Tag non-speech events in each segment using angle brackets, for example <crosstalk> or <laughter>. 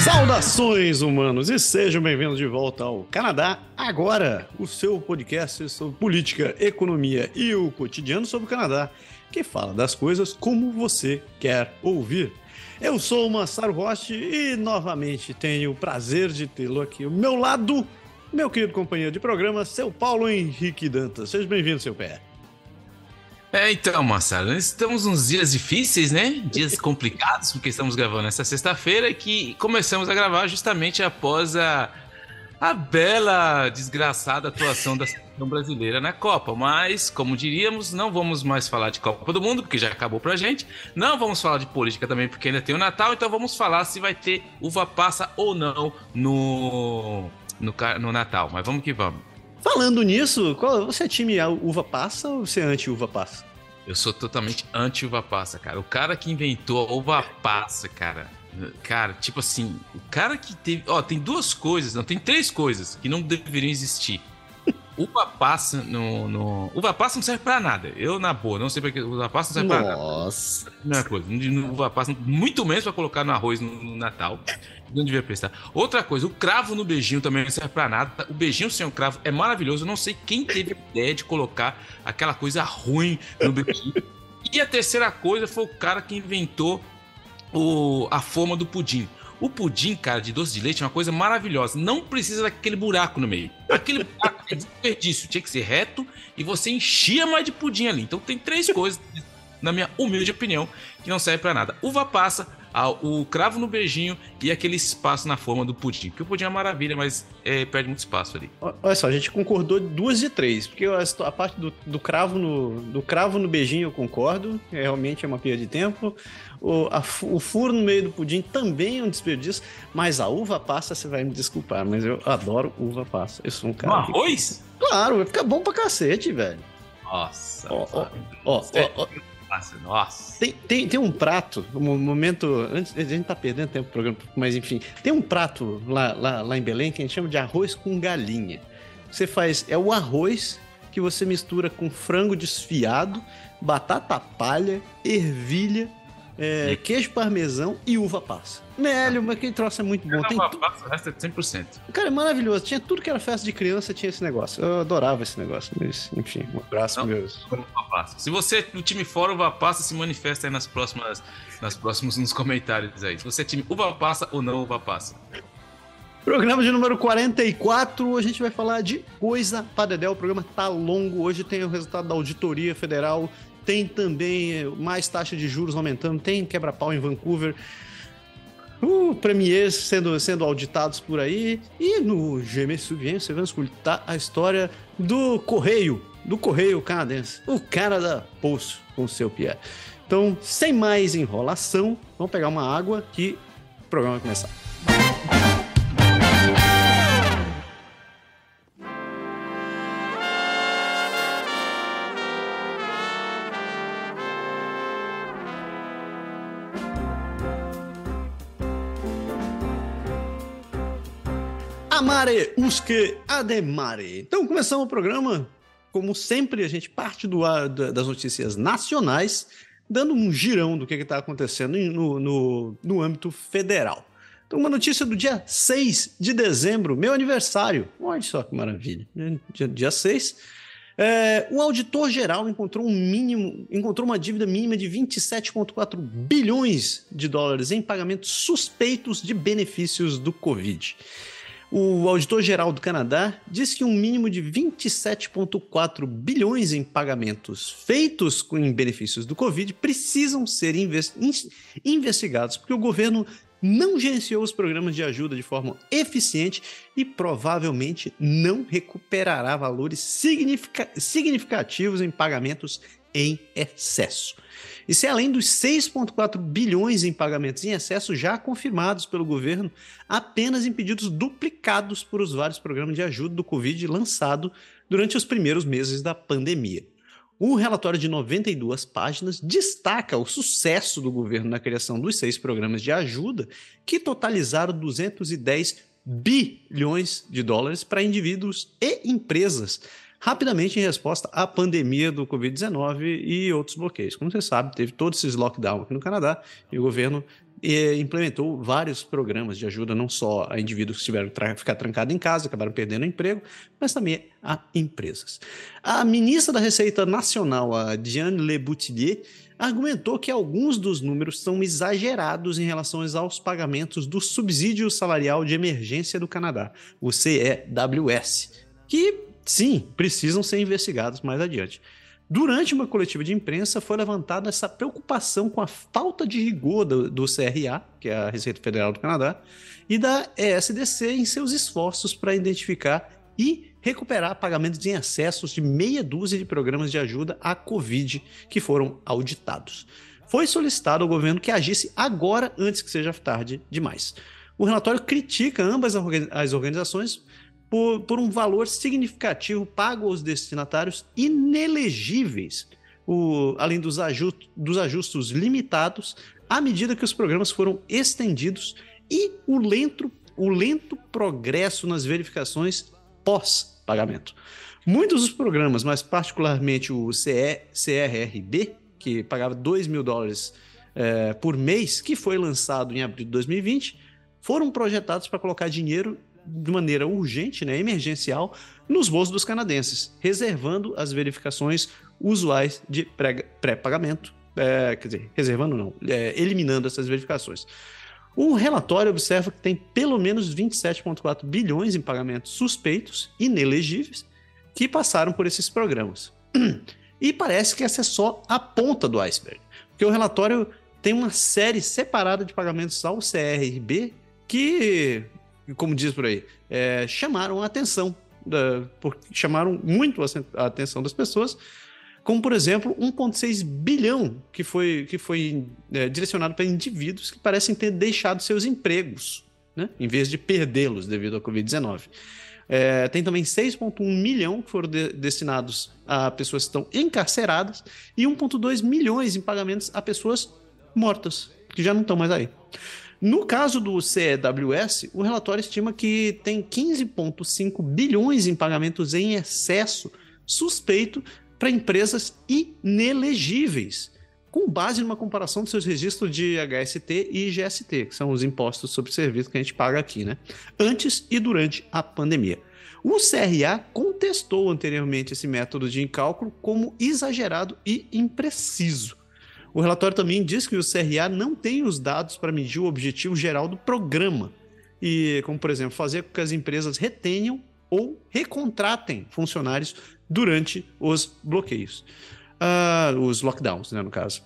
Saudações, humanos, e sejam bem-vindos de volta ao Canadá Agora, o seu podcast sobre política, economia e o cotidiano sobre o Canadá, que fala das coisas como você quer ouvir. Eu sou o Massaro Roche e novamente tenho o prazer de tê-lo aqui ao meu lado, meu querido companheiro de programa, seu Paulo Henrique Dantas. Seja bem-vindo, seu pé. É, então, Marcelo, estamos uns dias difíceis, né? Dias complicados, porque estamos gravando essa sexta-feira que começamos a gravar justamente após a, a bela, desgraçada atuação da seleção brasileira na Copa. Mas, como diríamos, não vamos mais falar de Copa do Mundo, porque já acabou pra gente. Não vamos falar de política também, porque ainda tem o Natal. Então, vamos falar se vai ter uva passa ou não no, no, no Natal. Mas vamos que vamos. Falando nisso, qual, você é time uva passa ou você é anti-uva passa? Eu sou totalmente anti-uva passa, cara. O cara que inventou a uva passa, cara. Cara, tipo assim, o cara que teve. Ó, tem duas coisas, não, tem três coisas que não deveriam existir. Uva passa no, no. Uva passa não serve pra nada. Eu, na boa, não sei porque uva passa não serve Nossa. pra nada. Nossa. Primeira coisa, uva passa, muito menos pra colocar no arroz no, no Natal. Não devia prestar. Outra coisa, o cravo no beijinho também não serve pra nada. O beijinho sem o cravo é maravilhoso. Eu não sei quem teve a ideia de colocar aquela coisa ruim no beijinho. E a terceira coisa foi o cara que inventou o, a forma do pudim. O pudim, cara, de doce de leite é uma coisa maravilhosa. Não precisa daquele buraco no meio. Aquele buraco é desperdício. Tinha que ser reto e você enchia mais de pudim ali. Então tem três coisas, na minha humilde opinião, que não serve para nada. Uva passa, o cravo no beijinho e aquele espaço na forma do pudim. Porque o pudim é maravilha, mas é, perde muito espaço ali. Olha só, a gente concordou duas de três, porque a, parte do, do, cravo no, do cravo no beijinho eu concordo, é, realmente é uma perda de tempo. O, a, o furo no meio do pudim também é um desperdício, mas a uva passa, você vai me desculpar, mas eu adoro uva passa. Eu sou um cara. No arroz? Que... Claro, vai ficar bom pra cacete, velho. Nossa. Ó, ó, ó, ó, nossa. Tem, tem, tem um prato, um momento. Antes, a gente tá perdendo tempo no programa, mas enfim. Tem um prato lá, lá, lá em Belém que a gente chama de arroz com galinha. Você faz. É o arroz que você mistura com frango desfiado, batata palha, ervilha, é, queijo parmesão e uva passa. Velho, mas aquele troço é muito bom. Tem uva passa, o resto é 100%. Cara, é maravilhoso. Tinha tudo que era festa de criança, tinha esse negócio. Eu adorava esse negócio. Mas, enfim, um abraço Não, meus. Se você é do time fora, uva passa, se manifesta aí nas próximas, nas próximos nos comentários aí. Se você é time uva passa ou não uva passa. Programa de número 44, a gente vai falar de coisa para Dedé. O programa tá longo. Hoje tem o resultado da Auditoria Federal tem também mais taxa de juros aumentando, tem quebra-pau em Vancouver. Uh, premiers sendo, sendo auditados por aí. E no GM Subien você vai escutar a história do Correio, do Correio canadense, o Canada Post com o seu Pierre. Então, sem mais enrolação, vamos pegar uma água que o programa vai começar. Amare usque ademare. Então, começamos o programa. Como sempre, a gente parte do, das notícias nacionais, dando um girão do que está acontecendo no, no, no âmbito federal. Então, uma notícia do dia 6 de dezembro, meu aniversário. Olha só que maravilha. Dia, dia 6. É, o auditor geral encontrou um mínimo, encontrou uma dívida mínima de 27,4 bilhões de dólares em pagamentos suspeitos de benefícios do Covid. O auditor-geral do Canadá diz que um mínimo de 27,4 bilhões em pagamentos feitos em benefícios do Covid precisam ser investigados, porque o governo não gerenciou os programas de ajuda de forma eficiente e provavelmente não recuperará valores significativos em pagamentos em excesso. Isso é além dos 6,4 bilhões em pagamentos em excesso já confirmados pelo governo, apenas em pedidos duplicados por os vários programas de ajuda do Covid lançado durante os primeiros meses da pandemia. O relatório de 92 páginas destaca o sucesso do governo na criação dos seis programas de ajuda, que totalizaram 210 bilhões de dólares para indivíduos e empresas, rapidamente em resposta à pandemia do Covid-19 e outros bloqueios. Como você sabe, teve todos esses lockdowns aqui no Canadá e o governo eh, implementou vários programas de ajuda, não só a indivíduos que tiveram que ficar trancados em casa, acabaram perdendo o emprego, mas também a empresas. A ministra da Receita Nacional, a Diane Le Boutillier, argumentou que alguns dos números são exagerados em relação aos pagamentos do Subsídio Salarial de Emergência do Canadá, o CEWS, que sim, precisam ser investigados mais adiante. Durante uma coletiva de imprensa, foi levantada essa preocupação com a falta de rigor do, do, CRA, que é a Receita Federal do Canadá, e da ESDC em seus esforços para identificar e recuperar pagamentos em excessos de meia dúzia de programas de ajuda à Covid que foram auditados. Foi solicitado ao governo que agisse agora, antes que seja tarde demais. O relatório critica ambas as organizações por, por um valor significativo pago aos destinatários inelegíveis, o, além dos, dos ajustes limitados à medida que os programas foram estendidos e o lento, o lento progresso nas verificações pós-pagamento. Muitos dos programas, mas particularmente o CE, CRRB, que pagava 2 mil dólares é, por mês, que foi lançado em abril de 2020, foram projetados para colocar dinheiro de maneira urgente, né, emergencial, nos bolsos dos canadenses, reservando as verificações usuais de pré-pagamento. É, quer dizer, reservando não, é, eliminando essas verificações. O relatório observa que tem pelo menos 27,4 bilhões em pagamentos suspeitos, inelegíveis, que passaram por esses programas. E parece que essa é só a ponta do iceberg, porque o relatório tem uma série separada de pagamentos ao CRB que como diz por aí, é, chamaram a atenção, da, por, chamaram muito a, atenção das pessoas, como por exemplo 1,6 bilhão que foi, que foi é, direcionado para indivíduos que parecem ter deixado seus empregos, né, em vez de perdê-los devido à Covid-19. É, tem também 6,1 milhão que foram de, destinados a pessoas que estão encarceradas e 1,2 milhões em pagamentos a pessoas mortas, que já não estão mais aí. No caso do CEWS, o relatório estima que tem 15,5 bilhões em pagamentos em excesso suspeito para empresas inelegíveis, com base numa comparação dos seus registros de HST e GST, que são os impostos sobre serviço que a gente paga aqui, né? Antes e durante a pandemia. O CRA contestou anteriormente esse método de cálculo como exagerado e impreciso. O relatório também diz que o CRA não tem os dados para medir o objetivo geral do programa. E, como por exemplo, fazer com que as empresas retenham ou recontratem funcionários durante os bloqueios. Uh, os lockdowns, né, no caso.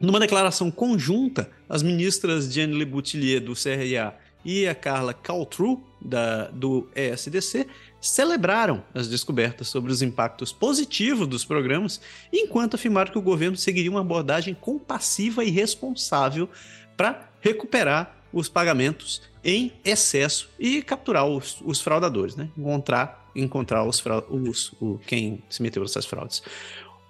Numa declaração conjunta, as ministras Diane Le Boutillier, do CRA, e a Carla Caltru, da, do ESDC, celebraram as descobertas sobre os impactos positivos dos programas, enquanto afirmaram que o governo seguiria uma abordagem compassiva e responsável para recuperar os pagamentos em excesso e capturar os, os fraudadores, né? encontrar, encontrar os, os, o, quem se meteu nessas fraudes.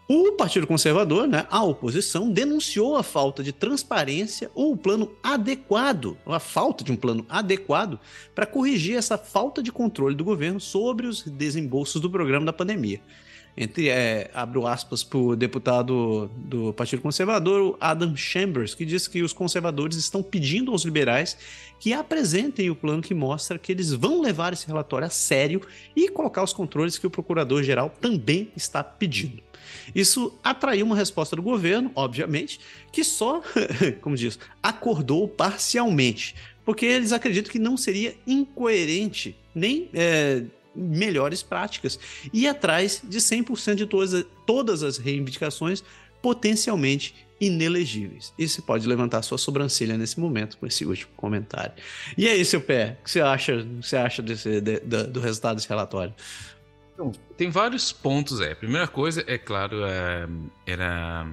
O Partido Conservador, né, a oposição, denunciou a falta de transparência ou o plano adequado, a falta de um plano adequado para corrigir essa falta de controle do governo sobre os desembolsos do programa da pandemia. Entre, é, abro aspas para o deputado do Partido Conservador, Adam Chambers, que diz que os conservadores estão pedindo aos liberais que apresentem o plano que mostra que eles vão levar esse relatório a sério e colocar os controles que o procurador-geral também está pedindo. Isso atraiu uma resposta do governo, obviamente, que só, <laughs> como diz, acordou parcialmente, porque eles acreditam que não seria incoerente nem é, melhores práticas ir atrás de 100% de todas, todas as reivindicações potencialmente inelegíveis. E você pode levantar sua sobrancelha nesse momento com esse último comentário. E aí, seu pé, o que você acha, você acha desse, de, de, do resultado desse relatório? Então, tem vários pontos aí. A primeira coisa, é claro, é, era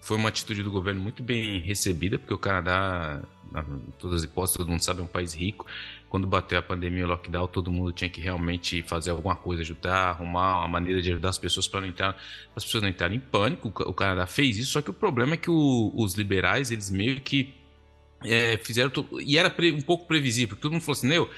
foi uma atitude do governo muito bem recebida, porque o Canadá todas as hipóteses, todo mundo sabe, é um país rico. Quando bateu a pandemia, o lockdown, todo mundo tinha que realmente fazer alguma coisa, ajudar, arrumar uma maneira de ajudar as pessoas para não entrar, as pessoas não entrarem em pânico. O Canadá fez isso, só que o problema é que o, os liberais, eles meio que é, fizeram. E era um pouco previsível, porque todo mundo falou assim: Meu,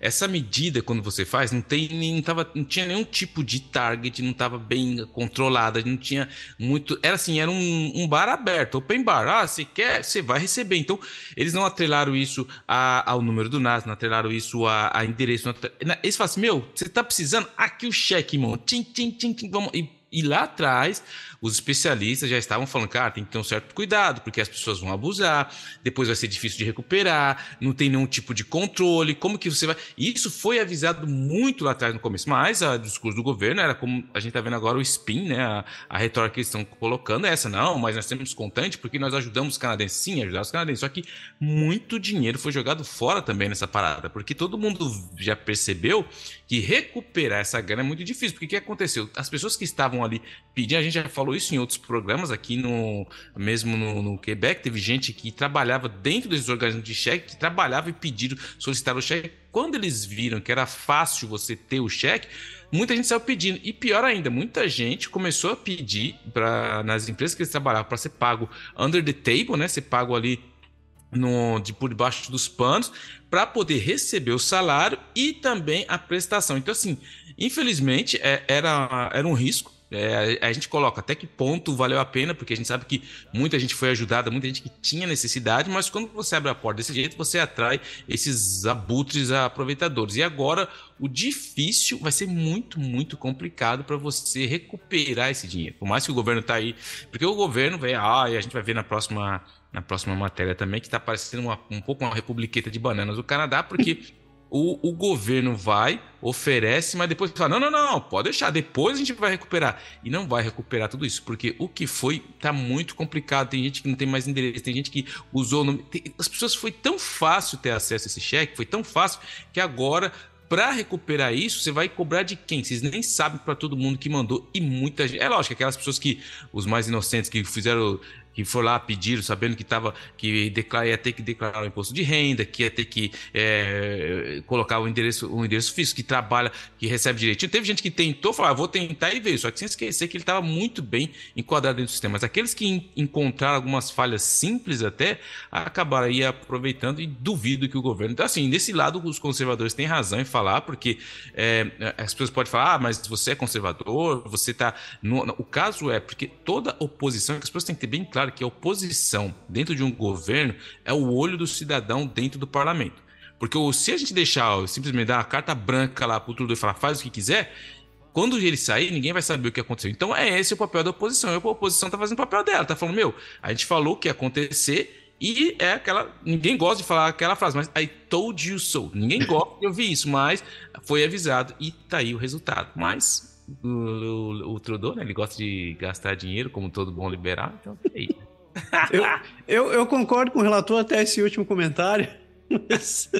essa medida, quando você faz, não, tem, não, tava, não tinha nenhum tipo de target, não estava bem controlada, não tinha muito. Era assim, era um, um, bar aberto, open bar. Ah, você quer, você vai receber. Então, eles não atrelaram isso a, ao número do NAS, não atrelaram isso a, a endereço. Eles falam assim: meu, você está precisando? Aqui o cheque, irmão. Tim, tim, tim, tim, vamos. E, e lá atrás os especialistas já estavam falando, cara, tem que ter um certo cuidado, porque as pessoas vão abusar, depois vai ser difícil de recuperar, não tem nenhum tipo de controle, como que você vai. Isso foi avisado muito lá atrás no começo, mas o discurso do governo era como a gente está vendo agora o spin, né? A, a retórica que eles estão colocando é essa, não, mas nós temos contante porque nós ajudamos os canadenses. Sim, ajudar os canadenses. Só que muito dinheiro foi jogado fora também nessa parada, porque todo mundo já percebeu que recuperar essa grana é muito difícil. Porque o que aconteceu? As pessoas que estavam ali pedindo, a gente já falou isso em outros programas aqui no mesmo no, no Quebec. Teve gente que trabalhava dentro desses organismos de cheque, que trabalhava e pediram, solicitaram o cheque. Quando eles viram que era fácil você ter o cheque, muita gente saiu pedindo. E pior ainda, muita gente começou a pedir para nas empresas que eles trabalhavam para ser pago under the table, né? Ser pago ali no, de por debaixo dos panos para poder receber o salário e também a prestação. Então, assim, infelizmente, é, era, era um risco é, a gente coloca até que ponto valeu a pena, porque a gente sabe que muita gente foi ajudada, muita gente que tinha necessidade, mas quando você abre a porta desse jeito, você atrai esses abutres aproveitadores. E agora, o difícil vai ser muito, muito complicado para você recuperar esse dinheiro. Por mais que o governo está aí, porque o governo vem, ah, e a gente vai ver na próxima, na próxima matéria também, que está parecendo uma, um pouco uma republiqueta de bananas do Canadá, porque o, o governo vai, oferece, mas depois fala: não, não, não, pode deixar, depois a gente vai recuperar. E não vai recuperar tudo isso, porque o que foi tá muito complicado. Tem gente que não tem mais endereço, tem gente que usou. Nome, tem, as pessoas foi tão fácil ter acesso a esse cheque, foi tão fácil que agora para recuperar isso, você vai cobrar de quem? Vocês nem sabem para todo mundo que mandou e muita gente. É lógico, aquelas pessoas que, os mais inocentes, que fizeram que for lá pedir, sabendo que tava que ia ter que declarar o imposto de renda, que ia ter que é, colocar o endereço, o endereço físico, que trabalha, que recebe direitinho. Teve gente que tentou falar, ah, vou tentar e veio, só que sem esquecer que ele estava muito bem enquadrado dentro do sistema. Mas aqueles que encontraram algumas falhas simples até, acabaram aí aproveitando e duvido que o governo. Então, assim, desse lado, os conservadores têm razão em falar, porque é, as pessoas podem falar, ah, mas você é conservador, você está. O caso é porque toda oposição, as pessoas têm que ter bem claro claro que a oposição dentro de um governo é o olho do cidadão dentro do parlamento. Porque se a gente deixar simplesmente dar uma carta branca lá para o tudo e falar faz o que quiser, quando ele sair, ninguém vai saber o que aconteceu. Então é esse o papel da oposição. E a oposição está fazendo o papel dela, está falando, meu, a gente falou o que ia acontecer e é aquela. Ninguém gosta de falar aquela frase, mas I told you so. Ninguém gosta de ouvir isso, mas foi avisado e tá aí o resultado. Mas o, o, o Trudeau, né? Ele gosta de gastar dinheiro, como todo bom liberal, então é aí. <laughs> eu, eu, eu, concordo com o relator até esse último comentário. <laughs> Mas,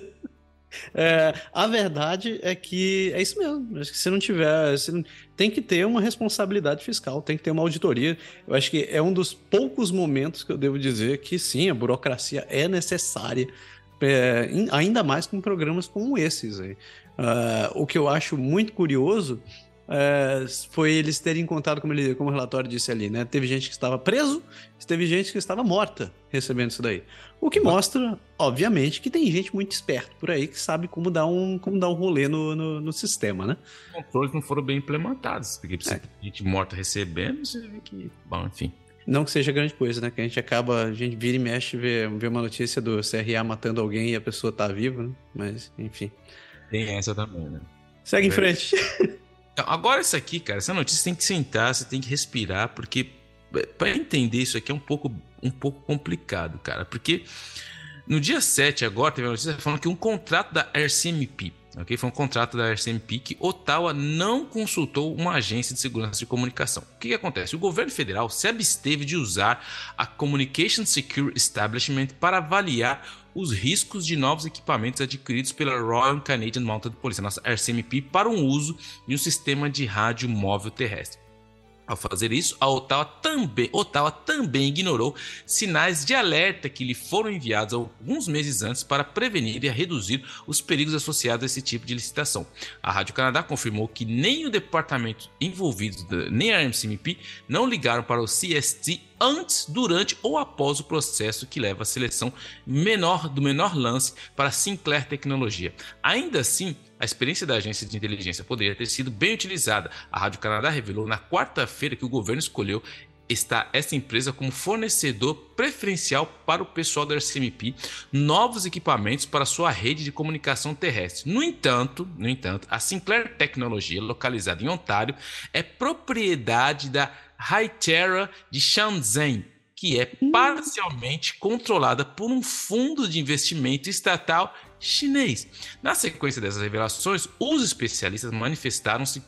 é, a verdade é que é isso mesmo. Acho que se não tiver. Se não, tem que ter uma responsabilidade fiscal, tem que ter uma auditoria. Eu acho que é um dos poucos momentos que eu devo dizer que sim, a burocracia é necessária, é, ainda mais com programas como esses. Aí. Uh, o que eu acho muito curioso é, foi eles terem contado, como, ele, como o relatório disse ali, né? Teve gente que estava preso, teve gente que estava morta recebendo isso daí. O que mostra, obviamente, que tem gente muito esperta por aí que sabe como dar um, como dar um rolê no, no, no sistema, né? Os controles não foram bem implementados, porque é. gente morta recebendo, você vê que. Bom, enfim. Não que seja grande coisa, né? Que a gente acaba, a gente vira e mexe, vê, vê uma notícia do CRA matando alguém e a pessoa tá viva, né? Mas, enfim. Tem essa também, né? Segue é. em frente. <laughs> Então, agora isso aqui, cara, essa notícia tem que sentar, você tem que respirar, porque é, para entender isso aqui é um pouco, um pouco complicado, cara. Porque no dia 7 agora teve uma notícia falando que um contrato da RCMP, ok? Foi um contrato da RCMP que Ottawa não consultou uma agência de segurança de comunicação. O que, que acontece? O governo federal se absteve de usar a Communication Secure Establishment para avaliar os riscos de novos equipamentos adquiridos pela Royal Canadian Mounted Police, a nossa RCMP, para um uso em um sistema de rádio móvel terrestre. Ao fazer isso, a Ottawa também, Ottawa também ignorou sinais de alerta que lhe foram enviados alguns meses antes para prevenir e reduzir os perigos associados a esse tipo de licitação. A Rádio Canadá confirmou que nem o departamento envolvido, nem a MCMP, não ligaram para o CST antes, durante ou após o processo que leva à seleção menor do menor lance para Sinclair Tecnologia. Ainda assim, a experiência da agência de inteligência poderia ter sido bem utilizada. A Rádio Canadá revelou na quarta-feira que o governo escolheu está essa empresa como fornecedor preferencial para o pessoal da RCMP novos equipamentos para sua rede de comunicação terrestre. No entanto, no entanto, a Sinclair Tecnologia, localizada em Ontário, é propriedade da Hytera de Shenzhen, que é hum. parcialmente controlada por um fundo de investimento estatal chinês. Na sequência dessas revelações, os especialistas manifestaram-se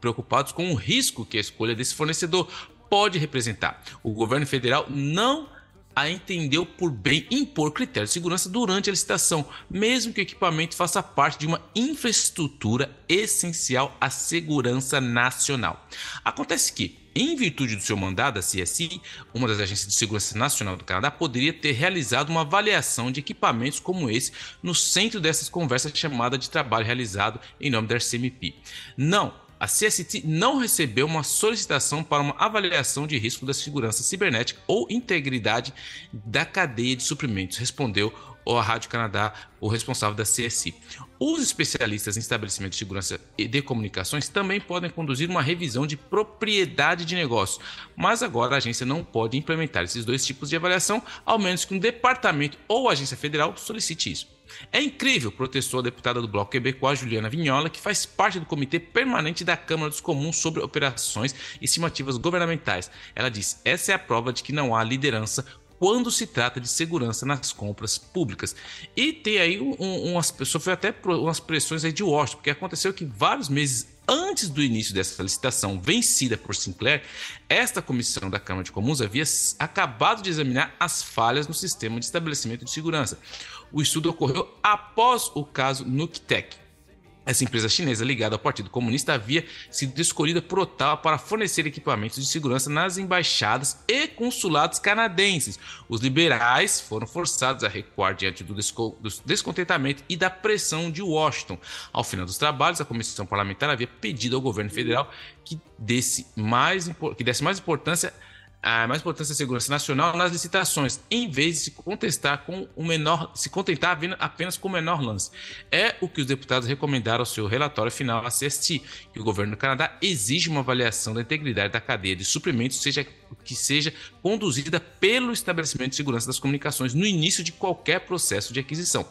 preocupados com o risco que a escolha desse fornecedor pode representar. O governo federal não a entendeu por bem impor critérios de segurança durante a licitação, mesmo que o equipamento faça parte de uma infraestrutura essencial à segurança nacional. Acontece que, em virtude do seu mandado, a CSI, uma das agências de segurança nacional do Canadá, poderia ter realizado uma avaliação de equipamentos como esse no centro dessas conversas chamada de trabalho realizado em nome da RCMP. Não, a CST não recebeu uma solicitação para uma avaliação de risco da segurança cibernética ou integridade da cadeia de suprimentos, respondeu a Rádio Canadá, o responsável da CSI. Os especialistas em estabelecimentos de segurança e de comunicações também podem conduzir uma revisão de propriedade de negócio, mas agora a agência não pode implementar esses dois tipos de avaliação, ao menos que um departamento ou agência federal solicite isso. É incrível, protestou a deputada do Bloco Quebecois, Juliana Vignola, que faz parte do Comitê Permanente da Câmara dos Comuns sobre Operações e Estimativas Governamentais. Ela disse: essa é a prova de que não há liderança quando se trata de segurança nas compras públicas. E tem aí um, um, umas pessoas, foi até umas pressões aí de Washington, porque aconteceu que vários meses antes do início dessa licitação vencida por Sinclair, esta comissão da Câmara de Comuns havia acabado de examinar as falhas no sistema de estabelecimento de segurança. O estudo ocorreu após o caso Nuktec. Essa empresa chinesa ligada ao Partido Comunista havia sido escolhida por Ottawa para fornecer equipamentos de segurança nas embaixadas e consulados canadenses. Os liberais foram forçados a recuar diante do, descontentamento e da pressão de Washington. Ao final dos trabalhos, a comissão parlamentar havia pedido ao governo federal que desse mais, que desse mais importância a mais importância da segurança nacional nas licitações, em vez de se contestar com o menor, se contentar apenas com o menor lance. É o que os deputados recomendaram ao seu relatório final à CST, que o governo do Canadá exige uma avaliação da integridade da cadeia de suprimentos seja, que seja conduzida pelo estabelecimento de segurança das comunicações no início de qualquer processo de aquisição.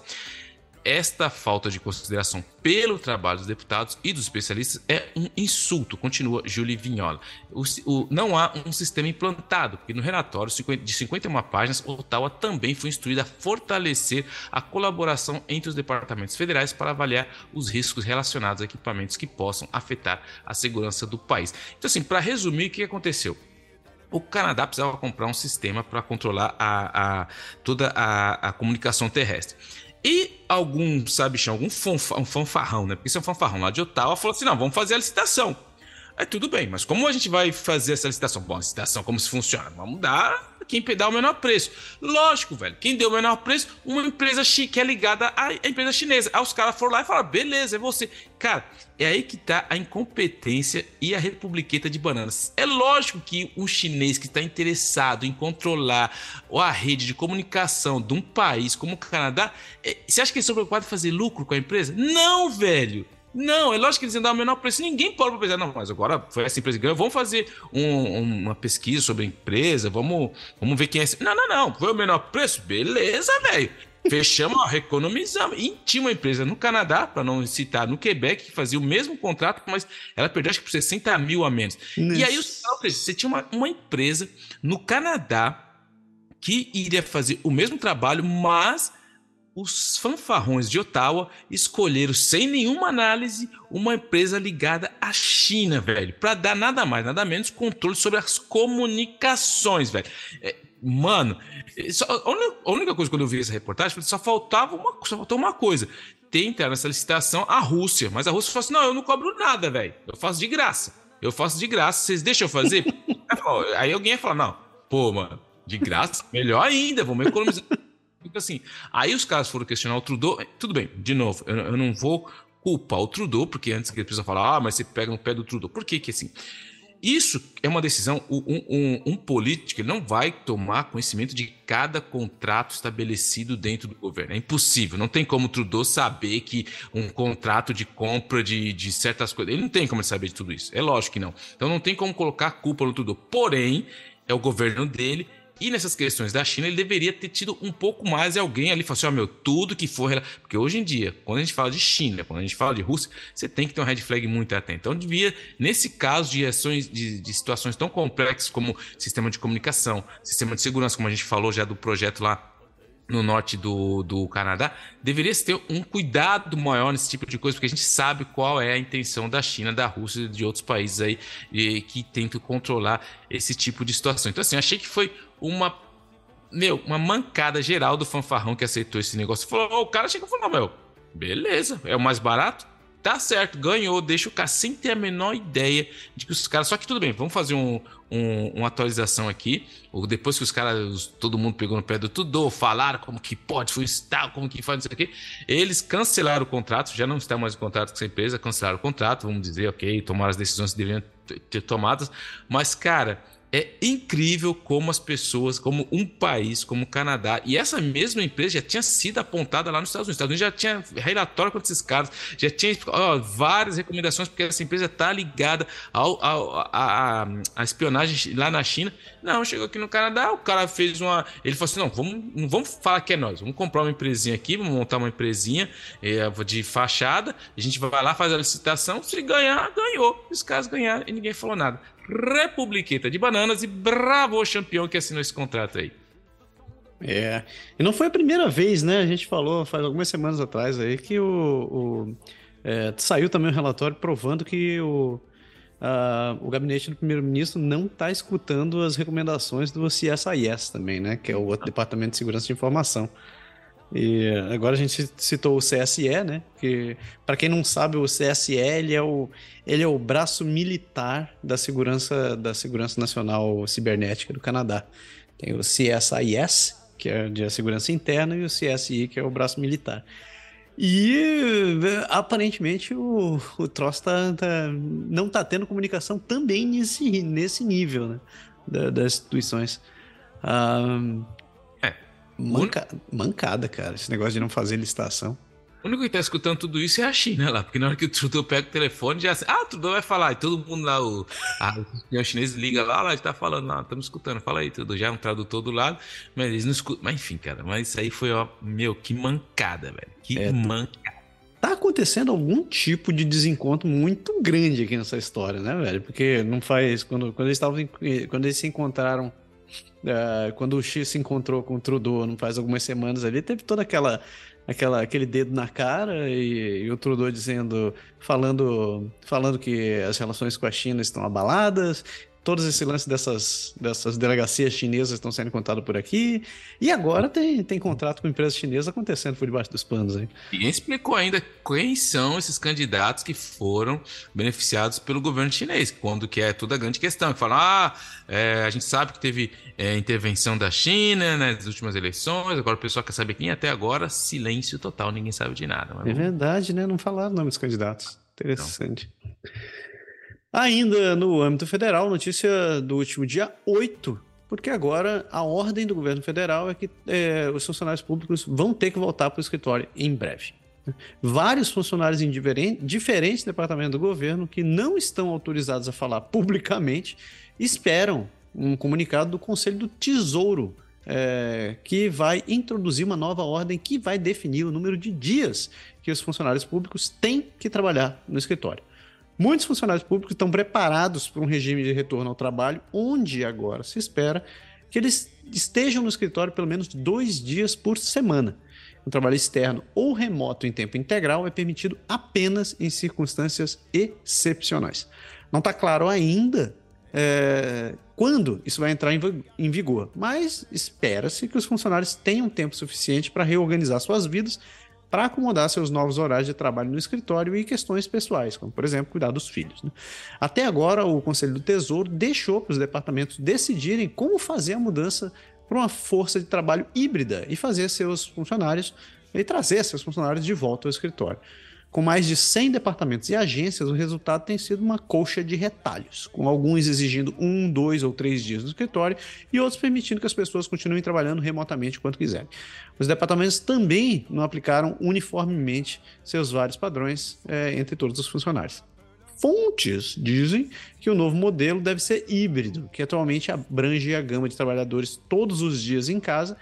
Esta falta de consideração pelo trabalho dos deputados e dos especialistas é um insulto, continua Julie Vignola. O, o, não há um sistema implantado, porque no relatório de 51 páginas, Ottawa também foi instruída a fortalecer a colaboração entre os departamentos federais para avaliar os riscos relacionados a equipamentos que possam afetar a segurança do país. Então, assim, para resumir, o que aconteceu? o Canadá precisava comprar um sistema para controlar a, a toda a, a, comunicação terrestre. E algum, sabe, algum fanfa, um fanfarrão, né? Porque isso é um fanfarrão lá de Ottawa, falou assim: não, vamos fazer a licitação. Aí tudo bem, mas como a gente vai fazer essa licitação? Bom, a licitação, como se funciona? Vamos dar quem dá o menor preço. Lógico, velho. Quem deu o menor preço? Uma empresa que é ligada à empresa chinesa. Aí os caras foram lá e falaram: beleza, é você. Cara, é aí que tá a incompetência e a republiqueta de bananas. É lógico que um chinês que está interessado em controlar a rede de comunicação de um país como o Canadá, é, você acha que eles são preocupados em fazer lucro com a empresa? Não, velho. Não, é lógico que eles iam dar o menor preço. Ninguém pode pensar, não, mas agora foi essa empresa que ganhou. Vamos fazer um, uma pesquisa sobre a empresa, vamos, vamos ver quem é. Não, não, não. Foi o menor preço? Beleza, velho. Fechamos, ó, economizamos. E tinha uma empresa no Canadá, para não citar, no Quebec, que fazia o mesmo contrato, mas ela perdeu acho que por 60 mil a menos. Isso. E aí você tinha uma, uma empresa no Canadá que iria fazer o mesmo trabalho, mas os fanfarrões de Ottawa escolheram, sem nenhuma análise, uma empresa ligada à China, velho, para dar nada mais, nada menos controle sobre as comunicações, velho. É, mano, só, a, única, coisa quando eu vi essa reportagem, só faltava uma, só faltou uma coisa. Tem entrar nessa licitação a Rússia, mas a Rússia falou assim: não, eu não cobro nada, velho, eu faço de graça. Eu faço de graça, vocês deixam eu fazer? <laughs> Aí alguém ia falar, não, pô, mano, de graça? Melhor ainda, vamos economizar. Então, assim, aí os caras foram questionar o Trudeau. Tudo bem, de novo, eu, eu não vou culpar o Trudeau, porque antes que ele precisa falar, ah, mas você pega no pé do Trudeau. Por que que assim? Isso é uma decisão, um, um, um, político não vai tomar conhecimento de cada contrato estabelecido dentro do governo. É impossível. Não tem como o Trudeau saber que um contrato de compra de, de certas coisas. Ele não tem como saber de tudo isso. É lógico que não. Então não tem como colocar a culpa no Trudeau. Porém, é o governo dele e nessas questões da China, ele deveria ter tido um pouco mais de alguém ali, falar assim, ó, oh, meu, tudo que for... Porque hoje em dia, quando a gente fala de China, quando a gente fala de Rússia, você tem que ter um red flag muito atento. Então, devia, nesse caso de ações, de, de situações tão complexas como sistema de comunicação, sistema de segurança, como a gente falou já do projeto lá no norte do, do Canadá, deveria ter um cuidado maior nesse tipo de coisa, porque a gente sabe qual é a intenção da China, da Rússia e de outros países aí e, que tentam controlar esse tipo de situação. Então, assim, achei que foi uma. Meu, uma mancada geral do fanfarrão que aceitou esse negócio. Falou, o cara chegou e falou: meu, beleza, é o mais barato, tá certo, ganhou, deixa o cara sem ter a menor ideia de que os caras. Só que tudo bem, vamos fazer um, um, uma atualização aqui. Depois que os caras, todo mundo pegou no pé do tudo, falaram como que pode, foi tal, como que faz isso aqui. Eles cancelaram o contrato, já não está mais em contrato com essa empresa, cancelaram o contrato, vamos dizer, ok, tomaram as decisões que deveriam ter tomadas. Mas, cara é incrível como as pessoas, como um país, como o Canadá, e essa mesma empresa já tinha sido apontada lá nos Estados Unidos. Os Estados Unidos já tinha relatório contra esses caras, já tinha ó, várias recomendações, porque essa empresa está ligada a, espionagem lá na China. Não, chegou aqui no Canadá, o cara fez uma. Ele falou assim: não, vamos, não vamos falar que é nós, vamos comprar uma empresinha aqui, vamos montar uma empresinha é, de fachada, a gente vai lá, faz a licitação, se ganhar, ganhou. Os caras ganharam e ninguém falou nada. Republiqueta de Bananas e bravo campeão que assinou esse contrato aí. É, e não foi a primeira vez, né? A gente falou faz algumas semanas atrás aí que o, o é, saiu também um relatório provando que o, o gabinete do primeiro-ministro não está escutando as recomendações do CSIS também, né? Que é o outro Departamento de Segurança de Informação. E agora a gente citou o CSE, né? Que para quem não sabe, o CSE ele é o, ele é o braço militar da segurança da segurança nacional cibernética do Canadá. Tem o CSIS, que é de segurança interna, e o CSI, que é o braço militar. E aparentemente o, o troço tá, tá, não está tendo comunicação também nesse, nesse nível né, da, das instituições. Um, Manca... Mancada, cara, esse negócio de não fazer licitação. O único que tá escutando tudo isso é a China lá, porque na hora que o Trudeau pega o telefone, já ah, o Trudeau vai falar, e todo mundo lá, o, a, o chinês liga lá, lá, está falando lá, estamos escutando, fala aí, Trudeau, já é um tradutor do lado, mas eles não escutam, mas enfim, cara, mas isso aí foi, ó, meu, que mancada, velho, que é, mancada. Tá acontecendo algum tipo de desencontro muito grande aqui nessa história, né, velho, porque não faz, quando, quando eles estavam, quando eles se encontraram Uh, quando o X se encontrou com o Trudeau não faz algumas semanas ali, teve toda aquela, aquela aquele dedo na cara e, e, o Trudeau dizendo, falando, falando que as relações com a China estão abaladas, todos esse lance dessas, dessas delegacias chinesas estão sendo contados por aqui. E agora tem, tem contrato com empresas chinesas acontecendo por debaixo dos panos aí. Ninguém explicou ainda quem são esses candidatos que foram beneficiados pelo governo chinês, quando que é toda a grande questão. Que falam, ah, é, a gente sabe que teve é, intervenção da China né, nas últimas eleições, agora o pessoal quer saber quem até agora, silêncio total, ninguém sabe de nada. é verdade, né? Não falaram o nome dos candidatos. Interessante. Então. Ainda no âmbito federal, notícia do último dia 8, porque agora a ordem do governo federal é que é, os funcionários públicos vão ter que voltar para o escritório em breve. Vários funcionários em diferentes departamentos do governo que não estão autorizados a falar publicamente esperam um comunicado do Conselho do Tesouro é, que vai introduzir uma nova ordem que vai definir o número de dias que os funcionários públicos têm que trabalhar no escritório. Muitos funcionários públicos estão preparados para um regime de retorno ao trabalho, onde agora se espera que eles estejam no escritório pelo menos dois dias por semana. O trabalho externo ou remoto em tempo integral é permitido apenas em circunstâncias excepcionais. Não está claro ainda é, quando isso vai entrar em vigor, mas espera-se que os funcionários tenham tempo suficiente para reorganizar suas vidas para acomodar seus novos horários de trabalho no escritório e questões pessoais, como, por exemplo, cuidar dos filhos. Né? Até agora, o Conselho do Tesouro deixou para os departamentos decidirem como fazer a mudança para uma força de trabalho híbrida e fazer seus funcionários e trazer seus funcionários de volta ao escritório. Com mais de 100 departamentos e agências, o resultado tem sido uma colcha de retalhos, com alguns exigindo um, dois ou três dias no escritório e outros permitindo que as pessoas continuem trabalhando remotamente quanto quiserem. Os departamentos também não aplicaram uniformemente seus vários padrões é, entre todos os funcionários. Fontes dizem que o novo modelo deve ser híbrido, que atualmente abrange a gama de trabalhadores todos os dias em casa,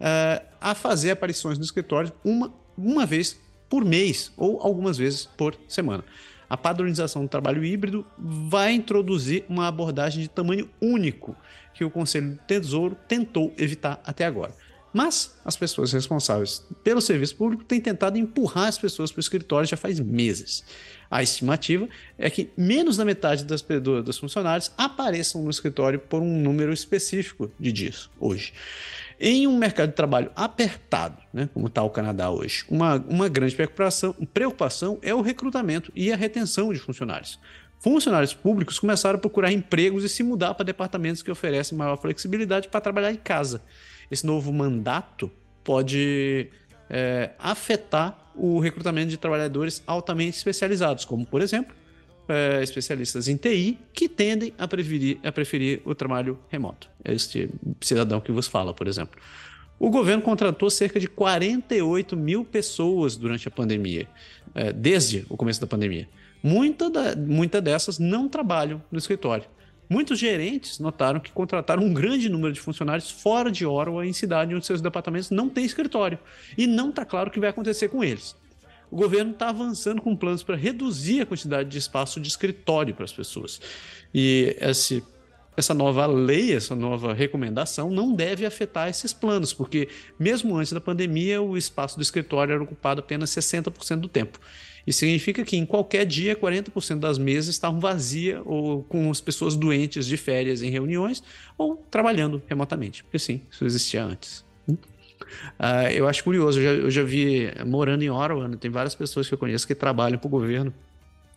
uh, a fazer aparições no escritório uma, uma vez por mês ou algumas vezes por semana. A padronização do trabalho híbrido vai introduzir uma abordagem de tamanho único que o Conselho do Tesouro tentou evitar até agora. Mas as pessoas responsáveis pelo serviço público têm tentado empurrar as pessoas para o escritório já faz meses. A estimativa é que menos da metade das, dos funcionários apareçam no escritório por um número específico de dias hoje. Em um mercado de trabalho apertado, né, como está o Canadá hoje, uma, uma grande preocupação, preocupação é o recrutamento e a retenção de funcionários. Funcionários públicos começaram a procurar empregos e se mudar para departamentos que oferecem maior flexibilidade para trabalhar em casa. Esse novo mandato pode é, afetar o recrutamento de trabalhadores altamente especializados, como, por exemplo, é, especialistas em TI que tendem a preferir, a preferir o trabalho remoto. É este cidadão que vos fala, por exemplo. O governo contratou cerca de 48 mil pessoas durante a pandemia, é, desde o começo da pandemia. Muita, da, muita dessas não trabalham no escritório. Muitos gerentes notaram que contrataram um grande número de funcionários fora de Ottawa em cidade onde seus departamentos não têm escritório. E não está claro o que vai acontecer com eles o governo está avançando com planos para reduzir a quantidade de espaço de escritório para as pessoas. E esse, essa nova lei, essa nova recomendação não deve afetar esses planos, porque mesmo antes da pandemia, o espaço do escritório era ocupado apenas 60% do tempo. Isso significa que em qualquer dia, 40% das mesas estavam vazias ou com as pessoas doentes de férias em reuniões ou trabalhando remotamente, porque sim, isso existia antes. Uh, eu acho curioso, eu já, eu já, vi, morando em Ottawa, né, tem várias pessoas que eu conheço que trabalham para o governo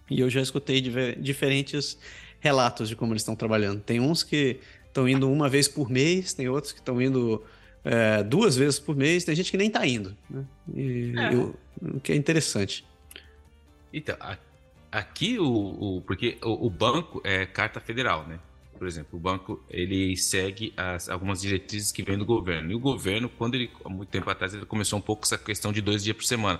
e eu já escutei diferentes relatos de como eles estão trabalhando. Tem uns que estão indo uma vez por mês, tem outros que estão indo é, duas vezes por mês, tem gente que nem está indo, né? E, é. eu, o que é interessante. Então, aqui o, o porque o, o banco é carta federal, né? Por exemplo, o banco ele segue as, algumas diretrizes que vêm do governo. E o governo, quando ele, há muito tempo atrás, ele começou um pouco essa questão de dois dias por semana.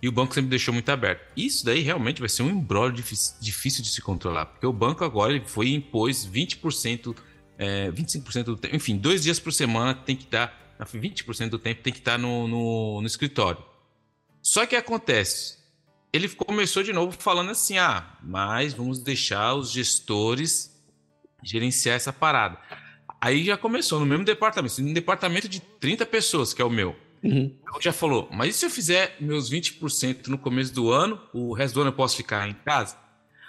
E o banco sempre deixou muito aberto. Isso daí realmente vai ser um embrólio difícil, de se controlar, porque o banco agora ele foi impôs 20%, é, 25% do tempo, enfim, dois dias por semana tem que estar, 20% do tempo tem que estar no, no, no escritório. Só que acontece, ele começou de novo falando assim: ah, mas vamos deixar os gestores gerenciar essa parada. Aí já começou no mesmo departamento, no departamento de 30 pessoas, que é o meu. Uhum. Já falou, mas e se eu fizer meus 20% no começo do ano, o resto do ano eu posso ficar em casa?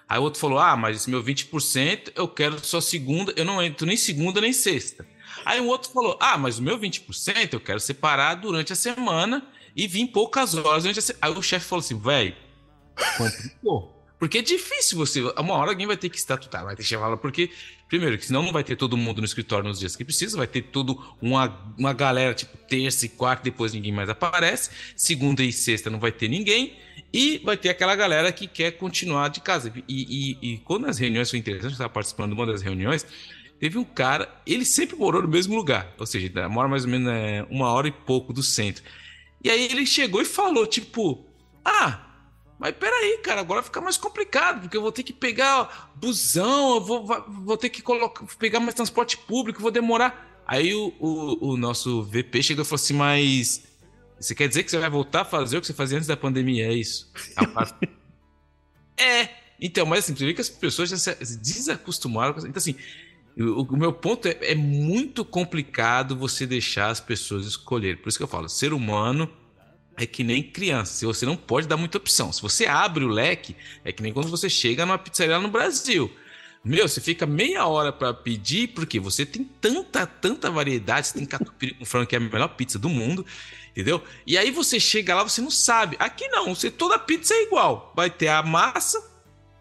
Aí o outro falou: Ah, mas esse meu 20% eu quero só segunda, eu não entro nem segunda nem sexta. Aí o outro falou: Ah, mas o meu 20% eu quero separar durante a semana e vir poucas horas durante a semana. Aí o chefe falou assim: Velho, complicou. Porque é difícil você. Uma hora alguém vai ter que estatutar, vai ter que chamar porque Primeiro, que senão não vai ter todo mundo no escritório nos dias que precisa, vai ter toda uma, uma galera, tipo, terça e quarta, depois ninguém mais aparece. Segunda e sexta não vai ter ninguém. E vai ter aquela galera que quer continuar de casa. E, e, e quando as reuniões foi interessante, eu estava participando de uma das reuniões, teve um cara, ele sempre morou no mesmo lugar, ou seja, mora mais ou menos é, uma hora e pouco do centro. E aí ele chegou e falou, tipo, ah, mas peraí, cara, agora fica mais complicado, porque eu vou ter que pegar busão, eu vou, vou ter que colocar, pegar mais transporte público, vou demorar. Aí o, o, o nosso VP chegou e falou assim: Mas você quer dizer que você vai voltar a fazer o que você fazia antes da pandemia? É isso? <laughs> é, então, mas assim, você vê que as pessoas já se desacostumaram. Então, assim, o, o meu ponto é, é muito complicado você deixar as pessoas escolher. Por isso que eu falo, ser humano é que nem criança. Você não pode dar muita opção. Se você abre o leque, é que nem quando você chega numa pizzaria no Brasil. Meu, você fica meia hora para pedir, porque você tem tanta, tanta variedade. Você tem catupiry com frango, que é a melhor pizza do mundo, entendeu? E aí você chega lá, você não sabe. Aqui não, você, toda pizza é igual. Vai ter a massa,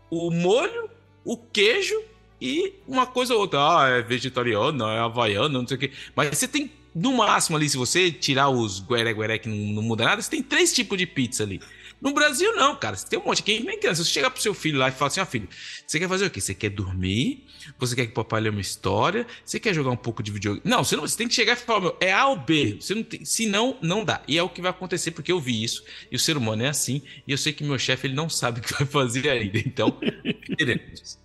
o molho, o queijo e uma coisa ou outra. Ah, é vegetariano, é havaiano, não sei o quê. Mas você tem, no máximo ali, se você tirar os gueré-gueré que não, não muda nada, você tem três tipos de pizza ali. No Brasil, não, cara. Você tem um monte aqui, nem criança. Você chega pro seu filho lá e fala assim: ó, filho, você quer fazer o quê? Você quer dormir? Você quer que o papai lê uma história? Você quer jogar um pouco de videogame? Não, você, não, você tem que chegar e falar: meu, é A ou B. Você não tem, se não, não dá. E é o que vai acontecer, porque eu vi isso. E o ser humano é assim. E eu sei que meu chefe ele não sabe o que vai fazer ainda. Então, <laughs> queremos.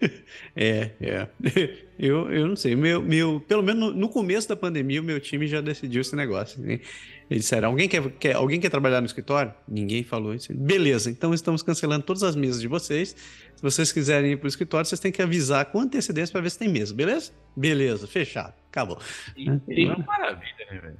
<laughs> É, é. <laughs> Eu, eu não sei. Meu, meu, pelo menos no, começo da pandemia, o meu time já decidiu esse negócio. Né? Eles disseram: alguém quer, quer, alguém quer trabalhar no escritório? Ninguém falou isso. Beleza, então estamos cancelando todas as mesas de vocês. Se vocês quiserem ir para o escritório, vocês têm que avisar com antecedência para ver se tem mesa, beleza? Beleza, fechado, acabou. E, uma maravilha, né, velho?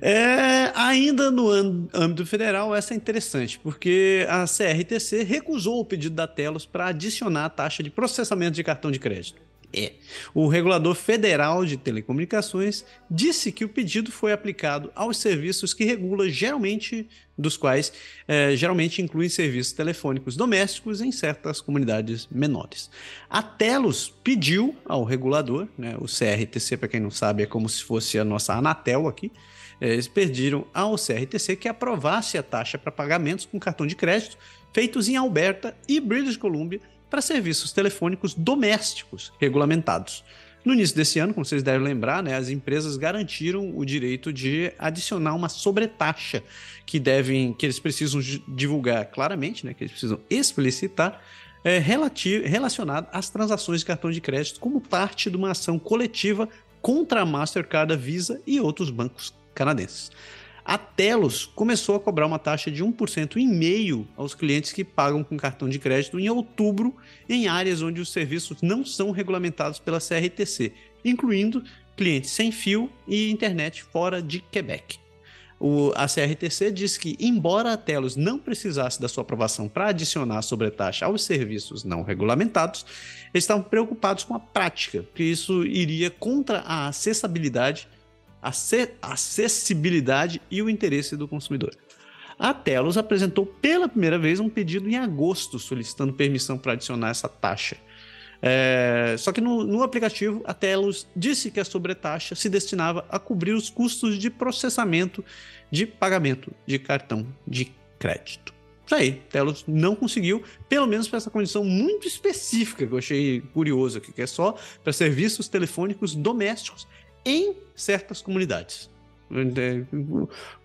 É, ainda no âmbito federal, essa é interessante, porque a CRTC recusou o pedido da Telos para adicionar a taxa de processamento de cartão de crédito. É. O regulador federal de telecomunicações disse que o pedido foi aplicado aos serviços que regula geralmente, dos quais é, geralmente incluem serviços telefônicos domésticos em certas comunidades menores. A Telos pediu ao regulador, né, o CRTC, para quem não sabe, é como se fosse a nossa Anatel aqui, é, eles pediram ao CRTC que aprovasse a taxa para pagamentos com cartão de crédito feitos em Alberta e British Columbia para serviços telefônicos domésticos regulamentados. No início desse ano, como vocês devem lembrar, né, as empresas garantiram o direito de adicionar uma sobretaxa que devem, que eles precisam divulgar claramente, né, que eles precisam explicitar, é, relacionado às transações de cartão de crédito como parte de uma ação coletiva contra a Mastercard, a Visa e outros bancos canadenses. A Telos começou a cobrar uma taxa de 1% e meio aos clientes que pagam com cartão de crédito em outubro em áreas onde os serviços não são regulamentados pela CRTC, incluindo clientes sem fio e internet fora de Quebec. O, a CRTC diz que, embora a Telos não precisasse da sua aprovação para adicionar a sobretaxa aos serviços não regulamentados, eles estavam preocupados com a prática, que isso iria contra a acessibilidade acessibilidade e o interesse do consumidor. A Telos apresentou pela primeira vez um pedido em agosto solicitando permissão para adicionar essa taxa. É, só que no, no, aplicativo, a Telos disse que a sobretaxa se destinava a cobrir os custos de processamento de pagamento de cartão de crédito. Isso aí, Telos não conseguiu, pelo menos para essa condição muito específica que eu achei curioso aqui, que é só para serviços telefônicos domésticos em certas comunidades.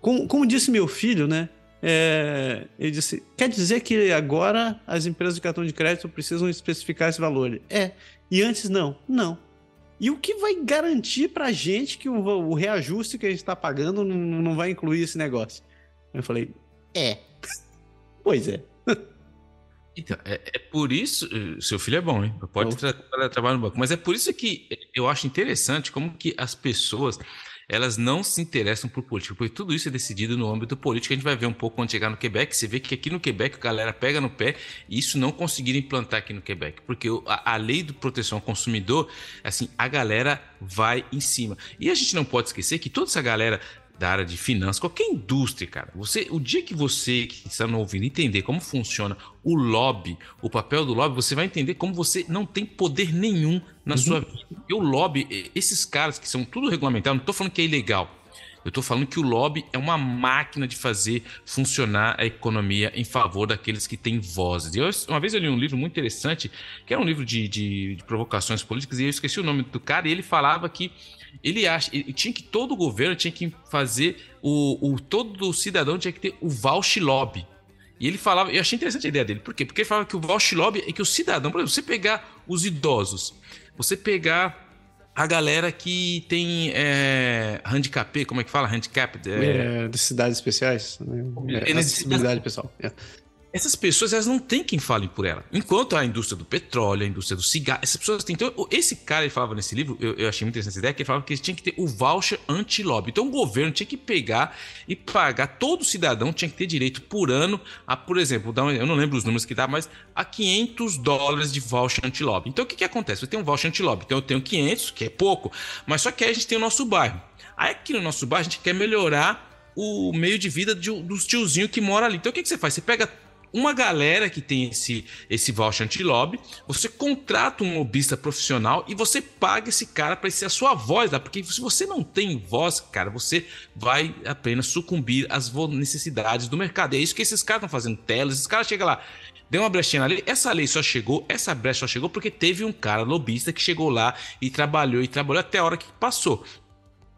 Como, como disse meu filho, né? É, ele disse: quer dizer que agora as empresas de cartão de crédito precisam especificar esse valor? É. E antes não? Não. E o que vai garantir para a gente que o, o, reajuste que a gente está pagando não, não vai incluir esse negócio? Eu falei: é. <laughs> pois é. <laughs> Então, é, é, por isso. Eh, seu filho é bom, hein? Pode tra trabalhar no banco. Mas é por isso que eu acho interessante como que as pessoas elas não se interessam por política, porque tudo isso é decidido no âmbito político. A gente vai ver um pouco quando chegar no Quebec. Você vê que aqui no Quebec a galera pega no pé e isso não conseguiram implantar aqui no Quebec, porque a, a lei de proteção ao consumidor, assim, a galera vai em cima. E a gente não pode esquecer que toda essa galera da área de finanças, qualquer indústria, cara. Você, o dia que você que está no ouvindo entender como funciona o lobby, o papel do lobby, você vai entender como você não tem poder nenhum na uhum. sua vida. E o lobby, esses caras que são tudo regulamentado, não estou falando que é ilegal. Eu estou falando que o lobby é uma máquina de fazer funcionar a economia em favor daqueles que têm vozes. Eu, uma vez eu li um livro muito interessante, que era um livro de, de, de provocações políticas, e eu esqueci o nome do cara, e ele falava que ele acha, ele tinha que todo o governo tinha que fazer o, o todo cidadão tinha que ter o vouch lobby. E ele falava, eu achei interessante a ideia dele. Por quê? Porque ele falava que o vouch lobby é que o cidadão, por exemplo, você pegar os idosos, você pegar a galera que tem é, handicap, como é que fala? Handicap? É, é de cidades especiais. Né? É, acessibilidade pessoal. É. essas pessoas elas não têm quem fale por ela. Enquanto a indústria do petróleo, a indústria do cigarro, essas pessoas têm. Então, esse cara ele falava nesse livro, eu, eu achei muito interessante essa ideia, que ele falava que tinha que ter o voucher anti-lobby. Então o governo tinha que pegar e pagar, todo cidadão tinha que ter direito por ano a, por exemplo, eu não lembro os números que dá, mas a 500 dólares de voucher anti-lobby. Então o que, que acontece? Você tem um voucher anti-lobby, então eu tenho 500, que é pouco, mas só que aí a gente tem o nosso bairro. Aí aqui no nosso bairro a gente quer melhorar o meio de vida de, dos tiozinhos que mora ali. Então o que, que você faz? Você pega uma galera que tem esse, esse voucher anti-lobby, você contrata um lobista profissional e você paga esse cara para ser a sua voz lá, porque se você não tem voz, cara, você vai apenas sucumbir às necessidades do mercado. é isso que esses caras estão fazendo telas, esses caras chegam lá, deu uma brechinha na lei, essa lei só chegou, essa brecha só chegou porque teve um cara lobista que chegou lá e trabalhou e trabalhou até a hora que passou.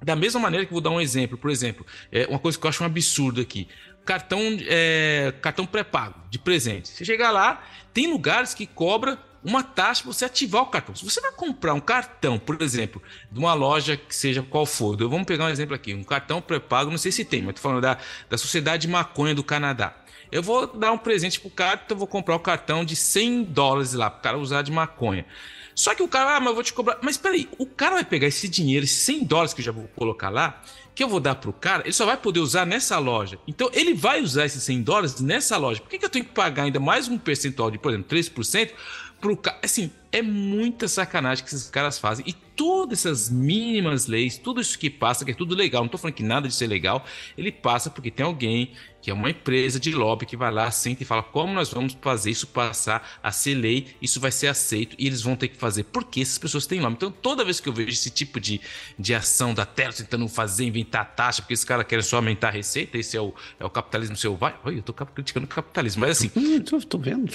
Da mesma maneira que vou dar um exemplo, por exemplo, é uma coisa que eu acho um absurdo aqui cartão, é, cartão pré-pago de presente. Você chega lá, tem lugares que cobra uma taxa para você ativar o cartão. Se você vai comprar um cartão, por exemplo, de uma loja que seja qual for, vamos pegar um exemplo aqui, um cartão pré-pago, não sei se tem, mas tô falando da, da Sociedade Maconha do Canadá. Eu vou dar um presente pro cara, então eu vou comprar o um cartão de 100 dólares lá, pro cara usar de maconha. Só que o cara, ah, mas eu vou te cobrar. Mas peraí, o cara vai pegar esse dinheiro, esses 100 dólares que eu já vou colocar lá, que eu vou dar pro cara, ele só vai poder usar nessa loja. Então ele vai usar esses 100 dólares nessa loja. Por que, que eu tenho que pagar ainda mais um percentual de, por exemplo, 3% pro cara? Assim, é muita sacanagem que esses caras fazem. E todas essas mínimas leis, tudo isso que passa, que é tudo legal, não tô falando que nada disso é legal, ele passa porque tem alguém que é uma empresa de lobby que vai lá, senta e fala como nós vamos fazer isso passar a ser lei, isso vai ser aceito e eles vão ter que fazer. Porque essas pessoas têm lobby. Então toda vez que eu vejo esse tipo de, de ação da tela tentando fazer, inventar taxa, porque esse cara quer só aumentar a receita, esse é o, é o capitalismo selvagem. Oi, eu tô criticando o capitalismo, mas assim. tô, tô vendo.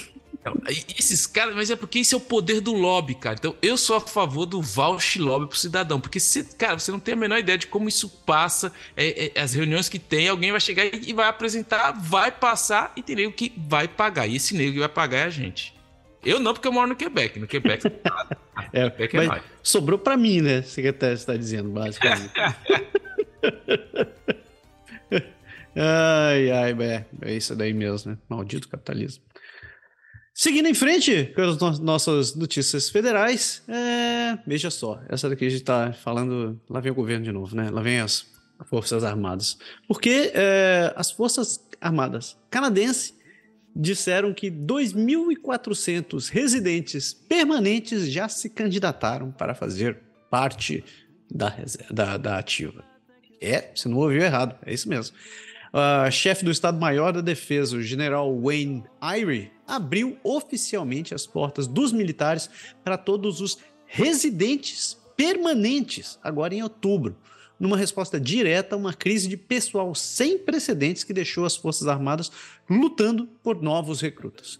Esses caras, mas é porque esse é o poder do lobby, cara. Então eu sou a favor do voucher lobby pro cidadão. Porque, se, cara, você não tem a menor ideia de como isso passa. É, é, as reuniões que tem, alguém vai chegar e vai apresentar, vai passar e tem nego que vai pagar. E esse nego que vai pagar é a gente. Eu não, porque eu moro no Quebec. No Quebec, <laughs> é, Quebec é sobrou para mim, né? Secretário está dizendo, basicamente. <laughs> <laughs> ai, ai, é, é isso daí mesmo, né? Maldito capitalismo. Seguindo em frente com as nossas notícias federais, é... veja só, essa daqui a gente está falando, lá vem o governo de novo, né? Lá vem as Forças Armadas. Porque é, as Forças Armadas canadenses disseram que 2.400 residentes permanentes já se candidataram para fazer parte da, da, da ativa. É, você não ouviu errado, é isso mesmo. Uh, chefe do Estado-Maior da Defesa, o general Wayne Irie, abriu oficialmente as portas dos militares para todos os residentes permanentes, agora em outubro, numa resposta direta a uma crise de pessoal sem precedentes que deixou as Forças Armadas lutando por novos recrutas.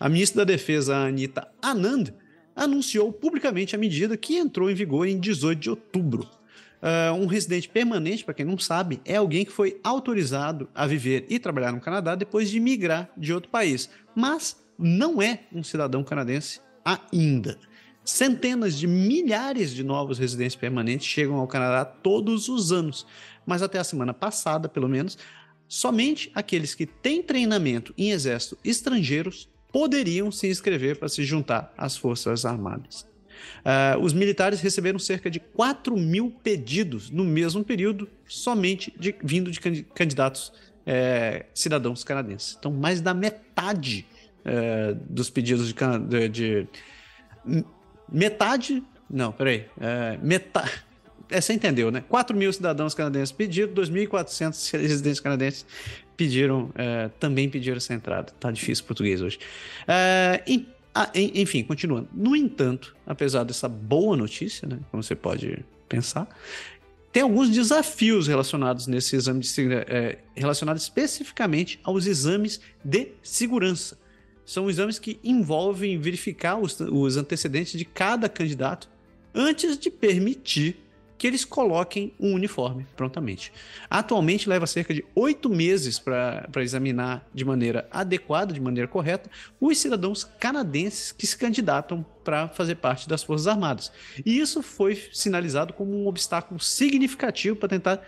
A ministra da Defesa, Anita Anand, anunciou publicamente a medida que entrou em vigor em 18 de outubro. Uh, um residente permanente, para quem não sabe, é alguém que foi autorizado a viver e trabalhar no Canadá depois de migrar de outro país, mas não é um cidadão canadense ainda. Centenas de milhares de novos residentes permanentes chegam ao Canadá todos os anos, mas até a semana passada, pelo menos, somente aqueles que têm treinamento em exército estrangeiros poderiam se inscrever para se juntar às Forças Armadas. Uh, os militares receberam cerca de 4 mil pedidos no mesmo período, somente de, vindo de candidatos é, cidadãos canadenses. Então, mais da metade é, dos pedidos de, de, de, Metade. Não, peraí. É, metade. É, você entendeu, né? 4 mil cidadãos canadenses pediram, 2.400 <laughs> residentes canadenses pediram, é, também pediram essa entrada. Tá difícil português hoje. É, ah, enfim, continuando. No entanto, apesar dessa boa notícia, né, como você pode pensar, tem alguns desafios relacionados nesse exame de é, relacionados especificamente aos exames de segurança. São exames que envolvem verificar os, os antecedentes de cada candidato antes de permitir que eles coloquem um uniforme prontamente. Atualmente leva cerca de oito meses para examinar de maneira adequada, de maneira correta, os cidadãos canadenses que se candidatam para fazer parte das Forças Armadas. E isso foi sinalizado como um obstáculo significativo para tentar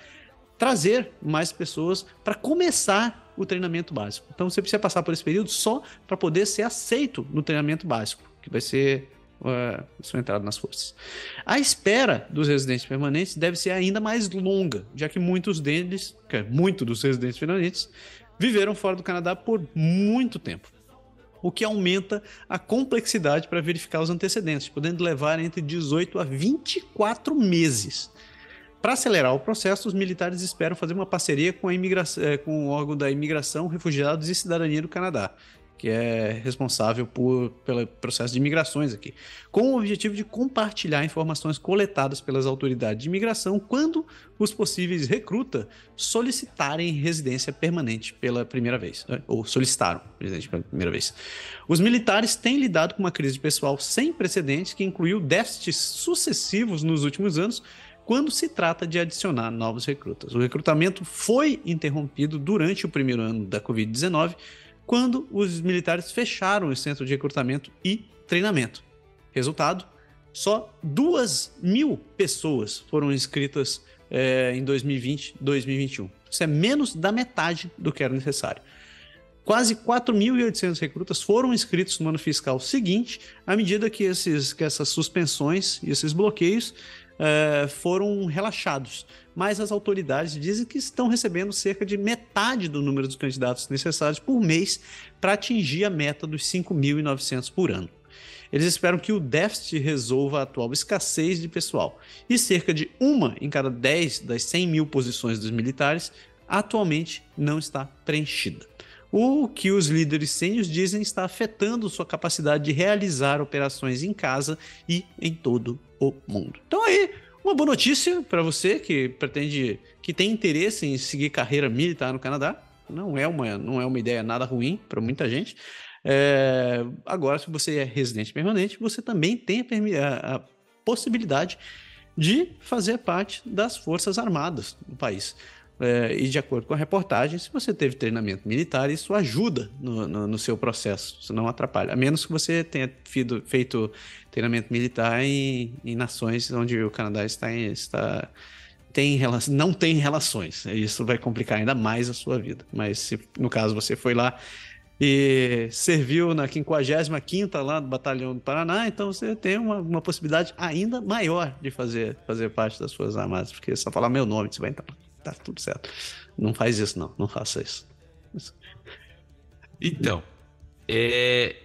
trazer mais pessoas para começar o treinamento básico. Então você precisa passar por esse período só para poder ser aceito no treinamento básico, que vai ser uh, sua entrada nas forças. A espera dos residentes permanentes deve ser ainda mais longa, já que muitos deles, muito dos residentes permanentes, viveram fora do Canadá por muito tempo. O que aumenta a complexidade para verificar os antecedentes, podendo levar entre 18 a 24 meses. Para acelerar o processo, os militares esperam fazer uma parceria com, a eh, com o órgão da Imigração, Refugiados e Cidadania do Canadá, que é responsável por, pelo processo de imigrações aqui, com o objetivo de compartilhar informações coletadas pelas autoridades de imigração quando os possíveis recruta solicitarem residência permanente pela primeira vez, né? ou solicitaram residência pela primeira vez. Os militares têm lidado com uma crise pessoal sem precedentes que incluiu déficits sucessivos nos últimos anos quando se trata de adicionar novos recrutas. O recrutamento foi interrompido durante o primeiro ano da Covid-19 quando os militares fecharam o centro de recrutamento e treinamento. Resultado: só duas mil pessoas foram inscritas é, em 2020 2021. Isso é menos da metade do que era necessário. Quase 4.800 recrutas foram inscritos no ano fiscal seguinte, à medida que, esses, que essas suspensões e esses bloqueios uh, foram relaxados. Mas as autoridades dizem que estão recebendo cerca de metade do número dos candidatos necessários por mês para atingir a meta dos 5.900 por ano. Eles esperam que o déficit resolva a atual escassez de pessoal. E cerca de uma em cada 10 das 100 mil posições dos militares atualmente não está preenchida. O que os líderes sênios dizem está afetando sua capacidade de realizar operações em casa e em todo o mundo. Então aí, uma boa notícia para você que pretende, que tem interesse em seguir carreira militar no Canadá. Não é uma, não é uma ideia nada ruim para muita gente. É, agora, se você é residente permanente, você também tem a, a possibilidade de fazer parte das Forças Armadas do país. É, e de acordo com a reportagem, se você teve treinamento militar, isso ajuda no, no, no, seu processo, isso não atrapalha. A menos que você tenha feito, feito treinamento militar em, em, nações onde o Canadá está, em, está tem, não tem relações. Isso vai complicar ainda mais a sua vida. Mas se no caso você foi lá e serviu na 55ª lá do Batalhão do Paraná, então você tem uma, uma possibilidade ainda maior de fazer, fazer parte das suas armadas, porque só falar meu nome você vai entrar tá tudo certo. Não faz isso, não. Não faça isso. Então, é,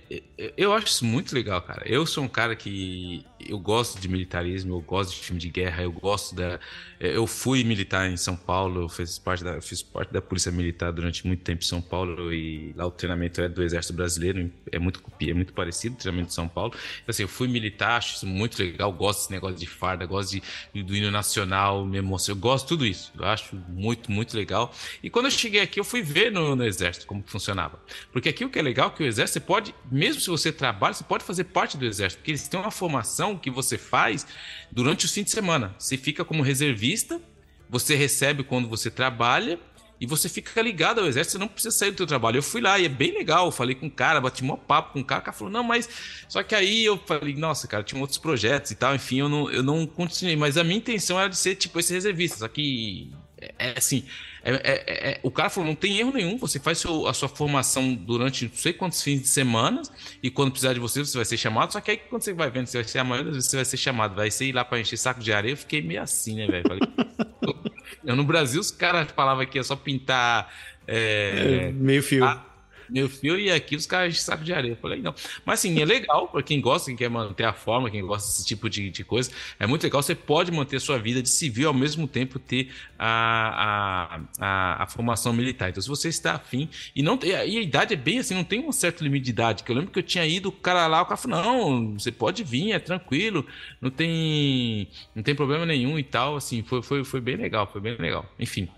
eu acho isso muito legal, cara. Eu sou um cara que eu gosto de militarismo, eu gosto de filme de guerra, eu gosto da. Eu fui militar em São Paulo, eu fiz parte da, fiz parte da polícia militar durante muito tempo em São Paulo e lá o treinamento é do Exército Brasileiro, é muito é muito parecido o treinamento de São Paulo. Então, assim, eu fui militar, acho isso muito legal, gosto desse negócio de farda, gosto de, do hino nacional, me emociono, eu gosto de tudo isso. Eu acho muito, muito legal. E quando eu cheguei aqui, eu fui ver no, no Exército como funcionava. Porque aqui o que é legal é que o Exército você pode, mesmo se você trabalha, você pode fazer parte do Exército, porque eles têm uma formação que você faz durante o fim de semana. Você fica como reservista, você recebe quando você trabalha e você fica ligado ao exército, você não precisa sair do seu trabalho. Eu fui lá e é bem legal, eu falei com o cara, bati um papo com o cara, o cara falou, não, mas... Só que aí eu falei, nossa, cara, tinha outros projetos e tal, enfim, eu não, eu não continuei. Mas a minha intenção era de ser, tipo, esse reservista, só que, é, é assim, é, é, é, o cara falou: não tem erro nenhum, você faz seu, a sua formação durante não sei quantos fins de semana, e quando precisar de você, você vai ser chamado. Só que aí quando você vai vendo, você vai ser a maioria das vezes você vai ser chamado, vai ser ir lá para encher saco de areia. Eu fiquei meio assim, né, velho? <laughs> Eu, no Brasil, os caras falavam que é só pintar. É, é meio fio. A, meu filho, e aqui os caras de saco de areia. Eu falei, não. Mas assim, é legal para quem gosta, quem quer manter a forma, quem gosta desse tipo de, de coisa. É muito legal. Você pode manter sua vida de civil ao mesmo tempo ter a, a, a, a formação militar. Então, se você está afim, e não e a idade é bem assim, não tem um certo limite de idade. Que eu lembro que eu tinha ido, o cara lá, o cara falou, não, você pode vir, é tranquilo, não tem, não tem problema nenhum e tal. Assim, foi, foi, foi bem legal, foi bem legal. Enfim.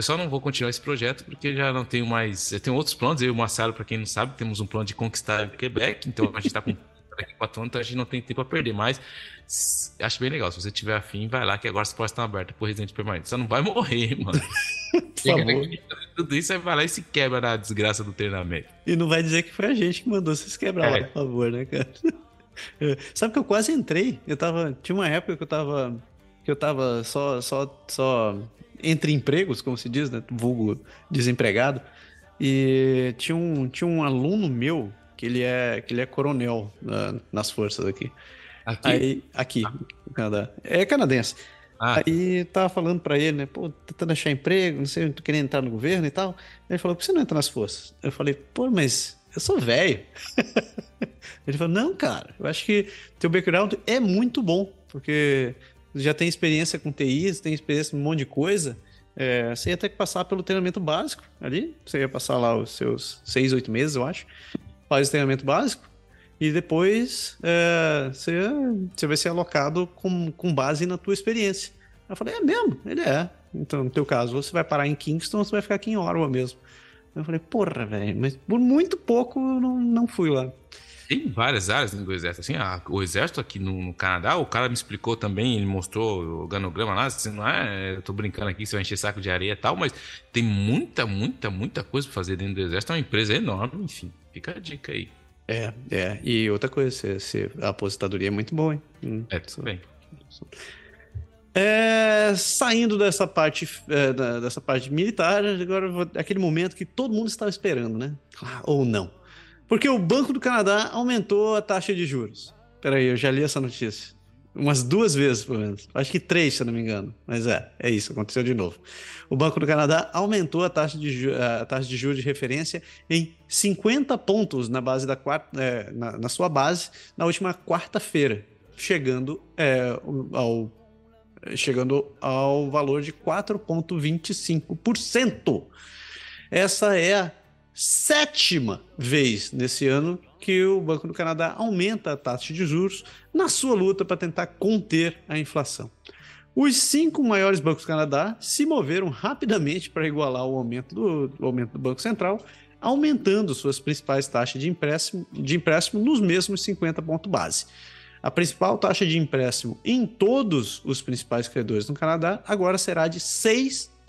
Eu só não vou continuar esse projeto porque já não tenho mais. Eu tenho outros planos. Eu e o Marcelo, para quem não sabe, temos um plano de conquistar o Quebec. Então a gente está com <laughs> daqui quatro anos, então a gente não tem tempo a perder. Mas acho bem legal. Se você tiver afim, vai lá que agora as portas estão abertas por residente permanente. Você não vai morrer, mano. <laughs> Tudo isso aí vai lá e se quebra na desgraça do treinamento. E não vai dizer que foi a gente que mandou vocês quebrar é. lá, por favor, né, cara? <laughs> Sabe que eu quase entrei? Eu tava. Tinha uma época que eu tava. Eu tava só, só, só entre empregos, como se diz, né? Vulgo desempregado. E tinha um, tinha um aluno meu que ele é, que ele é coronel na, nas forças aqui. Aqui? Aí, aqui, no Canadá. É canadense. Ah, Aí tava falando pra ele, né? Pô, tentando achar emprego, não sei, tô querendo entrar no governo e tal. Ele falou, por que você não entra nas forças? Eu falei, pô, mas eu sou velho. <laughs> ele falou, não, cara, eu acho que teu background é muito bom, porque já tem experiência com TI, você tem experiência em um monte de coisa. É, você ia ter que passar pelo treinamento básico ali. Você ia passar lá os seus seis, oito meses, eu acho. Faz o treinamento básico. E depois é, você, você vai ser alocado com, com base na tua experiência. Eu falei, é mesmo? Ele é. Então, no teu caso, você vai parar em Kingston você vai ficar aqui em Ottawa mesmo. Eu falei, porra, velho, mas por muito pouco eu não, não fui lá. Tem várias áreas dentro do exército. Assim, a- o exército aqui no, no Canadá, o cara me explicou também, ele mostrou o organograma lá, assim, não é, eu tô brincando aqui, você vai encher saco de areia e tal, mas tem muita, muita, muita coisa pra fazer dentro do exército. É uma empresa enorme, enfim. Fica a dica aí. É, é. E outra coisa, você, você- a aposentadoria é muito boa, hein? Hum. É, tudo bem. É, saindo dessa parte, é, dessa parte militar, agora vou- aquele momento que todo mundo estava esperando, né? Ah, ou não. Porque o Banco do Canadá aumentou a taxa de juros. Peraí, eu já li essa notícia. Umas duas vezes, pelo menos. Acho que três, se eu não me engano. Mas é, é isso, aconteceu de novo. O Banco do Canadá aumentou a taxa de, a taxa de juros de referência em 50 pontos na base da quarta, é, na, na sua base na última quarta-feira, chegando é, ao chegando ao valor de 4,25%. Essa é a sétima vez nesse ano que o Banco do Canadá aumenta a taxa de juros na sua luta para tentar conter a inflação. Os cinco maiores bancos do Canadá se moveram rapidamente para igualar o aumento do, o aumento do Banco Central, aumentando suas principais taxas de empréstimo, de empréstimo nos mesmos 50 pontos base. A principal taxa de empréstimo em todos os principais credores no Canadá agora será de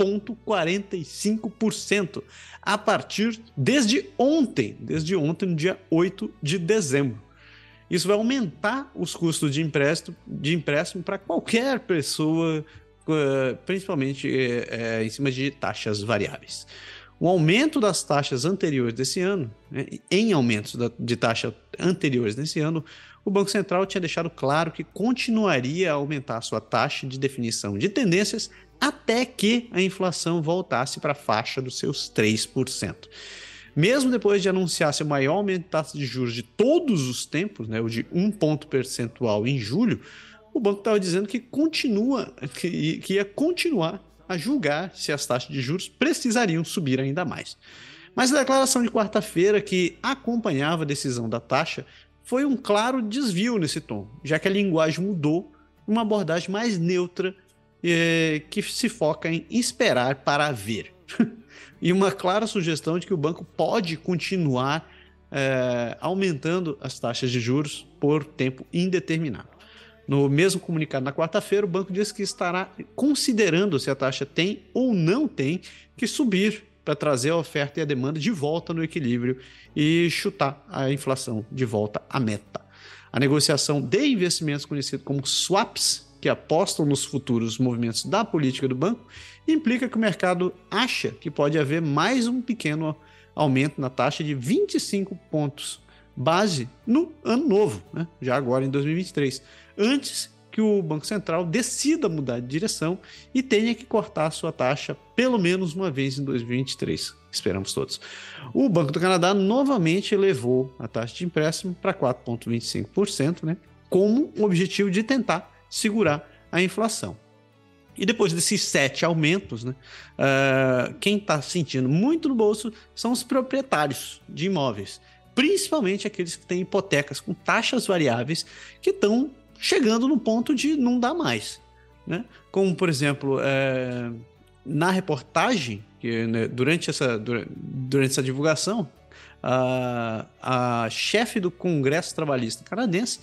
6,45% a partir desde ontem, desde ontem, no dia 8 de dezembro. Isso vai aumentar os custos de empréstimo, de empréstimo para qualquer pessoa, eh, principalmente eh, em cima de taxas variáveis. O aumento das taxas anteriores desse ano, né, em aumentos de taxa anteriores desse ano, o Banco Central tinha deixado claro que continuaria a aumentar a sua taxa de definição de tendências até que a inflação voltasse para a faixa dos seus 3%. Mesmo depois de anunciar seu maior aumento de taxa de juros de todos os tempos, né, o de um ponto percentual em julho, o banco estava dizendo que continua, que, que ia continuar a julgar se as taxas de juros precisariam subir ainda mais. Mas a declaração de quarta-feira que acompanhava a decisão da taxa foi um claro desvio nesse tom, já que a linguagem mudou uma abordagem mais neutra eh, que se foca em esperar para ver. <laughs> e uma clara sugestão de que o banco pode continuar eh, aumentando as taxas de juros por tempo indeterminado. No mesmo comunicado na quarta-feira, o banco disse que estará considerando se a taxa tem ou não tem que subir para trazer a oferta e a demanda de volta no equilíbrio e chutar a inflação de volta à meta. A negociação de investimentos conhecido como swaps, que apostam nos futuros movimentos da política do banco, implica que o mercado acha que pode haver mais um pequeno aumento na taxa de 25 pontos base no ano novo, né? já agora em 2023, antes que o Banco Central decida mudar de direção e tenha que cortar a sua taxa pelo menos uma vez em 2023. Esperamos todos. O Banco do Canadá novamente elevou a taxa de empréstimo para 4,25%, né? como o objetivo de tentar segurar a inflação. E depois desses sete aumentos, né, uh, quem está sentindo muito no bolso são os proprietários de imóveis, principalmente aqueles que têm hipotecas com taxas variáveis que estão chegando no ponto de não dar mais. Né? Como, por exemplo, é, na reportagem, que, né, durante, essa, durante essa divulgação, a chefe do Congresso Trabalhista canadense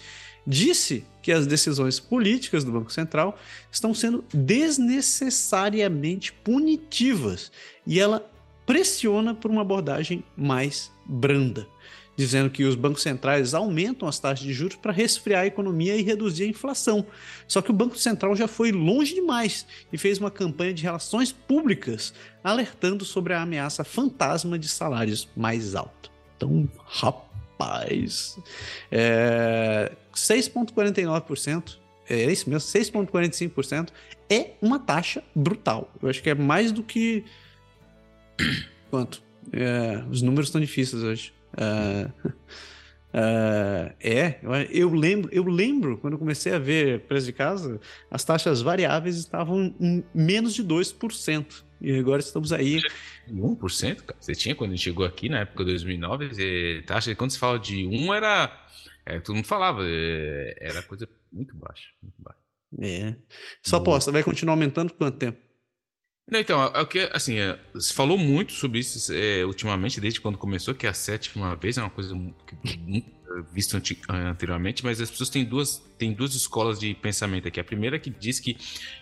disse que as decisões políticas do Banco Central estão sendo desnecessariamente punitivas e ela pressiona por uma abordagem mais branda. dizendo que os bancos centrais aumentam as taxas de juros para resfriar a economia e reduzir a inflação. Só que o Banco Central já foi longe demais e fez uma campanha de relações públicas alertando sobre a ameaça fantasma de salários mais altos. Então, rapaz, é, 6,49%, é isso mesmo, 6,45% é uma taxa brutal. Eu acho que é mais do que. <coughs> Quanto? É, os números estão difíceis hoje. Uh, uh, é, eu lembro, eu lembro quando eu comecei a ver preço de casa, as taxas variáveis estavam em menos de 2%. E agora estamos aí. 1%? Cara. Você tinha quando a gente chegou aqui na época de 2009, você, taxa, quando se fala de 1 era. É, todo mundo falava, é, era coisa muito baixa. Muito baixa. É. Só posta, vai continuar aumentando quanto tempo? Não, então, é o que, assim, é, se falou muito sobre isso é, ultimamente, desde quando começou, que é a sétima vez, é uma coisa vista anteriormente, mas as pessoas têm duas, têm duas escolas de pensamento aqui. A primeira é que diz que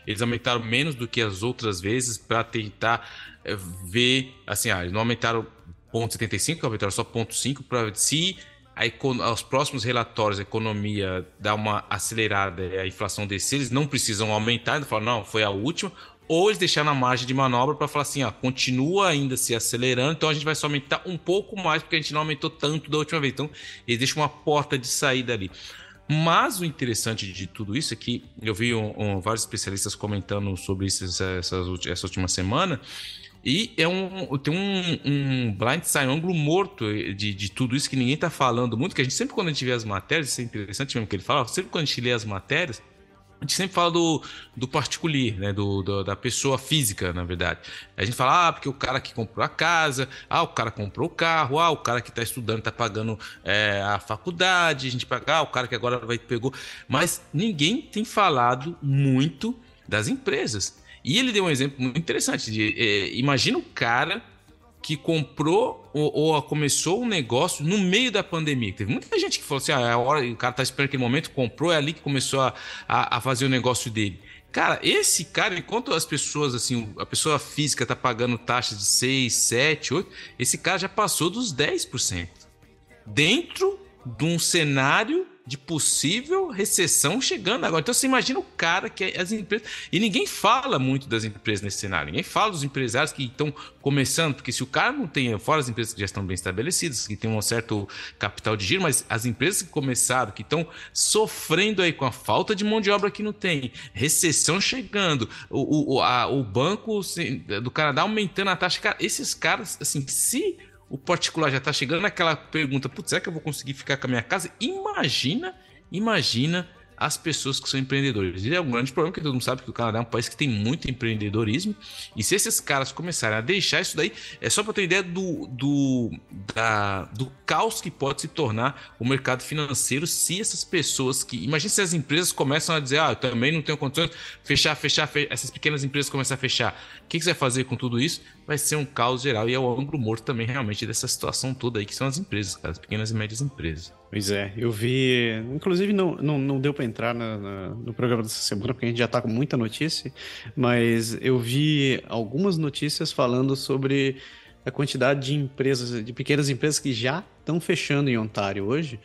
eles aumentaram menos do que as outras vezes para tentar é, ver, assim, ah, eles não aumentaram ponto 75, aumentaram só ponto 5 para se a, os próximos relatórios a economia dá uma acelerada a inflação descer, eles não precisam aumentar, eles falam, não, foi a última, ou eles deixaram na margem de manobra para falar assim, ó, continua ainda se acelerando, então a gente vai só aumentar um pouco mais, porque a gente não aumentou tanto da última vez. Então, eles deixam uma porta de saída ali. Mas o interessante de tudo isso é que eu vi um, um, vários especialistas comentando sobre isso essa, essa, essa última semana, e é um, tem um, um blind side, um ângulo morto de, de tudo isso que ninguém está falando muito, que a gente sempre quando a gente vê as matérias, isso é interessante mesmo que ele fala, sempre quando a gente lê as matérias, a gente sempre fala do, do particular, né? Do, do, da pessoa física, na verdade. A gente fala, ah, porque o cara que comprou a casa, ah, o cara comprou o carro, ah, o cara que está estudando está pagando é, a faculdade, a gente paga, ah, o cara que agora vai pegou. Mas ninguém tem falado muito das empresas. E ele deu um exemplo muito interessante. De, é, imagina o cara que comprou ou, ou, começou um negócio no meio da pandemia. Teve muita gente que falou assim: ah, é a hora, o cara tá esperando aquele momento, comprou, é ali que começou a, a, a, fazer o negócio dele. Cara, esse cara, enquanto as pessoas, assim, a pessoa física tá pagando taxas de 6, 7, 8, esse cara já passou dos 10%. Dentro de um cenário de possível recessão chegando agora. Então você imagina o cara que é as empresas. E ninguém fala muito das empresas nesse cenário. Ninguém fala dos empresários que estão começando, porque se o cara não tem, fora as empresas que já estão bem estabelecidas, que tem um certo capital de giro, mas as empresas que começaram, que estão sofrendo aí com a falta de mão de obra que não tem, recessão chegando, o, o, a, o banco do Canadá aumentando a taxa. Cara, esses caras, assim, se o particular já está chegando naquela pergunta, putz, será que eu vou conseguir ficar com a minha casa? Imagina, imagina as pessoas que são empreendedores. E é um grande problema, porque todo mundo sabe que o Canadá é um país que tem muito empreendedorismo. E se esses caras começarem a deixar isso daí, é só para ter ideia do, do, da, do caos que pode se tornar o mercado financeiro se essas pessoas que. Imagina se as empresas começam a dizer, ah, eu também não tenho condições, fechar, fechar, fechar essas pequenas empresas começam a fechar. O que, que você vai fazer com tudo isso? Vai ser um caos geral e é o ângulo morto também, realmente, dessa situação toda aí, que são as empresas, cara, as pequenas e médias empresas. Pois é, eu vi. Inclusive, não, não, não deu para entrar na, na, no programa dessa semana, porque a gente já tá com muita notícia, mas eu vi algumas notícias falando sobre a quantidade de empresas, de pequenas empresas que já estão fechando em Ontário hoje,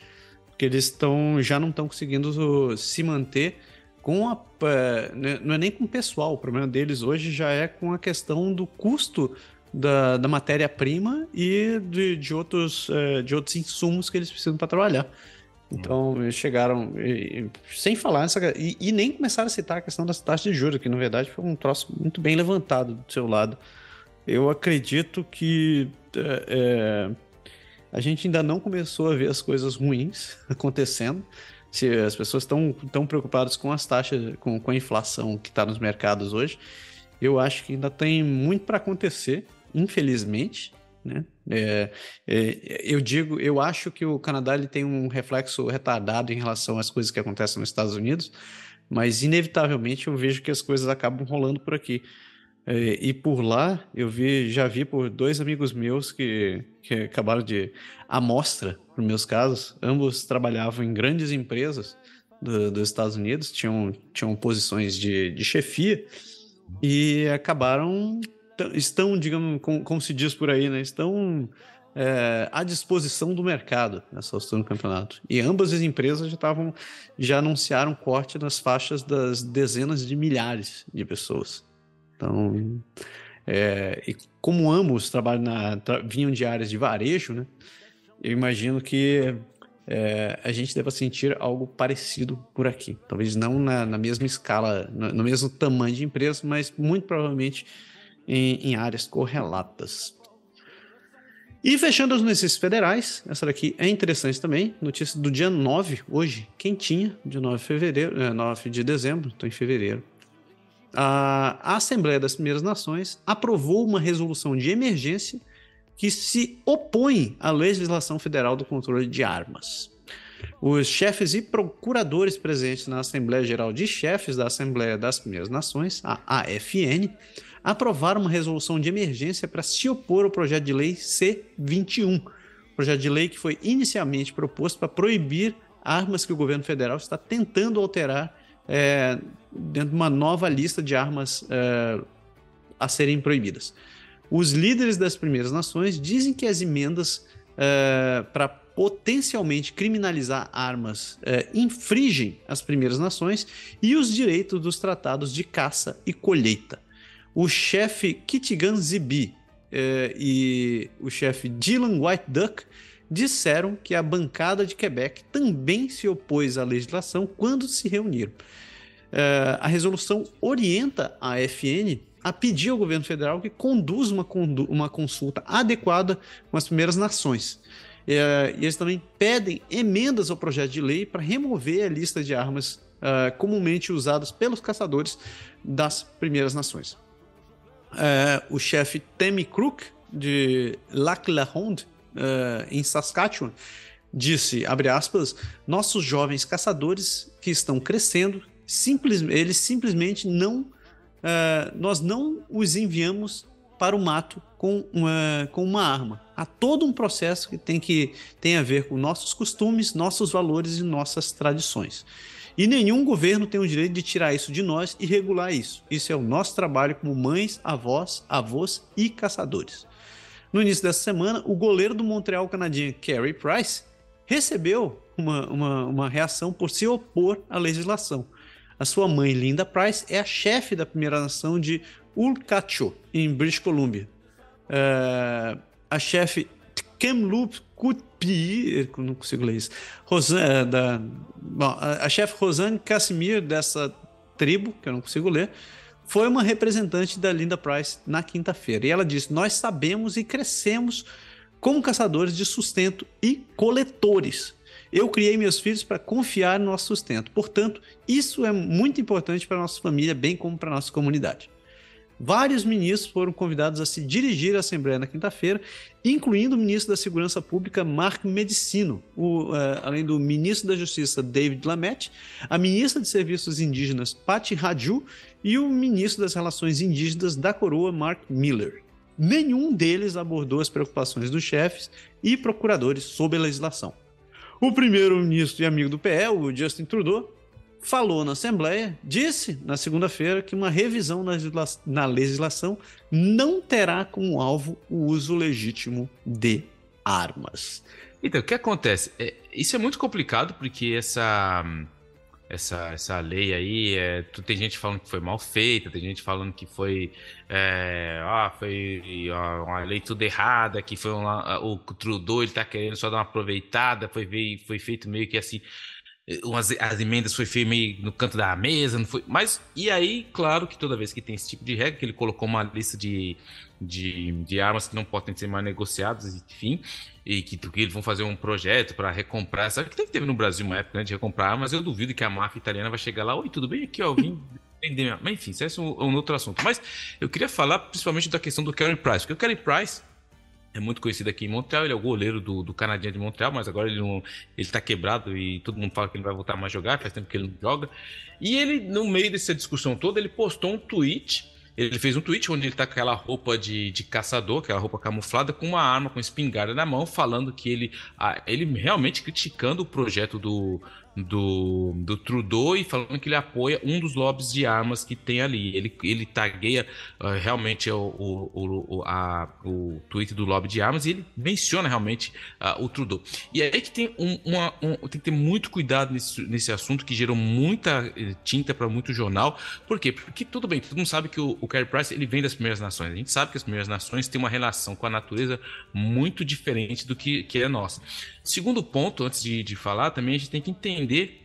porque eles estão já não estão conseguindo se manter com a. Né, não é nem com o pessoal, o problema deles hoje já é com a questão do custo da, da matéria-prima e de, de, outros, é, de outros insumos que eles precisam para trabalhar. Então, eles chegaram, e, sem falar nessa. E, e, nem começaram a citar a questão das taxas de juros, que na verdade foi um troço muito bem levantado do seu lado. Eu acredito que é, a gente ainda não começou a ver as coisas ruins <laughs> acontecendo. Se as pessoas estão tão preocupadas com as taxas, com, com a inflação que está nos mercados hoje, eu acho que ainda tem muito para acontecer infelizmente, né? É, é, eu digo, eu acho que o Canadá ele tem um reflexo retardado em relação às coisas que acontecem nos Estados Unidos, mas inevitavelmente eu vejo que as coisas acabam rolando por aqui. É, e por lá eu vi, já vi por dois amigos meus que, que acabaram de amostra, nos meus casos, ambos trabalhavam em grandes empresas do, dos Estados Unidos, tinham, tinham posições de, de chefia e acabaram estão, digamos, como, como, se diz por aí, né? Estão é, à disposição do mercado nessa altura do campeonato. E ambas as empresas já estavam já anunciaram corte nas faixas das dezenas de milhares de pessoas. Então, é, e como ambos trabalham na, tra, vinham de áreas de varejo, né? Eu imagino que é, a gente deva sentir algo parecido por aqui. Talvez não na, na mesma escala, no, no, mesmo tamanho de empresa, mas muito provavelmente em, em áreas correlatas. E fechando as notícias federais, essa daqui é interessante também, notícia do dia 9, hoje, quentinha, de 9 de fevereiro, é, 9 de dezembro, estou em fevereiro. A Assembleia das Primeiras Nações aprovou uma resolução de emergência que se opõe à legislação federal do controle de armas. Os chefes e procuradores presentes na Assembleia Geral de Chefes da Assembleia das Primeiras Nações, a AFN, aprovaram uma resolução de emergência para se opor ao projeto de lei C-21, projeto de lei que foi inicialmente proposto para proibir armas que o governo federal está tentando alterar é, dentro de uma nova lista de armas é, a serem proibidas. Os líderes das primeiras nações dizem que as emendas é, para potencialmente criminalizar armas é, infringem as primeiras nações e os direitos dos tratados de caça e colheita o chefe Kitigan Zibi eh, e o chefe Dylan White Duck disseram que a bancada de Quebec também se opôs à legislação quando se reuniram. Eh, a resolução orienta a FN a pedir ao governo federal que conduza uma, uma consulta adequada com as primeiras nações. Eh, e eles também pedem emendas ao projeto de lei para remover a lista de armas uh, comumente usadas pelos caçadores das primeiras nações é, o chefe Tammy Crook, de Lac La Ronde, é, em Saskatchewan, disse, abre aspas, nossos jovens caçadores que estão crescendo, simples, eles simplesmente não, é, nós não os enviamos para o mato com uma, com uma arma. Há todo um processo que tem, que tem a ver com nossos costumes, nossos valores e nossas tradições. E nenhum governo tem o direito de tirar isso de nós e regular isso. Isso é o nosso trabalho como mães, avós, avós e caçadores. No início dessa semana, o goleiro do Montreal canadiense Carey Price recebeu uma, uma, uma reação por se opor à legislação. A sua mãe, Linda Price, é a chefe da primeira nação de Ulkacho, em British Columbia. Uh, a chefe Kamloops Kutpi, não consigo ler isso, Rosan, é, da, bom, a, a chefe Rosane Casimir dessa tribo, que eu não consigo ler, foi uma representante da Linda Price na quinta-feira. E ela disse: Nós sabemos e crescemos como caçadores de sustento e coletores. Eu criei meus filhos para confiar no nosso sustento. Portanto, isso é muito importante para a nossa família, bem como para a nossa comunidade. Vários ministros foram convidados a se dirigir à Assembleia na quinta-feira, incluindo o ministro da Segurança Pública, Mark Medicino, o, uh, além do ministro da Justiça, David Lametti, a ministra de Serviços Indígenas, Patti Raju, e o ministro das Relações Indígenas da Coroa, Mark Miller. Nenhum deles abordou as preocupações dos chefes e procuradores sobre a legislação. O primeiro-ministro e amigo do PE, o Justin Trudeau, falou na Assembleia, disse na segunda-feira que uma revisão na legislação não terá como alvo o uso legítimo de armas. Então, o que acontece? É, isso é muito complicado porque essa essa, essa lei aí, é, tem gente falando que foi mal feita, tem gente falando que foi, é, ah, foi uma lei tudo errada, que foi o Trudeau ele tá querendo só dar uma aproveitada, foi, foi feito meio que assim, umas, as emendas foi feio meio no canto da mesa, não foi. Mas, e aí, claro que toda vez que tem esse tipo de regra, que ele colocou uma lista de, de, de armas que não podem ser mais negociadas, enfim, e que, que eles vão fazer um projeto para recomprar. Sabe que teve no Brasil uma época né, de recomprar armas, eu duvido que a máfia italiana vai chegar lá, oi, tudo bem? Aqui, ó, vim vender. Mas enfim, isso é um, um outro assunto. Mas eu queria falar principalmente da questão do Carey Price, porque o Carey Price é muito conhecido aqui em Montreal, ele é o goleiro do, do Canadiense de Montreal, mas agora ele não, ele tá quebrado e todo mundo fala que ele vai voltar mais a jogar, faz tempo que ele não joga. E ele, no meio dessa discussão toda, ele postou um tweet, ele fez um tweet onde ele tá com aquela roupa de, de caçador, aquela roupa camuflada, com uma arma, com espingarda na mão, falando que ele, ele realmente criticando o projeto do, do, do Trudeau e falando que ele apoia um dos lobbies de armas que tem ali. Ele, ele tagueia uh, realmente o, o, o, a, o tweet do lobby de armas e ele menciona realmente uh, o Trudeau. E é aí que tem, um, uma, um, tem que ter muito cuidado nesse, nesse assunto que gerou muita eh, tinta para muito jornal. Por quê? Porque tudo bem, todo mundo sabe que o, Kerry Price ele vem das primeiras nações. A gente sabe que as primeiras nações têm uma relação com a natureza muito diferente do que, que é nossa. Segundo ponto, antes de, de falar, também a gente tem que entender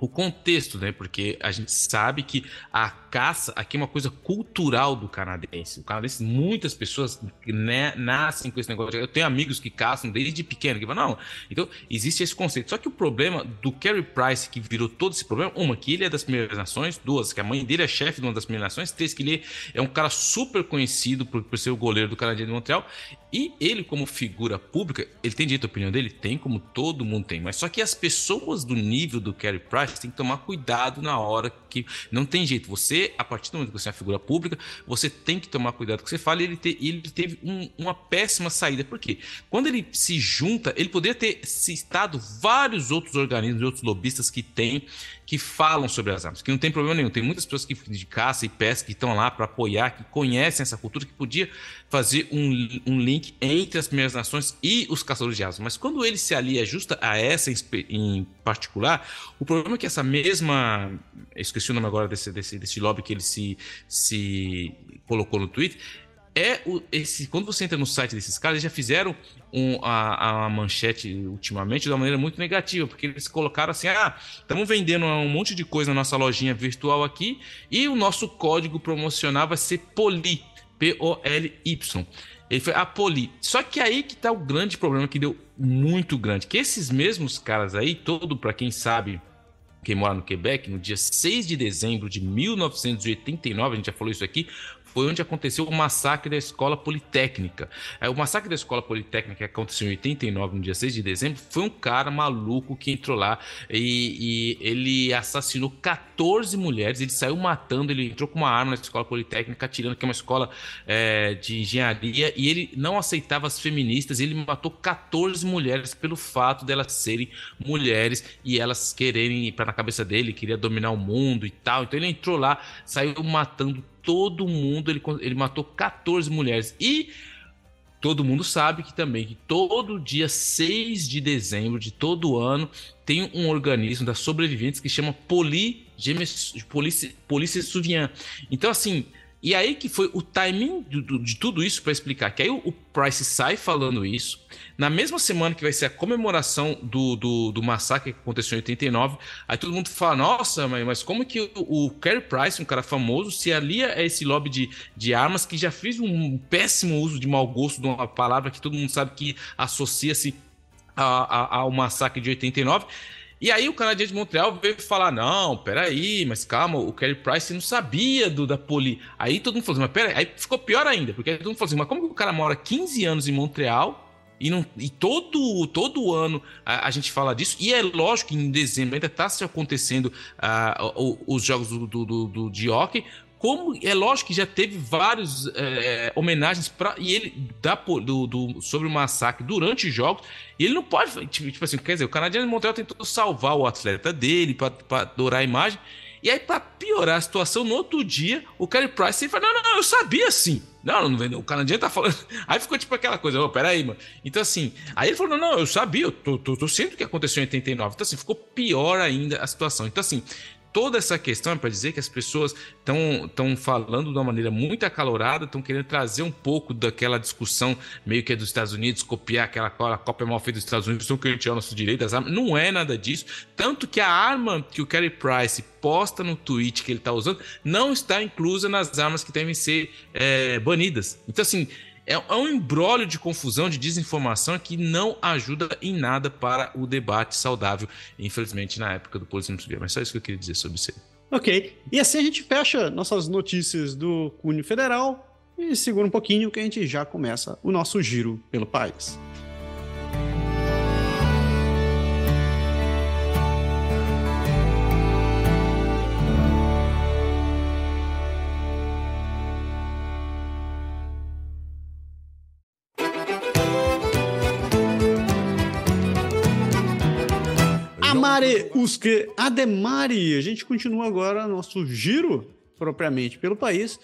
o contexto, né? Porque a gente sabe que a caça aqui é uma coisa cultural do canadense. O canadense, muitas pessoas né, nascem com esse negócio. Eu tenho amigos que caçam desde pequeno, que falam, não. Então, existe esse conceito. Só que o problema do Kerry Price, que virou todo esse problema, uma, que ele é das primeiras nações, duas, que a mãe dele é chefe de uma das primeiras nações, três, que ele é um cara super conhecido por, por ser o goleiro do Canadá de Montreal, e ele, como figura pública, ele tem direito à opinião dele? Tem, como todo mundo tem. Mas só que as pessoas do nível do Kerry Price têm que tomar cuidado na hora que. Não tem jeito. Você, a partir do momento que você é uma figura pública, você tem que tomar cuidado com o que você fala. E ele, te, ele teve um, uma péssima saída. Por quê? Quando ele se junta, ele poderia ter citado vários outros organismos, outros lobistas que tem que falam sobre as armas, que não tem problema nenhum. Tem muitas pessoas que de caça e pesca que estão lá para apoiar, que conhecem essa cultura, que podia fazer um, um link entre as primeiras nações e os caçadores de armas. Mas quando ele se alia justa a essa em particular, o problema é que essa mesma. esqueci o nome agora desse, desse, desse lobby que ele se, se colocou no Twitter é o, esse quando você entra no site desses caras, eles já fizeram um, a, a, manchete ultimamente de uma maneira muito negativa, porque eles colocaram assim: ah, estamos vendendo um monte de coisa na nossa lojinha virtual aqui e o nosso código promocional vai ser POLY, P-O-L-Y. Ele foi a Poli. Só que aí que tá o grande problema que deu muito grande, que esses mesmos caras aí, todo para quem sabe, quem mora no Quebec, no dia 6 de dezembro de 1989, a gente já falou isso aqui, foi onde aconteceu o massacre da Escola Politécnica. É, o massacre da Escola Politécnica, que aconteceu em 89, no dia 6 de dezembro, foi um cara maluco que entrou lá e, e ele assassinou 14 mulheres. Ele saiu matando, ele entrou com uma arma na Escola Politécnica, atirando, que é uma escola é, de engenharia, e ele não aceitava as feministas. Ele matou 14 mulheres pelo fato delas serem mulheres e elas quererem, para na cabeça dele, queria dominar o mundo e tal. Então ele entrou lá, saiu matando todo mundo, ele, ele matou 14 mulheres. E todo mundo sabe que também que todo dia 6 de dezembro de todo ano tem um organismo das sobreviventes que chama Poli, Polícia, Polícia Suvian. Então, assim, e aí que foi o timing de, de tudo isso para explicar. Que aí o, o, Price sai falando isso. Na mesma semana que vai ser a comemoração do, do, do, massacre que aconteceu em 89, aí todo mundo fala: Nossa, mas, mas como que o, o Kerry Price, um cara famoso, se alia a esse lobby de, de armas que já fez um péssimo uso de mau gosto de uma palavra que todo mundo sabe que associa-se ao massacre de 89. E aí o canadiense de Montreal veio falar: não, peraí, mas calma, o Kerry Price não sabia do da Poli. Aí todo mundo falou assim, mas peraí, aí ficou pior ainda, porque todo mundo falou assim, mas como que o cara mora 15 anos em Montreal? E, não, e todo, todo ano a, a, gente fala disso. E é lógico que em dezembro ainda está se acontecendo uh, os jogos do, do, do, do de hockey como é lógico que já teve vários é, homenagens para e ele dá do, do, sobre o massacre durante os jogos e ele não pode tipo, tipo assim quer dizer o canadiano de Montreal tentou salvar o atleta dele para adorar a imagem e aí para piorar a situação no outro dia o Kerry Price ele fala não, não não eu sabia sim não, não, o canadiano tá falando. <laughs> Aí ficou tipo aquela coisa, oh, peraí, mano. Então, assim, aí ele falou: não, não, eu sabia, eu tô, tô, tô o que aconteceu em 89. Então, assim, ficou pior ainda a situação. Então, assim, toda essa questão é para dizer que as pessoas estão falando de uma maneira muito acalorada, estão querendo trazer um pouco daquela discussão meio que é dos Estados Unidos, copiar aquela a é mal feita dos Estados Unidos, estão querendo tirar nosso direito das armas. Não é nada disso. Tanto que a arma que o Kerry Price posta no tweet que ele está usando não está inclusa nas armas que devem ser é, banidas. Então, assim, é, é um embrólio de confusão, de desinformação que não ajuda em nada para o debate saudável, infelizmente, na época do policismo civil. Mas só isso que eu queria dizer sobre isso. Ok. E assim a gente fecha nossas notícias do Cunho Federal e segura um pouquinho que a gente já começa o nosso giro pelo país. Amare usque ademare. A gente continua agora nosso giro propriamente pelo país,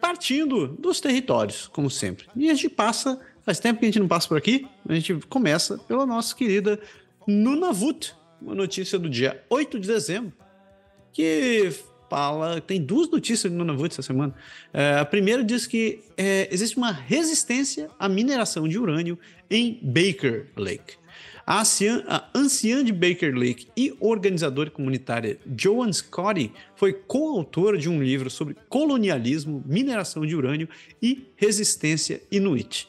partindo dos territórios, como sempre. E a gente passa, faz tempo que a gente não passa por aqui, a gente começa pela nossa querida Nunavut, uma notícia do dia 8 de dezembro, que fala. Tem duas notícias de Nunavut essa semana. É, a primeira diz que é, existe uma resistência à mineração de urânio em Baker Lake. A anciã, a anciã de Baker Lake e organizadora comunitária Joan Scotty foi coautora de um livro sobre colonialismo, mineração de urânio e resistência inuit.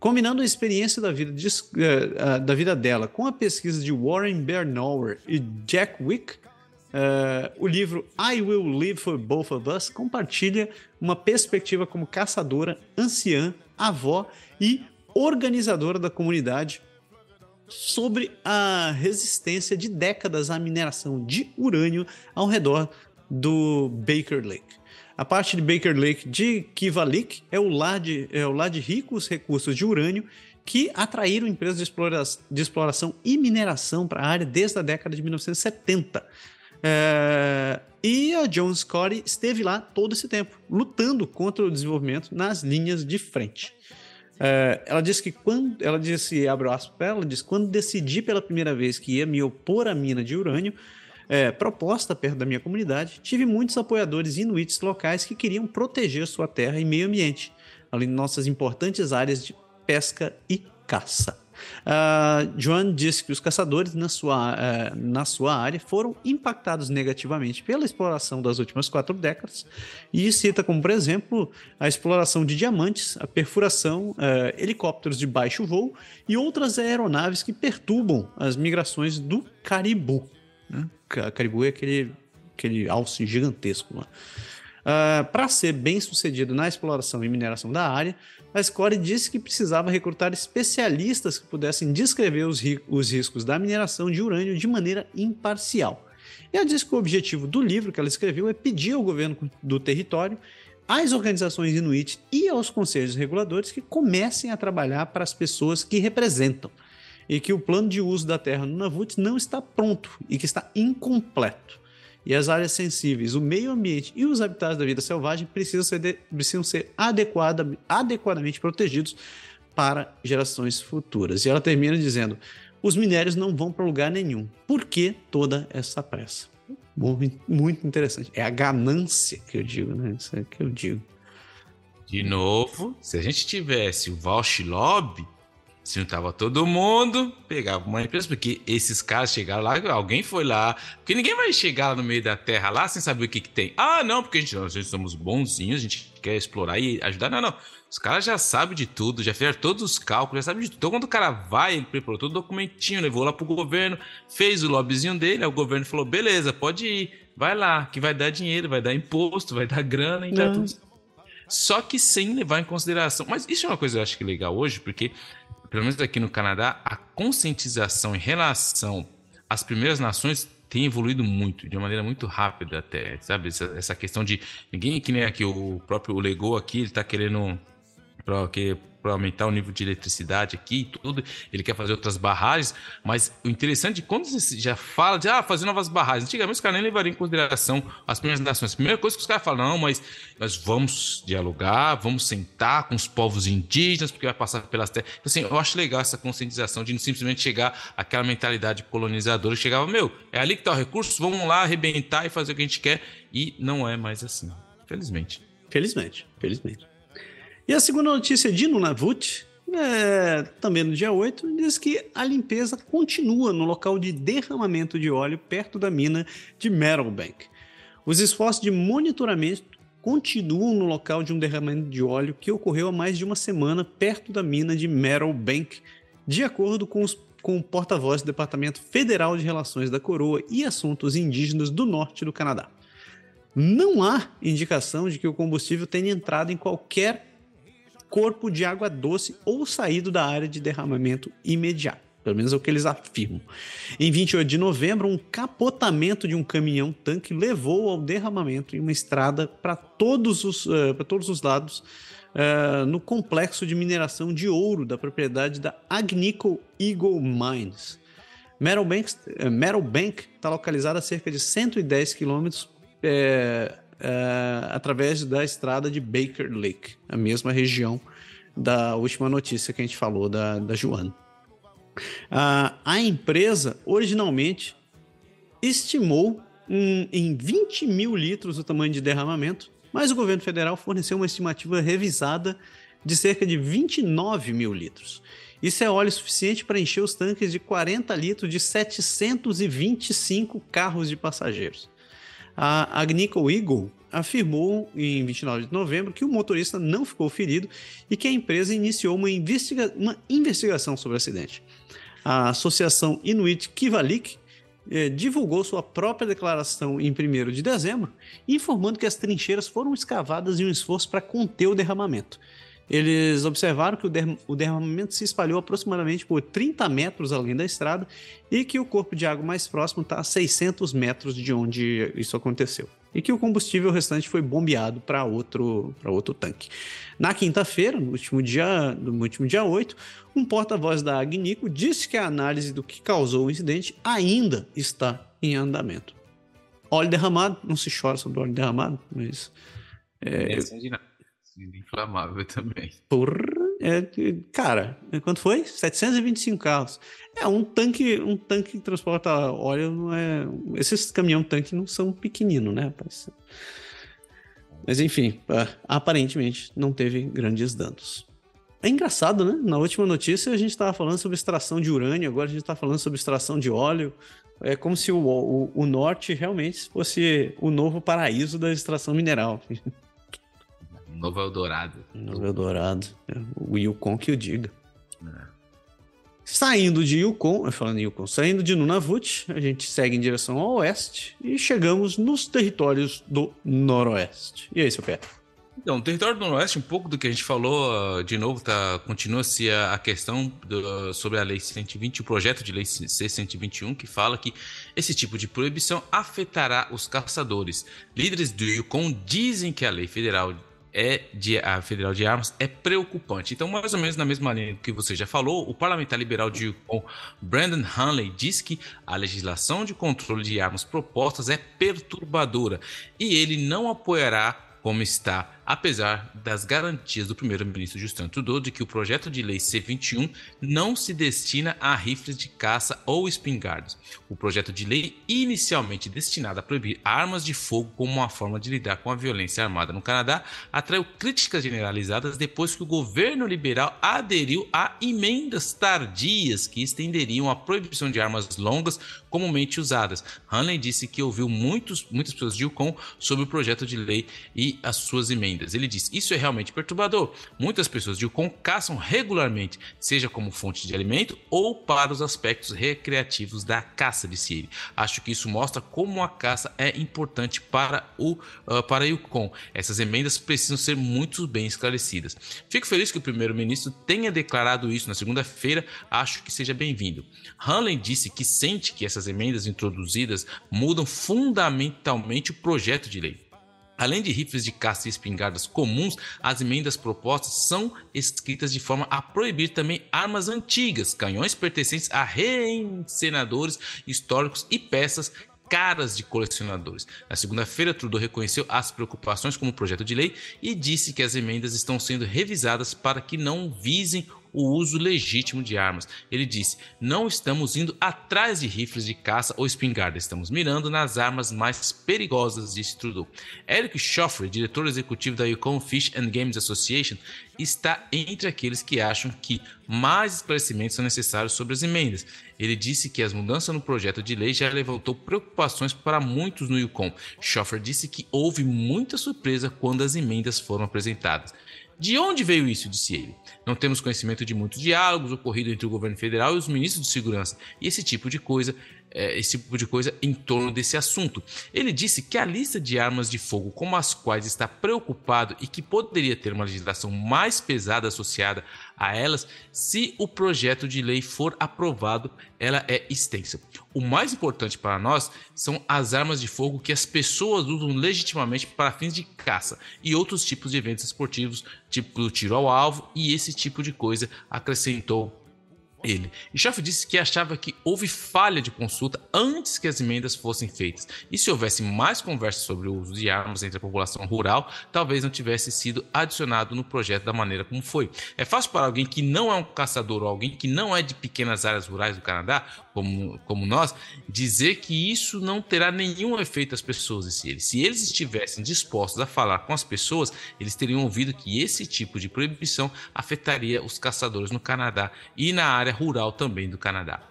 Combinando a experiência da vida, de, uh, da vida dela com a pesquisa de Warren Bernauer e Jack Wick, Uh, o livro I Will Live for Both of Us compartilha uma perspectiva como caçadora, anciã, avó e organizadora da comunidade sobre a resistência de décadas à mineração de urânio ao redor do Baker Lake. A parte de Baker Lake de Kivalik é o lar de, é o lar de ricos recursos de urânio que atraíram empresas de exploração, de exploração e mineração para a área desde a década de 1970. É, e a Joan Scotty esteve lá todo esse tempo, lutando contra o desenvolvimento nas linhas de frente. É, ela disse que quando. Ela disse, abre aspas para ela, disse: quando decidi pela primeira vez que ia me opor à mina de urânio, é, proposta perto da minha comunidade, tive muitos apoiadores inuits locais que queriam proteger sua terra e meio ambiente, além de nossas importantes áreas de pesca e caça. Uh, Joan disse que os caçadores na sua, uh, na sua área foram impactados negativamente pela exploração das últimas quatro décadas e cita como, por exemplo, a exploração de diamantes, a perfuração, uh, helicópteros de baixo voo e outras aeronaves que perturbam as migrações do caribu. Né? Caribu é aquele, aquele alce gigantesco lá. Uh, Para ser bem sucedido na exploração e mineração da área, a Score disse que precisava recrutar especialistas que pudessem descrever os, ri os riscos da mineração de urânio de maneira imparcial. E ela disse que o objetivo do livro que ela escreveu é pedir ao governo do território, às organizações inuit e aos conselhos reguladores que comecem a trabalhar para as pessoas que representam e que o plano de uso da terra no Navut não está pronto e que está incompleto e as áreas sensíveis, o meio ambiente e os habitats da vida selvagem precisam ser, de, precisam ser adequada, adequadamente protegidos para gerações futuras. E ela termina dizendo: os minérios não vão para lugar nenhum. Por que toda essa pressa? Muito, interessante. É a ganância que eu digo, né? Isso é que eu digo. De novo, se a gente tivesse o Valsh Lobby, se juntava todo mundo, pegava uma empresa, porque esses caras chegaram lá, alguém foi lá, porque ninguém vai chegar lá no meio da terra lá sem saber o que, que tem. Ah, não, porque a gente, nós somos bonzinhos, a gente quer explorar e ajudar. Não, não. Os caras já sabem de tudo, já fizeram todos os cálculos, já sabem de tudo. Então, quando o cara vai, ele preparou todo o documentinho, levou lá pro governo, fez o lobbyzinho dele, aí o governo falou: beleza, pode ir, vai lá, que vai dar dinheiro, vai dar imposto, vai dar grana, então tudo. Só que sem levar em consideração. Mas isso é uma coisa que eu acho que é legal hoje, porque pelo menos aqui no Canadá, a conscientização em relação às primeiras nações tem evoluído muito, de uma maneira muito rápida até, sabe? Essa, essa questão de ninguém que nem aqui, o próprio Legou aqui, ele tá querendo para que para aumentar o nível de eletricidade aqui e tudo, ele quer fazer outras barragens, mas o interessante é quando você já fala de ah, fazer novas barragens, antigamente os caras nem levariam em consideração as primeiras nações. A primeira coisa que os caras falam, não, mas nós vamos dialogar, vamos sentar com os povos indígenas, porque vai passar pelas terras. Então, assim, eu acho legal essa conscientização de não simplesmente chegar aquela mentalidade colonizadora, chegava, meu, é ali que está o recurso, vamos lá arrebentar e fazer o que a gente quer, e não é mais assim, felizmente. Felizmente, felizmente. E a segunda notícia de Nunavut, é, também no dia 8, diz que a limpeza continua no local de derramamento de óleo perto da mina de Meadowbank. Os esforços de monitoramento continuam no local de um derramamento de óleo que ocorreu há mais de uma semana perto da mina de Meadowbank, de acordo com, os, com o porta-voz do Departamento Federal de Relações da Coroa e Assuntos Indígenas do Norte do Canadá. Não há indicação de que o combustível tenha entrado em qualquer corpo de água doce ou saído da área de derramamento imediato. Pelo menos é o que eles afirmam. Em 28 de novembro, um capotamento de um caminhão-tanque levou ao derramamento em uma estrada para todos, os, uh, todos os lados uh, no complexo de mineração de ouro da propriedade da Agnico Eagle Mines. Meadowbank Bank está localizada a cerca de 110 quilômetros é, através da estrada de Baker Lake, a mesma região da última notícia que a gente falou da, da Joana. Uh, a empresa originalmente estimou um, em 20 mil litros o tamanho de derramamento, mas o governo federal forneceu uma estimativa revisada de cerca de 29 mil litros. Isso é óleo suficiente para encher os tanques de 40 litros de 725 carros de passageiros. A Agnico Eagle afirmou em 29 de novembro que o motorista não ficou ferido e que a empresa iniciou uma, investiga uma investigação sobre o acidente. A associação Inuit Kivalik eh, divulgou sua própria declaração em 1 de dezembro, informando que as trincheiras foram escavadas em um esforço para conter o derramamento. Eles observaram que o derramamento se espalhou aproximadamente por 30 metros além da estrada e que o corpo de água mais próximo está a 600 metros de onde isso aconteceu. E que o combustível restante foi bombeado para outro, outro tanque. Na quinta-feira, no, último dia, no último dia 8, um porta-voz da Agnico disse que a análise do que causou o incidente ainda está em andamento. Óleo derramado, não se chora sobre óleo derramado, mas. É, é inflamável também. Porra, é, cara, quanto foi? 725 carros. É um tanque, um tanque que transporta óleo não é. Esses caminhão tanque não são pequeninos, né, rapaz? Mas enfim, aparentemente não teve grandes danos. É engraçado, né? Na última notícia a gente estava falando sobre extração de urânio, agora a gente está falando sobre extração de óleo. É como se o, o, o norte realmente fosse o novo paraíso da extração mineral. Novo Eldorado. Novo Eldorado. É, o Yukon que o diga. É. Saindo de Yukon, falando em Yukon, saindo de Nunavut, a gente segue em direção ao oeste e chegamos nos territórios do noroeste. E aí, seu Pedro? Então, o território do Noroeste, um pouco do que a gente falou, ah, de novo, tá, continua-se a, a, questão do, sobre a Lei 120, o projeto de Lei C-121, que fala que esse tipo de proibição afetará os caçadores. Líderes do Yukon dizem que a lei federal é de, a Federal de Armas é preocupante. Então, mais ou menos na mesma linha que você já falou, o parlamentar liberal de Yukon, Brandon Hanley, diz que a legislação de controle de armas propostas é perturbadora e ele não apoiará como está, apesar das garantias do primeiro-ministro Justin Trudeau de que o projeto de lei C-21 não se destina a rifles de caça ou espingardas. O projeto de lei, inicialmente destinado a proibir armas de fogo como uma forma de lidar com a violência armada no Canadá, atraiu críticas generalizadas depois que o governo liberal aderiu a emendas tardias que estenderiam a proibição de armas longas comumente usadas. Hanley disse que ouviu muitos, muitas pessoas de Yukon sobre o projeto de lei e as suas emendas. Ele diz: Isso é realmente perturbador. Muitas pessoas de Yukon caçam regularmente, seja como fonte de alimento ou para os aspectos recreativos da caça, disse ele. Acho que isso mostra como a caça é importante para o uh, para Yukon. Essas emendas precisam ser muito bem esclarecidas. Fico feliz que o primeiro-ministro tenha declarado isso na segunda-feira. Acho que seja bem-vindo. Hanley disse que sente que essas emendas introduzidas mudam fundamentalmente o projeto de lei. Além de rifles de caça e espingardas comuns, as emendas propostas são escritas de forma a proibir também armas antigas, canhões pertencentes a reencenadores históricos e peças caras de colecionadores. Na segunda-feira, Trudeau reconheceu as preocupações com o projeto de lei e disse que as emendas estão sendo revisadas para que não visem o uso legítimo de armas. Ele disse: Não estamos indo atrás de rifles de caça ou espingarda, estamos mirando nas armas mais perigosas, disse Trudeau. Eric Schoffrey, diretor executivo da Yukon Fish and Games Association, está entre aqueles que acham que mais esclarecimentos são necessários sobre as emendas. Ele disse que as mudanças no projeto de lei já levantou preocupações para muitos no Yukon. Schoffer disse que houve muita surpresa quando as emendas foram apresentadas. De onde veio isso? disse ele. Não temos conhecimento de muitos diálogos ocorridos entre o governo federal e os ministros de segurança, e esse tipo de coisa é, esse tipo de coisa em torno desse assunto. Ele disse que a lista de armas de fogo com as quais está preocupado e que poderia ter uma legislação mais pesada associada a elas, se o projeto de lei for aprovado, ela é extensa. O mais importante para nós são as armas de fogo que as pessoas usam legitimamente para fins de caça e outros tipos de eventos esportivos, tipo tiro ao alvo e esse tipo de coisa, acrescentou ele. Schaff disse que achava que houve falha de consulta antes que as emendas fossem feitas. E se houvesse mais conversa sobre o uso de armas entre a população rural, talvez não tivesse sido adicionado no projeto da maneira como foi. É fácil para alguém que não é um caçador ou alguém que não é de pequenas áreas rurais do Canadá, como, como nós, dizer que isso não terá nenhum efeito às pessoas. E se eles, se eles estivessem dispostos a falar com as pessoas, eles teriam ouvido que esse tipo de proibição afetaria os caçadores no Canadá e na área rural também do Canadá.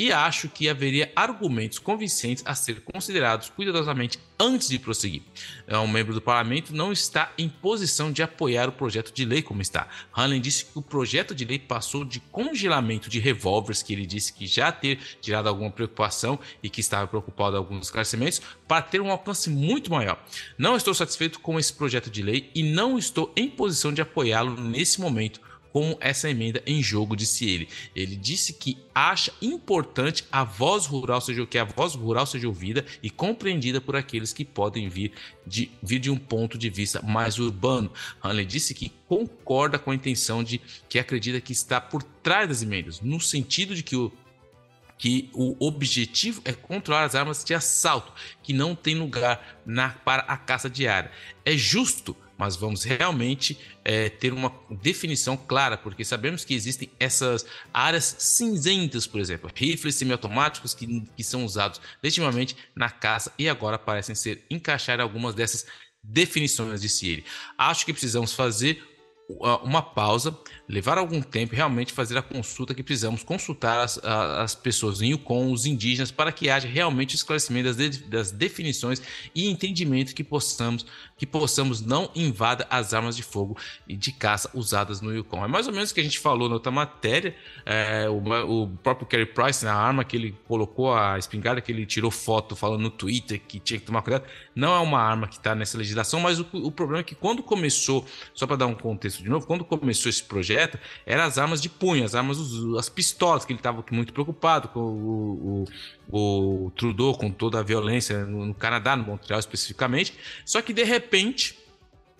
E acho que haveria argumentos convincentes a ser considerados cuidadosamente antes de prosseguir. Um membro do parlamento não está em posição de apoiar o projeto de lei como está. Hanlon disse que o projeto de lei passou de congelamento de revólveres, que ele disse que já ter tirado alguma preocupação e que estava preocupado com alguns esclarecimentos, para ter um alcance muito maior. Não estou satisfeito com esse projeto de lei e não estou em posição de apoiá-lo nesse momento com essa emenda em jogo, disse ele. Ele disse que acha importante a voz rural seja que a voz rural seja ouvida e compreendida por aqueles que podem vir de, vir de um ponto de vista mais urbano. Hanley disse que concorda com a intenção de que acredita que está por trás das emendas, no sentido de que o que o objetivo é controlar as armas de assalto, que não tem lugar na, para a caça diária. É justo mas vamos realmente é, ter uma definição clara, porque sabemos que existem essas áreas cinzentas, por exemplo, rifles semiautomáticos que, que são usados legitimamente na caça e agora parecem ser encaixar algumas dessas definições, disse ele. Acho que precisamos fazer uma pausa, levar algum tempo realmente fazer a consulta que precisamos consultar as, as pessoas em Yukon, os indígenas, para que haja realmente esclarecimento das, de, das definições e entendimento que possamos que possamos não invada as armas de fogo e de caça usadas no Yukon. É mais ou menos o que a gente falou na outra matéria. É, o, o, próprio Kerry Price, na arma que ele colocou, a espingarda que ele tirou foto falando no Twitter que tinha que tomar cuidado, não é uma arma que está nessa legislação, mas o, o problema é que quando começou, só para dar um contexto de novo, quando começou esse projeto, eram as armas de punho, as armas, as pistolas, que ele estava muito preocupado com o, o, o, Trudeau, com toda a violência no, Canadá, no Montreal especificamente. Só que de repente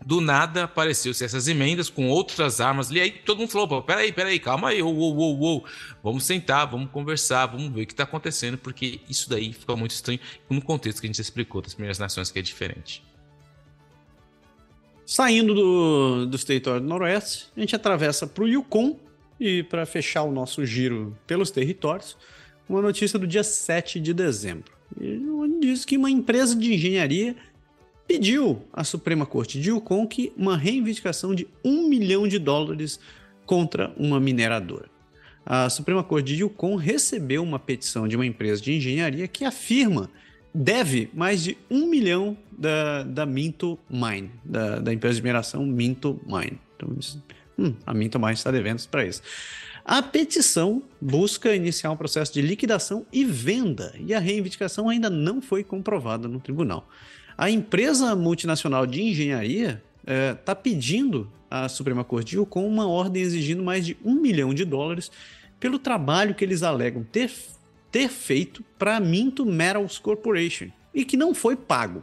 do nada apareceu-se essas emendas com outras armas ali. Aí todo mundo falou: peraí, peraí, calma aí, uou, uou, uou. vamos sentar, vamos conversar, vamos ver o que está acontecendo, porque isso daí fica muito estranho no contexto que a gente explicou das primeiras nações, que é diferente. Saindo do, do território do Noroeste, a gente atravessa para o Yukon e para fechar o nosso giro pelos territórios, uma notícia do dia 7 de dezembro, onde diz que uma empresa de engenharia pediu à Suprema Corte de Yukon que uma reivindicação de um milhão de dólares contra uma mineradora. A Suprema Corte de Yukon recebeu uma petição de uma empresa de engenharia que afirma deve mais de um milhão da, da Minto Mine, da, da empresa de mineração Minto Mine. Então, hum, a Minto Mine está devendo para isso. A petição busca iniciar um processo de liquidação e venda, e a reivindicação ainda não foi comprovada no tribunal. A empresa multinacional de engenharia está é, pedindo à Suprema Corte Yukon uma ordem exigindo mais de um milhão de dólares pelo trabalho que eles alegam ter ter feito para a Minto Metals Corporation e que não foi pago.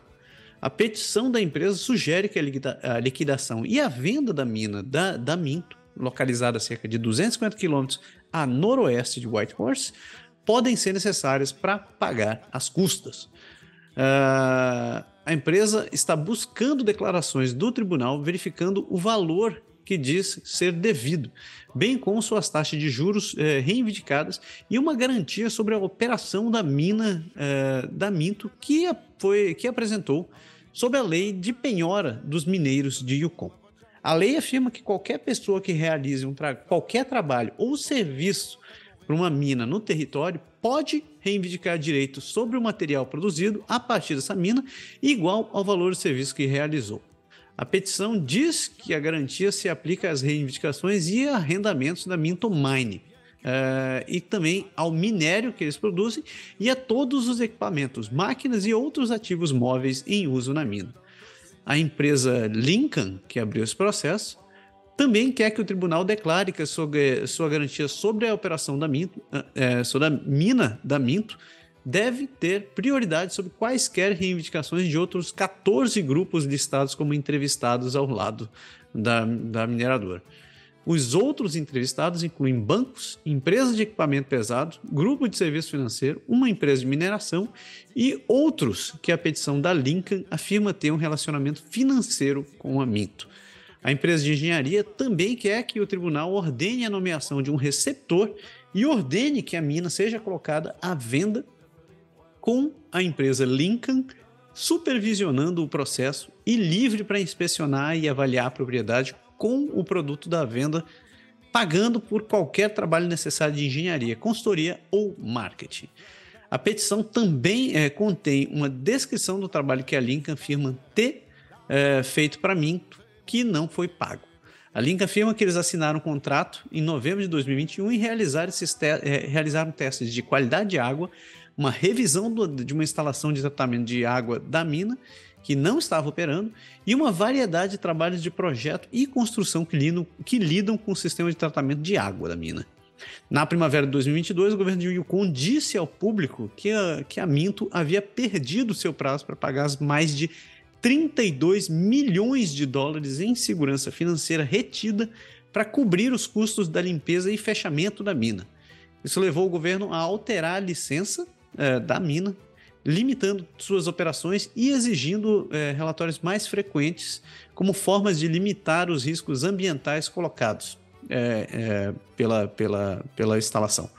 A petição da empresa sugere que a liquidação e a venda da mina da, da Minto, localizada a cerca de 250 quilômetros a noroeste de Whitehorse, podem ser necessárias para pagar as custas. Uh, a empresa está buscando declarações do tribunal verificando o valor que diz ser devido, bem como suas taxas de juros eh, reivindicadas e uma garantia sobre a operação da mina eh, da Minto que, foi, que apresentou sob a lei de penhora dos mineiros de Yukon. A lei afirma que qualquer pessoa que realize um tra qualquer trabalho ou serviço para uma mina no território pode reivindicar direitos sobre o material produzido a partir dessa mina igual ao valor do serviço que realizou. A petição diz que a garantia se aplica às reivindicações e arrendamentos da Minto Mine, uh, e também ao minério que eles produzem e a todos os equipamentos, máquinas e outros ativos móveis em uso na mina. A empresa Lincoln, que abriu esse processo, também quer que o tribunal declare que a sua, sua garantia sobre a operação da Minto, uh, sobre a mina da Minto, deve ter prioridade sobre quaisquer reivindicações de outros 14 grupos listados como entrevistados ao lado da, da mineradora. Os outros entrevistados incluem bancos, empresas de equipamento pesado, grupo de serviço financeiro, uma empresa de mineração e outros que a petição da Lincoln afirma ter um relacionamento financeiro com a Minto. A empresa de engenharia também quer que o tribunal ordene a nomeação de um receptor e ordene que a mina seja colocada à venda com a empresa Lincoln supervisionando o processo e livre para inspecionar e avaliar a propriedade com o produto da venda, pagando por qualquer trabalho necessário de engenharia, consultoria ou marketing. A petição também é, contém uma descrição do trabalho que a Lincoln afirma ter é, feito para mim, que não foi pago. A Lincoln afirma que eles assinaram um contrato em novembro de 2021 e realizaram, esses te é, realizaram testes de qualidade de água, uma revisão do, de uma instalação de tratamento de água da mina que não estava operando, e uma variedade de trabalhos de projeto e construção que lidam, que lidam com o sistema de tratamento de água da mina. Na primavera de 2022, o governo de Yukon disse ao público que a, que a Minto havia perdido seu prazo para pagar as mais de 32 milhões de dólares em segurança financeira retida para cobrir os custos da limpeza e fechamento da mina. Isso levou o governo a alterar a licença eh, da mina limitando suas operações e exigindo é, relatórios mais frequentes como formas de limitar os riscos ambientais colocados é, pela, pela, pela instalação.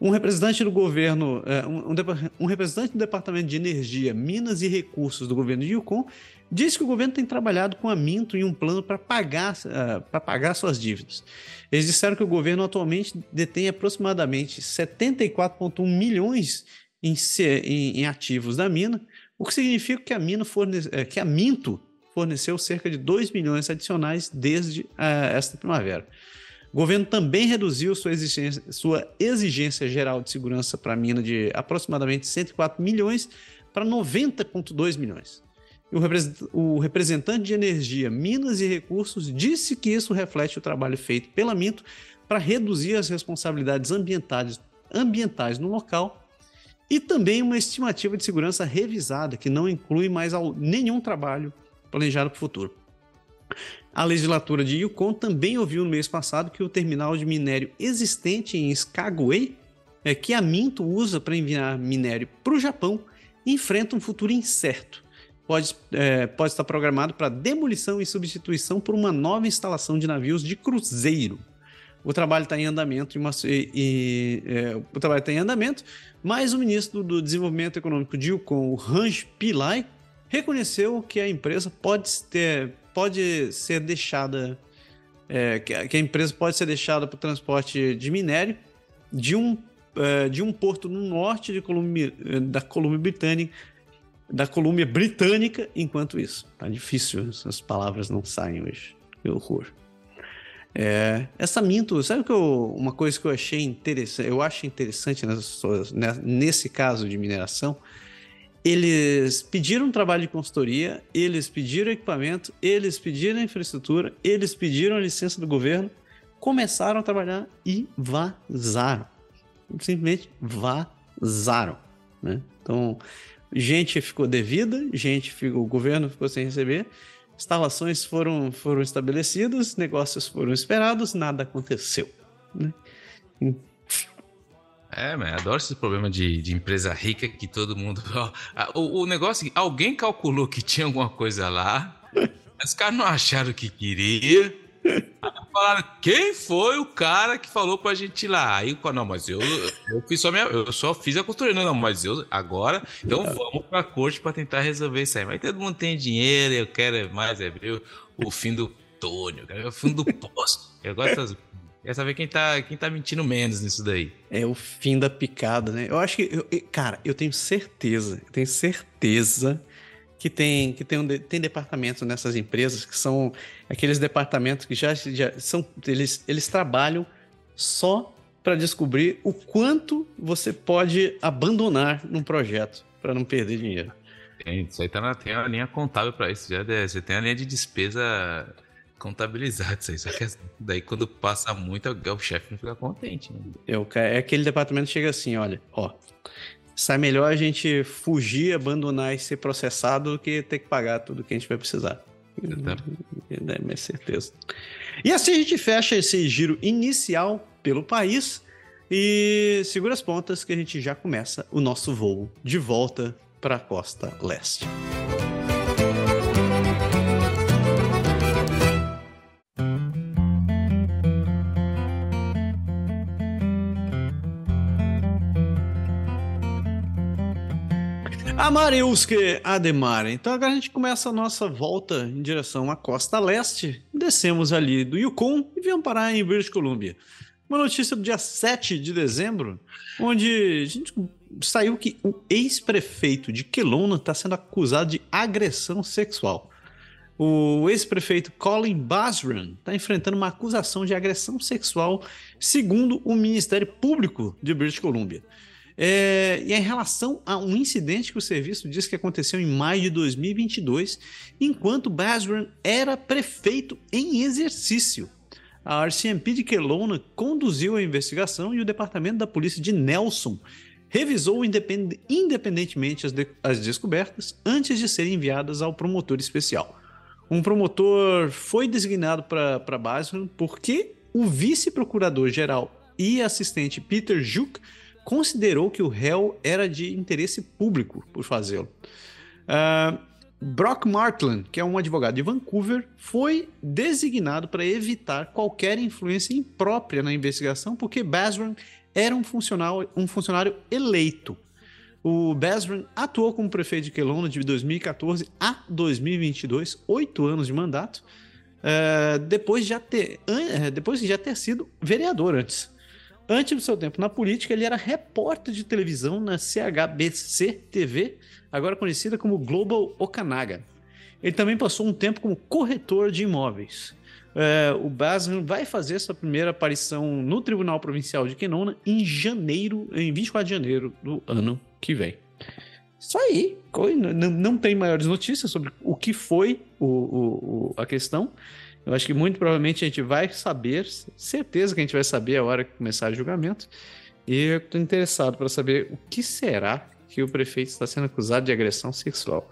Um representante do governo, um, um, representante do Departamento de Energia, Minas e Recursos do governo de Yukon disse que o governo tem trabalhado com a Minto em um plano para pagar, pagar suas dívidas. Eles disseram que o governo atualmente detém aproximadamente 74,1 milhões em, em, em ativos da mina, o que significa que a, mina fornece, é, que a Minto forneceu cerca de 2 milhões adicionais desde uh, esta primavera. O governo também reduziu sua exigência, sua exigência geral de segurança para a mina de aproximadamente 104 milhões para 90,2 milhões. O representante de energia, minas e recursos disse que isso reflete o trabalho feito pela Minto para reduzir as responsabilidades ambientais, ambientais no local e também uma estimativa de segurança revisada, que não inclui mais nenhum trabalho planejado para o futuro. A legislatura de Yukon também ouviu no mês passado que o terminal de minério existente em Skagway, é, que a Minto usa para enviar minério para o Japão, enfrenta um futuro incerto. Pode, é, pode estar programado para demolição e substituição por uma nova instalação de navios de cruzeiro. O trabalho está em andamento uma, e, e é, o trabalho está em andamento mas o ministro do Desenvolvimento Econômico de Yukon, o Ranj Pillai, reconheceu que a empresa pode, ter, pode ser deixada, é, que a empresa pode ser deixada para o transporte de minério de um, é, de um porto no norte de da Colômbia Britânica, da Colômbia Britânica, enquanto isso. Tá difícil, essas palavras não saem hoje. Que horror. É, essa Minto, sabe que eu, uma coisa que eu achei interessante, eu acho interessante né, nesse caso de mineração, eles pediram um trabalho de consultoria, eles pediram equipamento, eles pediram infraestrutura, eles pediram a licença do governo, começaram a trabalhar e vazaram. Simplesmente vazaram. Né? Então, gente ficou devida, gente ficou, o governo ficou sem receber, instalações foram, foram estabelecidas, negócios foram esperados, nada aconteceu. Né? É, mas adoro esse problema de, de empresa rica que todo mundo. <laughs> O, o negócio alguém calculou que tinha alguma coisa lá, os caras não acharam que queria. <laughs> Falaram, quem foi o cara que falou pra gente ir lá? Aí, não, mas eu, eu fiz só minha, eu só fiz a consultoria. Não, não, mas eu agora, então vamos pra corte pra tentar resolver isso aí. Mas todo mundo tem dinheiro, eu quero mais, é ver o fim do túnel, o fim do poço. Eu gosto das Quer saber quem tá, quem tá mentindo menos nisso daí. É o fim da picada, né? Eu acho que. Eu, cara, eu tenho certeza, eu tenho certeza que tem, que tem, um, tem departamentos nessas empresas que são aqueles departamentos que já, já são. Eles, eles trabalham só para descobrir o quanto você pode abandonar num projeto para não perder dinheiro. Tem, isso aí tá na, tem a linha contábil para isso. Já, você tem a linha de despesa contabilizada. Isso aí. Só que daí quando passa muito, o chefe não fica contente. Né? É, é aquele departamento que chega assim: olha, ó, sai melhor a gente fugir, abandonar e ser processado do que ter que pagar tudo que a gente vai precisar. É, é certeza. E assim a gente fecha esse giro inicial pelo país e segura as pontas que a gente já começa o nosso voo de volta para a costa leste. Amariuske Ademare. Então agora a gente começa a nossa volta em direção à costa leste. Descemos ali do Yukon e viemos parar em British Columbia. Uma notícia do dia 7 de dezembro, onde a gente saiu que o ex-prefeito de Kelowna está sendo acusado de agressão sexual. O ex-prefeito Colin Basran está enfrentando uma acusação de agressão sexual, segundo o Ministério Público de British Columbia. É, e é em relação a um incidente que o serviço diz que aconteceu em maio de 2022, enquanto Basran era prefeito em exercício. A RCMP de Kelowna conduziu a investigação e o departamento da polícia de Nelson revisou independ independentemente as, de as descobertas antes de serem enviadas ao promotor especial. Um promotor foi designado para Basran porque o vice-procurador-geral e assistente Peter Juk considerou que o réu era de interesse público por fazê-lo. Uh, Brock Martland, que é um advogado de Vancouver, foi designado para evitar qualquer influência imprópria na investigação, porque Basran era um funcionário, um funcionário eleito. O Basran atuou como prefeito de Kelowna de 2014 a 2022, oito anos de mandato, uh, depois, de já ter, uh, depois de já ter sido vereador antes. Antes do seu tempo na política, ele era repórter de televisão na CHBC TV, agora conhecida como Global Okanaga. Ele também passou um tempo como corretor de imóveis. É, o Basman vai fazer sua primeira aparição no Tribunal Provincial de Kenona em janeiro, em 24 de janeiro do ano que vem. Isso aí, não, tem maiores notícias sobre o que foi o, o, a questão. Eu acho que muito provavelmente a gente vai saber, certeza que a gente vai saber a hora que começar o julgamento. E eu estou interessado para saber o que será que o prefeito está sendo acusado de agressão sexual.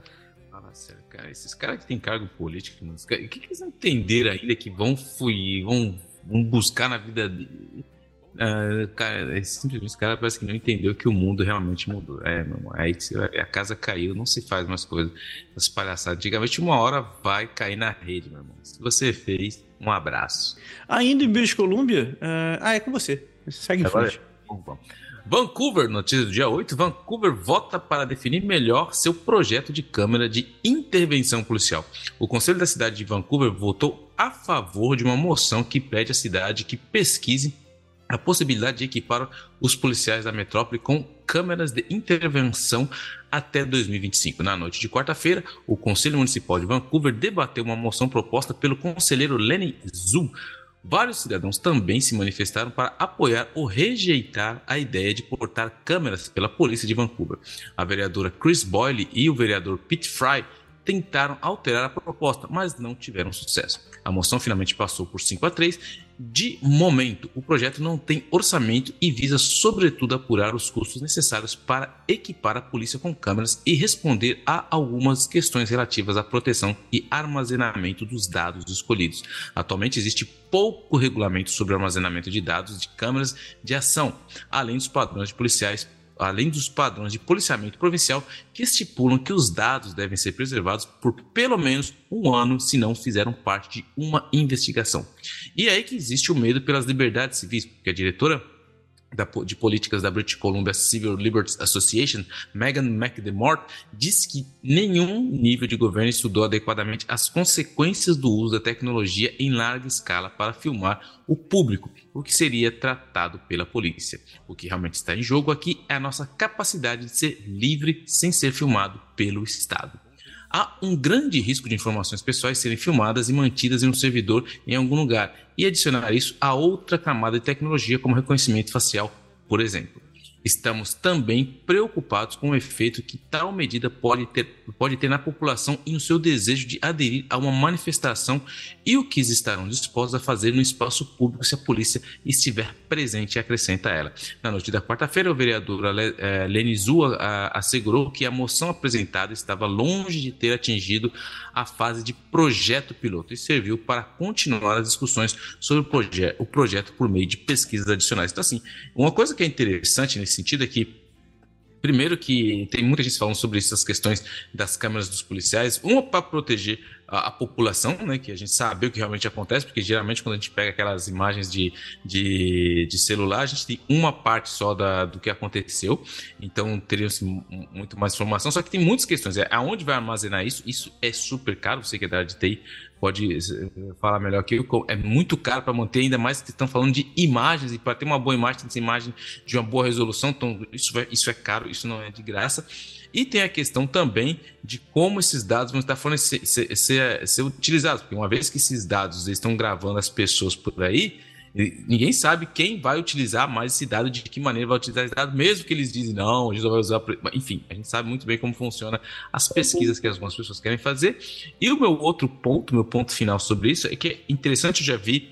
Sério, cara. Esses caras que têm cargo político, o que, que eles entenderam ainda que vão fui, vão, vão buscar na vida dele? Uh, cara, é simplesmente esse cara parece que não entendeu que o mundo realmente mudou. É, meu irmão, aí a casa caiu, não se faz mais coisas. As palhaçadas. Antigamente, uma hora vai cair na rede, meu irmão. Se você fez, um abraço. Ainda em British Columbia, uh, ah, é com você. Segue em frente. Vancouver, notícia do dia 8. Vancouver vota para definir melhor seu projeto de câmera de intervenção policial. O Conselho da cidade de Vancouver votou a favor de uma moção que pede à cidade que pesquise a possibilidade de equipar os policiais da metrópole com câmeras de intervenção até 2025. Na noite de quarta-feira, o Conselho Municipal de Vancouver debateu uma moção proposta pelo conselheiro Lenny Zhu. Vários cidadãos também se manifestaram para apoiar ou rejeitar a ideia de portar câmeras pela polícia de Vancouver. A vereadora Chris Boyle e o vereador Pete Fry tentaram alterar a proposta, mas não tiveram sucesso. A moção finalmente passou por 5 a 3 de momento, o projeto não tem orçamento e visa, sobretudo, apurar os custos necessários para equipar a polícia com câmeras e responder a algumas questões relativas à proteção e armazenamento dos dados escolhidos. Atualmente existe pouco regulamento sobre armazenamento de dados de câmeras de ação, além dos padrões de policiais além dos padrões de policiamento provincial que estipulam que os dados devem ser preservados por pelo menos um ano se não fizeram parte de uma investigação. E é aí que existe o medo pelas liberdades civis, porque a diretora de políticas da British Columbia Civil Liberties Association, Megan McDermott, disse que nenhum nível de governo estudou adequadamente as consequências do uso da tecnologia em larga escala para filmar o público, o que seria tratado pela polícia. O que realmente está em jogo aqui é a nossa capacidade de ser livre sem ser filmado pelo Estado há um grande risco de informações pessoais serem filmadas e mantidas em um servidor em algum lugar, e adicionar isso a outra camada de tecnologia, como reconhecimento facial, por exemplo. Estamos também preocupados com o efeito que tal medida pode ter pode ter na população e no seu desejo de aderir a uma manifestação e o que estarão dispostos a fazer no espaço público se a polícia estiver presente, acrescenta ela. Na noite da quarta-feira, o vereador eh, Lenizua assegurou que a moção apresentada estava longe de ter atingido a fase de projeto piloto e serviu para continuar as discussões sobre o, proje o projeto por meio de pesquisas adicionais. Então, assim, uma coisa que é interessante nesse sentido é que Primeiro que tem muita gente falando sobre essas questões das câmeras dos policiais, uma para proteger a, a, população, né, que a gente sabe o que realmente acontece, porque geralmente quando a gente pega aquelas imagens de, de, de celular, a gente tem uma parte só da, do que aconteceu, então teria assim, muito mais informação, só que tem muitas questões, é aonde vai armazenar isso, isso é super caro, você que é da área de TI pode eh, falar melhor que eu, é muito caro para manter, ainda mais que estão falando de imagens, e para ter uma boa imagem, tem que ser imagem de uma boa resolução, então isso, vai, isso é caro, isso não é de graça. E tem a questão também de como esses dados vão estar ser, ser, ser, ser utilizados, porque uma vez que esses dados estão gravando as pessoas por aí, Ninguém sabe quem vai utilizar mais esse dado, de que maneira vai utilizar esse dado, mesmo que eles dizem não, a gente só vai usar. Enfim, a gente sabe muito bem como funciona as pesquisas que algumas pessoas querem fazer. E o meu outro ponto, meu ponto final sobre isso, é que é interessante, eu já vi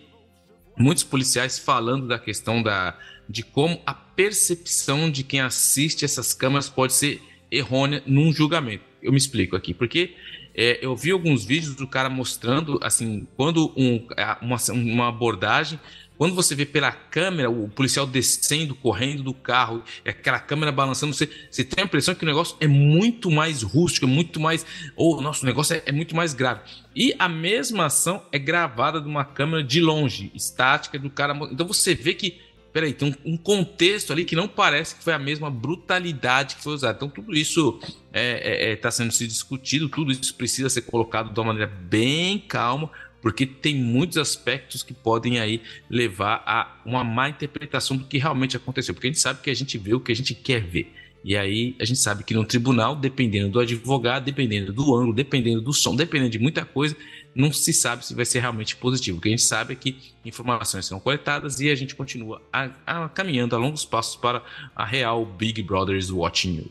muitos policiais falando da questão da, de como a percepção de quem assiste essas câmeras pode ser errônea num julgamento. Eu me explico aqui, porque é, eu vi alguns vídeos do cara mostrando, assim, quando um, uma, uma abordagem quando você vê pela câmera o policial descendo, correndo do carro, é aquela câmera balançando, você, você tem a impressão que o negócio é muito mais rústico, é muito mais. Ou, oh, nosso negócio é, é, muito mais grave. E a mesma ação é gravada de uma câmera de longe, estática, do cara. Então você vê que. Peraí, tem um, um contexto ali que não parece que foi a mesma brutalidade que foi usada. Então, tudo isso está é, é, é tá sendo se discutido, tudo isso precisa ser colocado de uma maneira bem calma porque tem muitos aspectos que podem aí levar a uma má interpretação do que realmente aconteceu, porque a gente sabe que a gente vê o que a gente quer ver. E aí a gente sabe que no tribunal, dependendo do advogado, dependendo do ângulo, dependendo do som, dependendo de muita coisa, não se sabe se vai ser realmente positivo. O que a gente sabe é que informações são coletadas e a gente continua a, a, caminhando a longos passos para a real Big Brothers Watching You.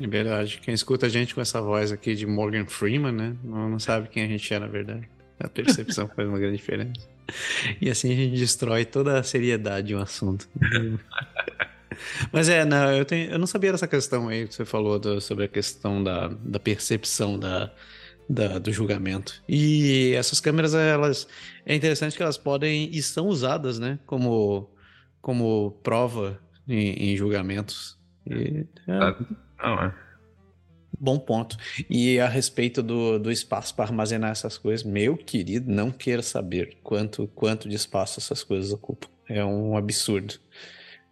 É verdade. Quem escuta a gente com essa voz aqui de Morgan Freeman, né? Não, sabe quem a gente é, na verdade. A percepção faz uma grande diferença. E assim a gente destrói toda a seriedade de um assunto. <laughs> Mas é, não, eu, tenho, eu não sabia dessa questão aí que você falou do, sobre a questão da, da percepção da, da, do julgamento. E essas câmeras, elas é interessante que elas podem e são usadas, né, como, como prova em, em julgamentos. E, é... Não, é. Bom ponto. E a respeito do, do espaço para armazenar essas coisas, meu querido, não queira saber quanto, quanto de espaço essas coisas ocupam. É um absurdo.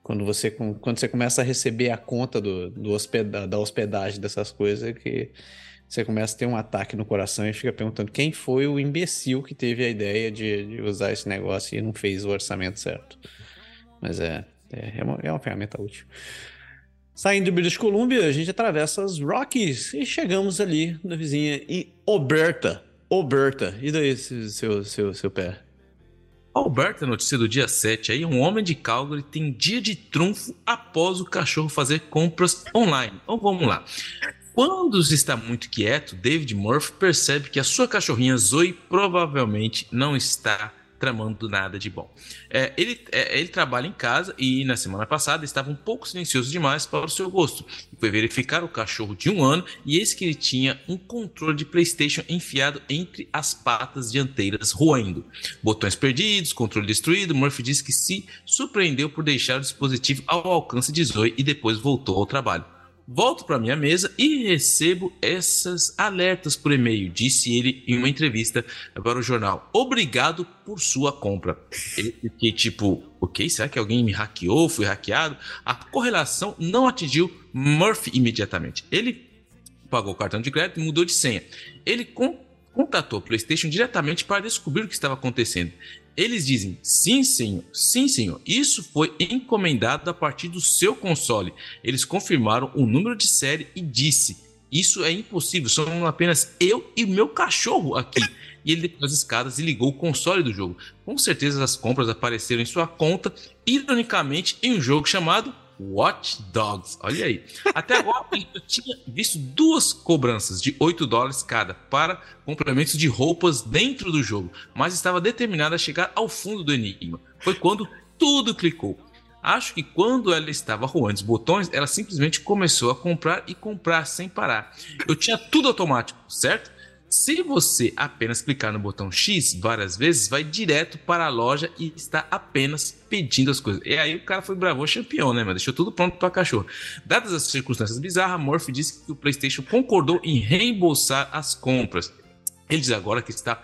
Quando você, quando você começa a receber a conta do, do hospeda, da hospedagem dessas coisas, é que você começa a ter um ataque no coração e fica perguntando quem foi o imbecil que teve a ideia de, de usar esse negócio e não fez o orçamento certo. Mas é, é, é, uma, é uma ferramenta útil. Saindo de British Columbia, a gente atravessa as Rockies e chegamos ali na vizinha em Alberta. Alberta. E daí, seu, seu, seu pé? Alberta, notícia do dia 7 aí, um homem de Calgary tem dia de trunfo após o cachorro fazer compras online. Então vamos lá. Quando está muito quieto, David Murphy percebe que a sua cachorrinha Zoe provavelmente não está tramando nada de bom. É, ele, é, ele trabalha em casa e na semana passada estava um pouco silencioso demais para o seu gosto. Foi verificar o cachorro de um ano e eis que ele tinha um controle de PlayStation enfiado entre as patas dianteiras, roendo. Botões perdidos, controle destruído. Murphy disse que se surpreendeu por deixar o dispositivo ao alcance de Zoe e depois voltou ao trabalho. Volto para minha mesa e recebo essas alertas por e-mail, disse ele em uma entrevista para o jornal. Obrigado por sua compra. Ele fiquei tipo, ok, será que alguém me hackeou? Fui hackeado? A correlação não atingiu Murphy imediatamente. Ele pagou o cartão de crédito e mudou de senha. Ele contatou o PlayStation diretamente para descobrir o que estava acontecendo. Eles dizem: sim, senhor, sim, senhor. Isso foi encomendado a partir do seu console. Eles confirmaram o número de série e disse: isso é impossível. São apenas eu e meu cachorro aqui. E ele desceu as escadas e ligou o console do jogo. Com certeza as compras apareceram em sua conta, ironicamente, em um jogo chamado Watch Dogs. Olha aí. Até agora <laughs> eu tinha visto duas cobranças de 8 dólares cada para complementos de roupas dentro do jogo, mas estava determinada a chegar ao fundo do enigma. Foi quando tudo clicou. Acho que quando ela estava arrumando os botões, ela simplesmente começou a comprar e comprar sem parar. Eu tinha tudo automático, certo? Se você apenas clicar no botão X várias vezes, vai direto para a loja e está apenas pedindo as coisas. E aí o cara foi bravo campeão, né, mano? Deixou tudo pronto para cachorro. Dadas as circunstâncias bizarras, Morph disse que o PlayStation concordou em reembolsar as compras. Ele diz agora que está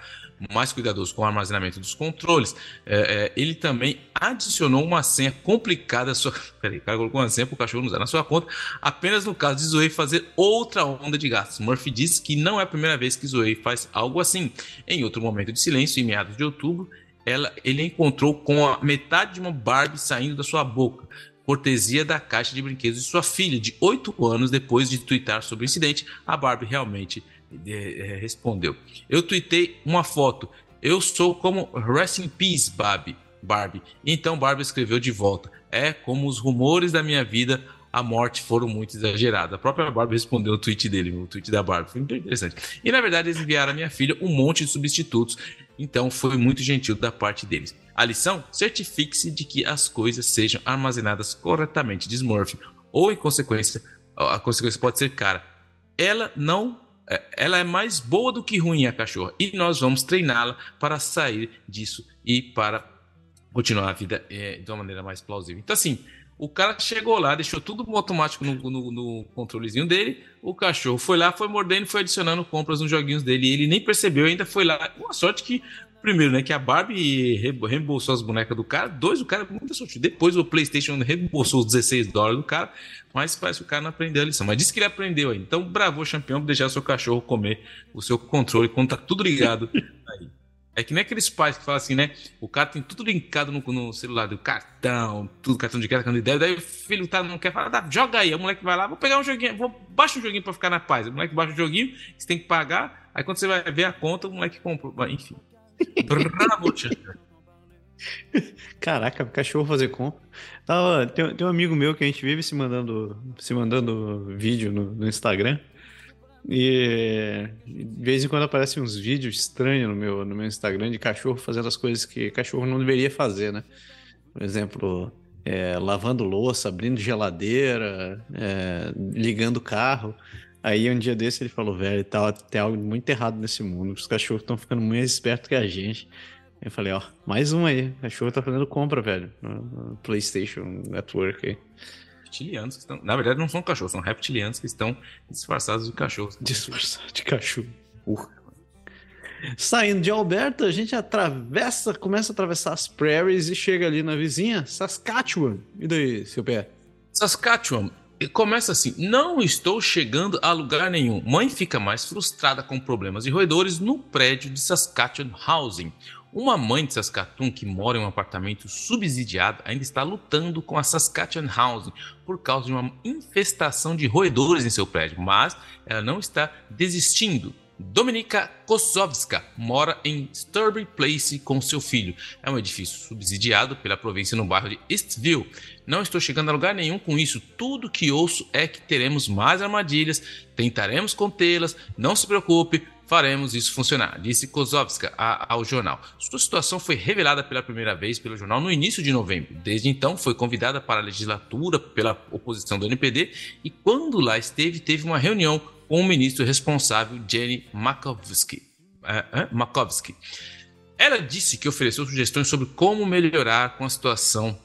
mais cuidadoso com o armazenamento dos controles. É, é, ele também adicionou uma senha complicada. À sua... <laughs> Peraí, o cara colocou uma senha para o cachorro usar na sua conta, apenas no caso de Zoe fazer outra onda de gastos. Murphy disse que não é a primeira vez que Zoe faz algo assim. Em outro momento de silêncio, em meados de outubro, ela, ele encontrou com a metade de uma Barbie saindo da sua boca cortesia da caixa de brinquedos de sua filha, de 8 anos depois de twittar sobre o incidente. A Barbie realmente respondeu. Eu tuitei uma foto. Eu sou como Rest in Peace, Barbie. Barbie. Então Barbie escreveu de volta. É como os rumores da minha vida, a morte foram muito exageradas. A própria Barbie respondeu o tweet dele, o tweet da Barbie. Foi muito interessante. E na verdade eles enviaram à minha filha um monte de substitutos. Então foi muito gentil da parte deles. A lição? Certifique-se de que as coisas sejam armazenadas corretamente, diz Murphy. Ou em consequência, a consequência pode ser cara. Ela não ela é mais boa do que ruim a cachorra e nós vamos treiná-la para sair disso e para continuar a vida é, de uma maneira mais plausível. Então, assim, o cara chegou lá, deixou tudo automático no, no, no, controlezinho dele. O cachorro foi lá, foi mordendo, foi adicionando compras nos joguinhos dele. Ele nem percebeu, ainda foi lá. Uma sorte que Primeiro, né, que a Barbie reembolsou as bonecas do cara. Dois, o cara muito sorte. Depois o PlayStation reembolsou os 16 dólares do cara. Mas parece que o cara não aprendeu a lição. Mas disse que ele aprendeu aí. Então, bravo, campeão, por deixar seu cachorro comer o seu controle quando tá tudo ligado <laughs> aí. É que nem aqueles pais que falam assim, né? O cara tem tudo linkado no, no celular, do cartão, tudo, cartão de crédito, cartão de débito. Daí o filho tá, não quer falar, tá, joga aí. O moleque vai lá, vou pegar um joguinho, vou baixa um joguinho pra ficar na paz. O moleque baixa o joguinho, você tem que pagar. Aí quando você vai ver a conta, o moleque compra. Enfim. Bravo, Caraca, cachorro fazer compra. Tava, tem, tem, um amigo meu que a gente vive se mandando, se mandando vídeo no, no Instagram. E de vez em quando aparecem uns vídeos estranhos no meu, no meu Instagram de cachorro fazendo as coisas que cachorro não deveria fazer, né? Por exemplo, é, lavando louça, abrindo geladeira, é, ligando carro. Aí um dia desse ele falou, velho, tá, tem algo muito errado nesse mundo. Os cachorros estão ficando mais espertos que a gente. Eu falei, ó, mais um aí. O cachorro tá fazendo compra, velho. No PlayStation Network aí. Reptilianos que estão. Na verdade, não são cachorros, são reptilianos que estão disfarçados de cachorros. Disfarçados de cachorro. Uh. Saindo de Alberta, a gente atravessa, começa a atravessar as prairies e chega ali na vizinha, Saskatchewan. E daí, seu pé? Saskatchewan começa assim: Não estou chegando a lugar nenhum. Mãe fica mais frustrada com problemas e roedores no prédio de Saskatchewan Housing. Uma mãe de Saskatoon que mora em um apartamento subsidiado ainda está lutando com a Saskatchewan Housing por causa de uma infestação de roedores em seu prédio, mas ela não está desistindo. Dominika Kosowska mora em Sturby Place com seu filho. É um edifício subsidiado pela província no bairro de Eastville. Não estou chegando a lugar nenhum com isso. Tudo que ouço é que teremos mais armadilhas, tentaremos contê-las. Não se preocupe, faremos isso funcionar, disse Kozovska ao jornal. Sua situação foi revelada pela primeira vez pelo jornal no início de novembro. Desde então, foi convidada para a legislatura pela oposição do NPD e, quando lá esteve, teve uma reunião com o ministro responsável, Jenny Makovsky. Uh, Makovsky. Ela disse que ofereceu sugestões sobre como melhorar com a situação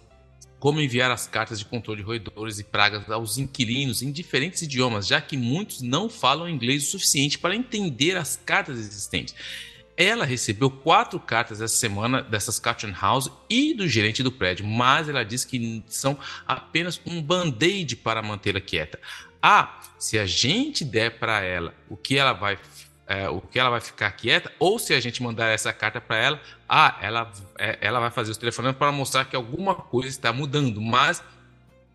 como enviar as cartas de controle de roedores e pragas aos inquilinos em diferentes idiomas, já que muitos não falam inglês o suficiente para entender as cartas existentes. Ela recebeu quatro cartas essa semana dessas Catching House e do gerente do prédio, mas ela diz que são apenas um band-aid para mantê-la quieta. Ah, se a gente der para ela o que ela vai é, o que ela vai ficar quieta, ou se a gente mandar essa carta para ela, ah, ela, é, ela vai fazer os telefonemas para mostrar que alguma coisa está mudando, mas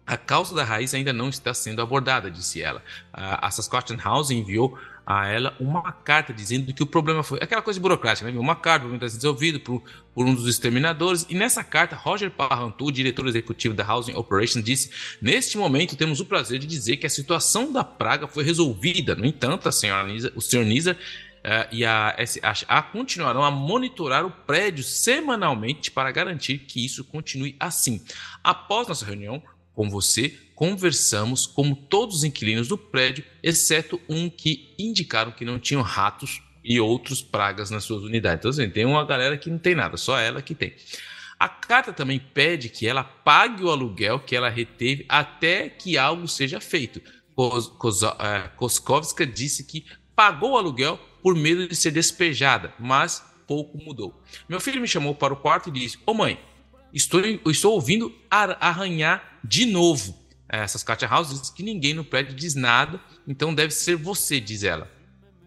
A causa da raiz ainda não está sendo abordada, disse ela. A Saskatchewan House enviou a ela uma carta dizendo que o problema foi aquela coisa burocrática, né? Uma carta, para ser desenvolvido por, por, um dos exterminadores. E nessa carta, Roger Parrantu, diretor executivo da Housing Operations, disse: Neste momento, temos o prazer de dizer que a situação da praga foi resolvida. No entanto, a senhora Nisa, o senhor Nisa Uh, e a SHA continuarão a monitorar o prédio semanalmente para garantir que isso continue assim. Após nossa reunião com você, conversamos como todos os inquilinos do prédio, exceto um que indicaram que não tinham ratos e outros pragas nas suas unidades. Então, assim, tem uma galera que não tem nada, só ela que tem. A carta também pede que ela pague o aluguel que ela reteve até que algo seja feito. É, Koskovska disse que pagou o aluguel por medo de ser despejada, mas pouco mudou. Meu filho me chamou para o quarto e disse: Ô oh, mãe, estou, estou ouvindo arranhar de novo. Essas Katia House diz que ninguém no prédio diz nada, então deve ser você, diz ela.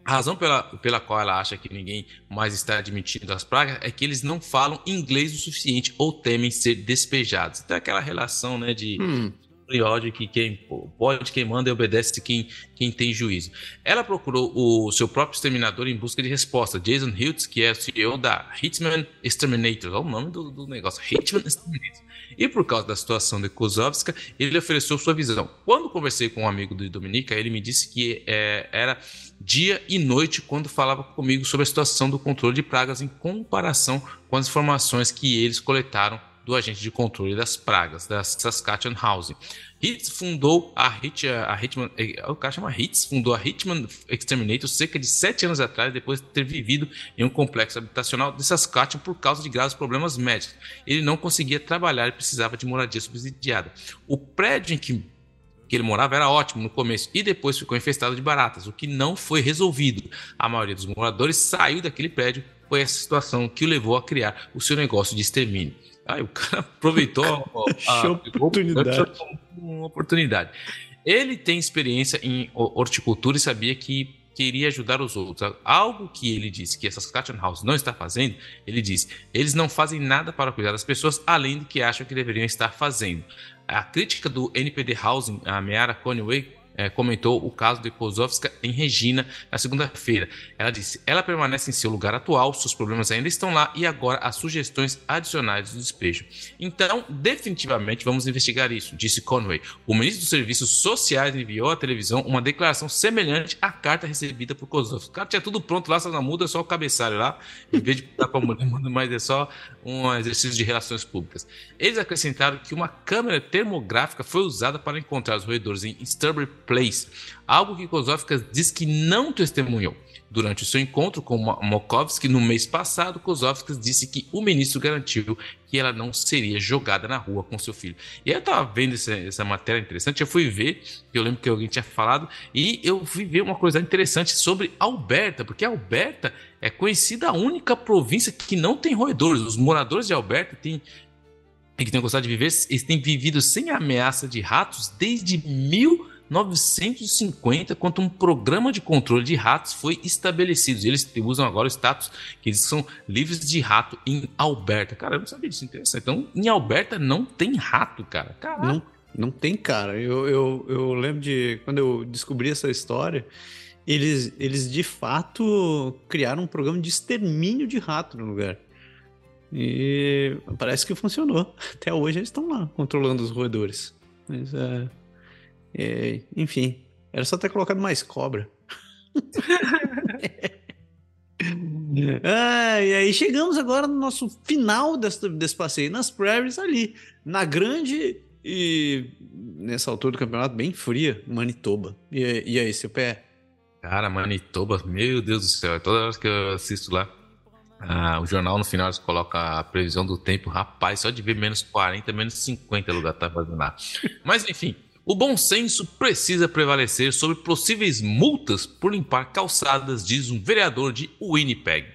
A razão pela, pela qual ela acha que ninguém mais está admitindo as pragas é que eles não falam inglês o suficiente ou temem ser despejados. Então, é aquela relação né, de hum e que quem pode, quem manda e obedece quem, quem tem juízo. Ela procurou o seu próprio exterminador em busca de resposta. Jason Hiltz, que é o CEO da Hitman Exterminator, olha o nome do, do negócio, Hitman Exterminator. E por causa da situação de Kozovska, ele ofereceu sua visão. Quando conversei com um amigo do Dominica, ele me disse que é, era dia e noite quando falava comigo sobre a situação do controle de pragas em comparação com as informações que eles coletaram do agente de controle das pragas, da Saskatchewan Housing. Hitz fundou a, Hit, a Hitman, eh, o cara chama Hitz, fundou a Hitman Exterminator cerca de sete anos atrás, depois de ter vivido em um complexo habitacional de Saskatchewan por causa de graves problemas médicos. Ele não conseguia trabalhar e precisava de moradia subsidiada. O prédio em que que ele morava era ótimo no começo e depois ficou infestado de baratas, o que não foi resolvido. A maioria dos moradores saiu daquele prédio. Foi essa situação que o levou a criar o seu negócio de extermínio. Aí o cara <laughs> aproveitou a, a oportunidade. uma oportunidade. Ele tem experiência em horticultura e sabia que queria ajudar os outros. Algo que ele disse que essa Saskatchewan House não está fazendo, ele disse, eles não fazem nada para cuidar das pessoas além do que acham que deveriam estar fazendo. A crítica do NPD Housing, a Meara Conway, é, comentou o caso de Kozovska em Regina na segunda-feira. Ela disse: ela permanece em seu lugar atual, seus problemas ainda estão lá e agora há sugestões adicionais do despejo. Então, definitivamente vamos investigar isso, disse Conway. O ministro dos Serviços Sociais enviou à televisão uma declaração semelhante à carta recebida por Kozovska. O cara tinha tudo pronto lá, só não muda só o cabeçalho lá, em vez de dar para a mulher, <laughs> mas é só um exercício de relações públicas. Eles acrescentaram que uma câmera termográfica foi usada para encontrar os roedores em Strawberry Place, algo que Kozovsky diz que não testemunhou. Durante o seu encontro com Mokovsky no mês passado, Kozovsky disse que o ministro garantiu que ela não seria jogada na rua com seu filho. E eu estava vendo essa, essa, matéria interessante, eu fui ver, eu lembro que alguém tinha falado, e eu fui ver uma coisa interessante sobre Alberta, porque Alberta é conhecida a única província que não tem roedores. Os moradores de Alberta têm que têm gostado de viver, eles têm vivido sem ameaça de ratos desde mil 950 quando um programa de controle de ratos foi estabelecido. Eles usam agora o status que eles são livres de rato em Alberta. Cara, eu não sabia disso, interessante. Então, em Alberta não tem rato, cara. Não, não tem, cara. Eu, eu, eu lembro de quando eu descobri essa história, eles, eles de fato criaram um programa de extermínio de rato no lugar. E parece que funcionou. <laughs> Até hoje eles estão lá controlando os roedores. Mas é. É, enfim, era só ter colocado mais cobra. <laughs> ah, e aí chegamos agora no nosso final desse, desse passeio nas prairies ali, na grande e nessa altura do campeonato bem fria, Manitoba. E, e aí, seu pé? Cara, Manitoba, meu Deus do céu, é toda vez que eu assisto lá, ah, o jornal no final coloca a previsão do tempo, rapaz, só de ver menos 40, menos 50 lugar tá fazendo lá. Mas enfim, o bom senso precisa prevalecer sobre possíveis multas por limpar calçadas, diz um vereador de Winnipeg.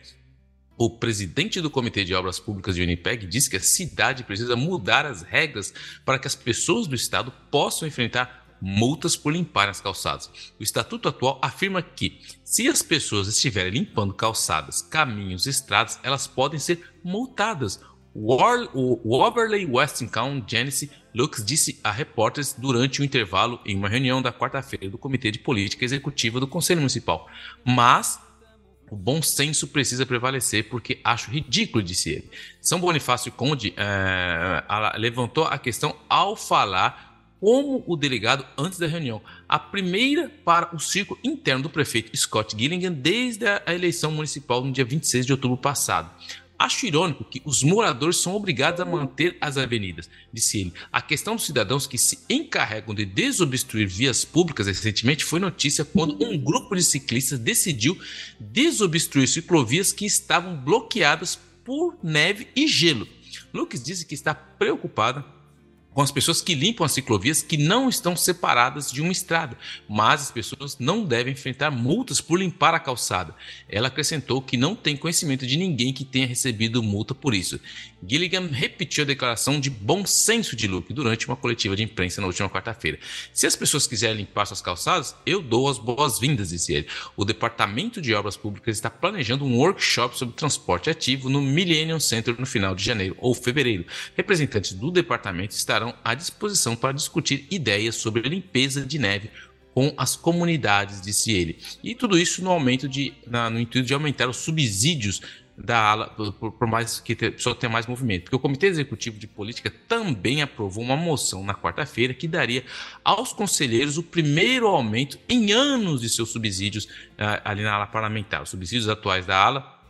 O presidente do Comitê de Obras Públicas de Winnipeg diz que a cidade precisa mudar as regras para que as pessoas do estado possam enfrentar multas por limpar as calçadas. O estatuto atual afirma que, se as pessoas estiverem limpando calçadas, caminhos, estradas, elas podem ser multadas o Waverley Westinghouse Genesis Lux disse a repórteres durante o intervalo em uma reunião da quarta-feira do Comitê de Política Executiva do Conselho Municipal. Mas o bom senso precisa prevalecer porque acho ridículo, disse ele. São Bonifácio Conde é, levantou a questão ao falar como o delegado antes da reunião. A primeira para o círculo interno do prefeito Scott Gilligan desde a eleição municipal no dia 26 de outubro passado. Acho irônico que os moradores são obrigados a manter as avenidas, disse ele. A questão dos cidadãos que se encarregam de desobstruir vias públicas recentemente foi notícia quando um grupo de ciclistas decidiu desobstruir ciclovias que estavam bloqueadas por neve e gelo. Lucas disse que está preocupada com as pessoas que limpam as ciclovias que não estão separadas de uma estrada, mas as pessoas não devem enfrentar multas por limpar a calçada. Ela acrescentou que não tem conhecimento de ninguém que tenha recebido multa por isso. Gilligan repetiu a declaração de bom senso de Luke durante uma coletiva de imprensa na última quarta-feira. Se as pessoas quiserem limpar suas calçadas, eu dou as boas-vindas, disse ele. O Departamento de Obras Públicas está planejando um workshop sobre transporte ativo no Millennium Center no final de janeiro ou fevereiro. Representantes do departamento estarão à disposição para discutir ideias sobre limpeza de neve com as comunidades, disse ele. E tudo isso no aumento de, na, no intuito de aumentar os subsídios da ala, por, por mais que pessoa tenha mais movimento. Porque o Comitê Executivo de Política também aprovou uma moção na quarta-feira que daria aos conselheiros o primeiro aumento em anos de seus subsídios uh, ali na ala parlamentar. Os subsídios atuais da ala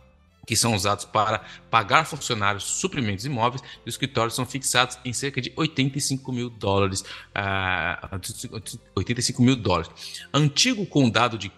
que são usados para pagar funcionários suprimentos imóveis e os escritórios são fixados em cerca de 85 mil dólares. Uh, 85 mil dólares. Antigo condado de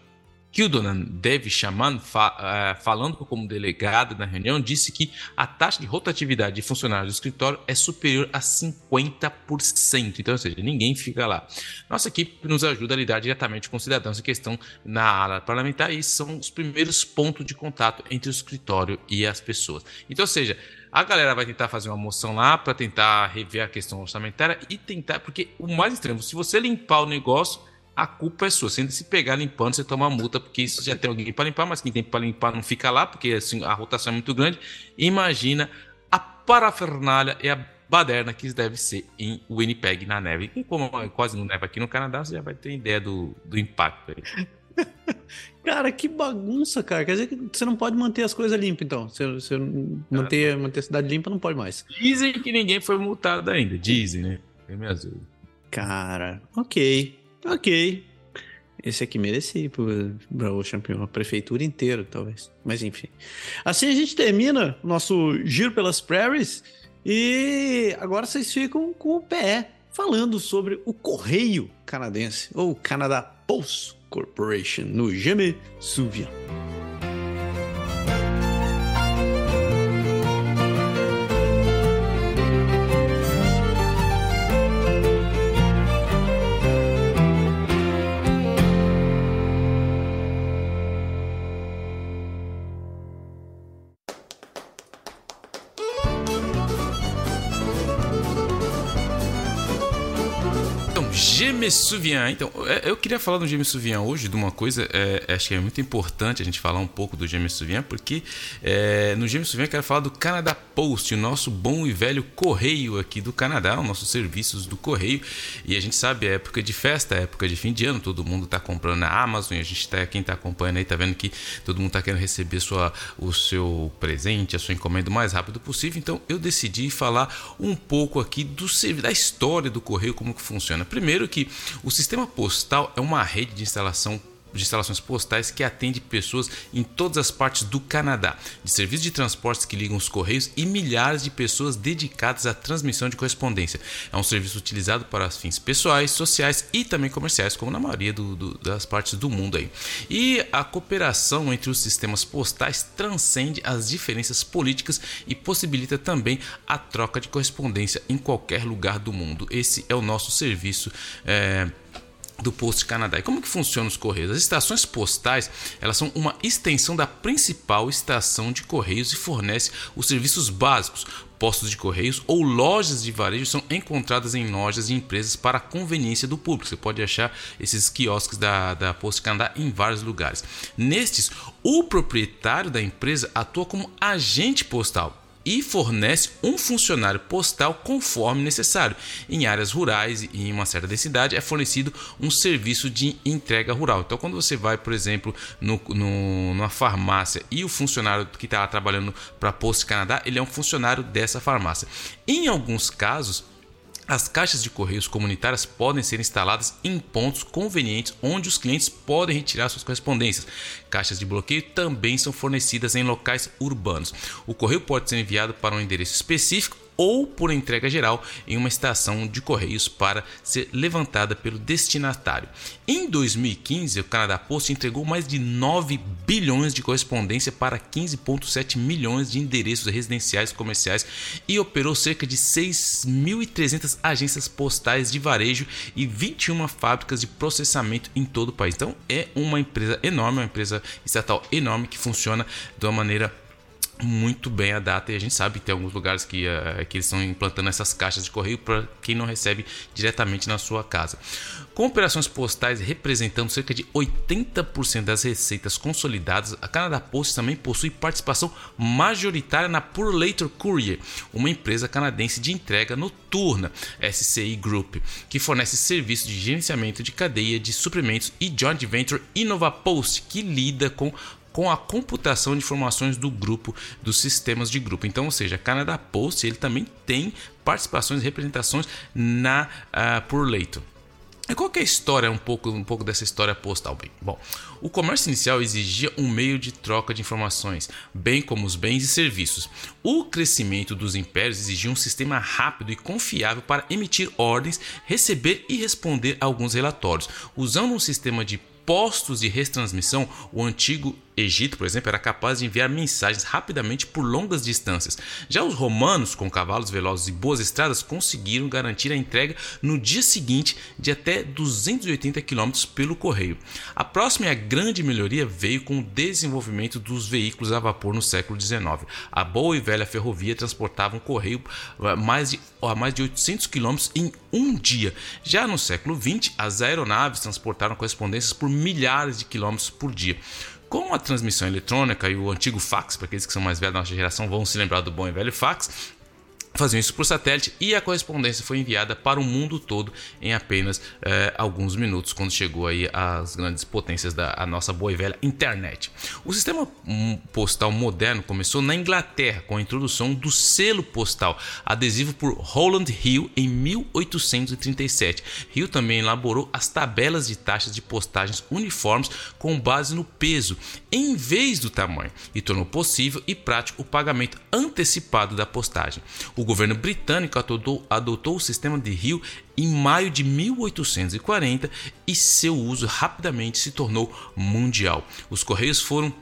Kildonan Dev Shaman, fa uh, falando como delegado na reunião, disse que a taxa de rotatividade de funcionários do escritório é superior a 50%. Então, ou seja, ninguém fica lá. Nossa equipe nos ajuda a lidar diretamente com cidadãos em questão na área parlamentar e são os primeiros pontos de contato entre o escritório e as pessoas. Então, ou seja, a galera vai tentar fazer uma moção lá para tentar rever a questão orçamentária e tentar, porque o mais extremo, se você limpar o negócio a culpa é sua. Se se pegar limpando, você toma multa, porque isso já tem alguém para limpar, mas quem tem para limpar não fica lá, porque assim, a rotação é muito grande. Imagina a parafernália e a baderna que deve ser em Winnipeg, na neve. E como quase não neva aqui no Canadá, você já vai ter ideia do, do impacto aí. <laughs> Cara, que bagunça, cara. Quer dizer que você não pode manter as coisas limpas, então. Se você manter, manter a cidade limpa, não pode mais. Dizem que ninguém foi multado ainda. Dizem, né? É minha Cara, ok. Ok. Esse aqui merecia Bravo Champion, a prefeitura inteira, talvez. Mas enfim. Assim a gente termina o nosso giro pelas prairies. E agora vocês ficam com o pé falando sobre o Correio Canadense, ou Canada Post Corporation, no Geme Suvian. James Suvian, então, é, eu queria falar do James Suvian hoje, de uma coisa, é, acho que é muito importante a gente falar um pouco do James Suvian, porque é, no James Suvian eu quero falar do Canada Post, o nosso bom e velho correio aqui do Canadá, os nossos serviços do correio, e a gente sabe, é época de festa, é época de fim de ano, todo mundo está comprando na Amazon, e a gente tá, quem está acompanhando aí tá vendo que todo mundo está querendo receber sua, o seu presente, a sua encomenda o mais rápido possível, então eu decidi falar um pouco aqui do, da história do correio, como que funciona. Primeiro que o sistema postal é uma rede de instalação de instalações postais que atende pessoas em todas as partes do Canadá, de serviços de transportes que ligam os correios e milhares de pessoas dedicadas à transmissão de correspondência. É um serviço utilizado para fins pessoais, sociais e também comerciais, como na maioria do, do, das partes do mundo aí. E a cooperação entre os sistemas postais transcende as diferenças políticas e possibilita também a troca de correspondência em qualquer lugar do mundo. Esse é o nosso serviço. É do Post Canadá. E como que funciona os correios? As estações postais, elas são uma extensão da principal estação de correios e fornece os serviços básicos. Postos de correios ou lojas de varejo são encontradas em lojas e empresas para conveniência do público. Você pode achar esses quiosques da, da Post Canadá em vários lugares. Nestes, o proprietário da empresa atua como agente postal e fornece um funcionário postal conforme necessário. Em áreas rurais e em uma certa densidade é fornecido um serviço de entrega rural. Então, quando você vai, por exemplo, no, no, numa farmácia e o funcionário que está trabalhando para a Post Canadá, ele é um funcionário dessa farmácia. Em alguns casos, as caixas de correios comunitárias podem ser instaladas em pontos convenientes onde os clientes podem retirar suas correspondências. Caixas de bloqueio também são fornecidas em locais urbanos. O correio pode ser enviado para um endereço específico ou por entrega geral em uma estação de correios para ser levantada pelo destinatário. Em 2015, o Canadá Post entregou mais de 9 bilhões de correspondência para 15,7 milhões de endereços residenciais e comerciais e operou cerca de 6.300 agências postais de varejo e 21 fábricas de processamento em todo o país. Então é uma empresa enorme, uma empresa estatal enorme que funciona de uma maneira muito bem a data e a gente sabe que tem alguns lugares que, uh, que eles estão implantando essas caixas de correio para quem não recebe diretamente na sua casa. Com operações postais representando cerca de 80% das receitas consolidadas, a Canada Post também possui participação majoritária na Pure Later Courier, uma empresa canadense de entrega noturna, SCI Group, que fornece serviços de gerenciamento de cadeia de suprimentos e joint venture InnovaPost, que lida com com a computação de informações do grupo, dos sistemas de grupo. Então, ou seja, Canada Post ele também tem participações e representações na uh, por leito. E qual é a história, um pouco, um pouco dessa história postal? Bem, bom, o comércio inicial exigia um meio de troca de informações, bem como os bens e serviços. O crescimento dos impérios exigia um sistema rápido e confiável para emitir ordens, receber e responder a alguns relatórios. Usando um sistema de postos de retransmissão, o antigo Egito, por exemplo, era capaz de enviar mensagens rapidamente por longas distâncias. Já os romanos, com cavalos velozes e boas estradas, conseguiram garantir a entrega no dia seguinte de até 280 km pelo correio. A próxima e a grande melhoria veio com o desenvolvimento dos veículos a vapor no século XIX. A boa e velha ferrovia transportava um correio mais de, a mais de 800 km em um dia. Já no século XX, as aeronaves transportaram correspondências por milhares de quilômetros por dia. Com a transmissão eletrônica e o antigo fax, para aqueles que são mais velhos da nossa geração vão se lembrar do bom e velho fax, faziam isso por satélite e a correspondência foi enviada para o mundo todo em apenas é, alguns minutos quando chegou aí às grandes potências da nossa boa e velha internet. O sistema hum, postal moderno começou na Inglaterra com a introdução do selo postal adesivo por Holland Hill em 1837. Hill também elaborou as tabelas de taxas de postagens uniformes com base no peso em vez do tamanho e tornou possível e prático o pagamento antecipado da postagem. O o governo britânico adotou, adotou o sistema de rio em maio de 1840 e seu uso rapidamente se tornou mundial. Os correios foram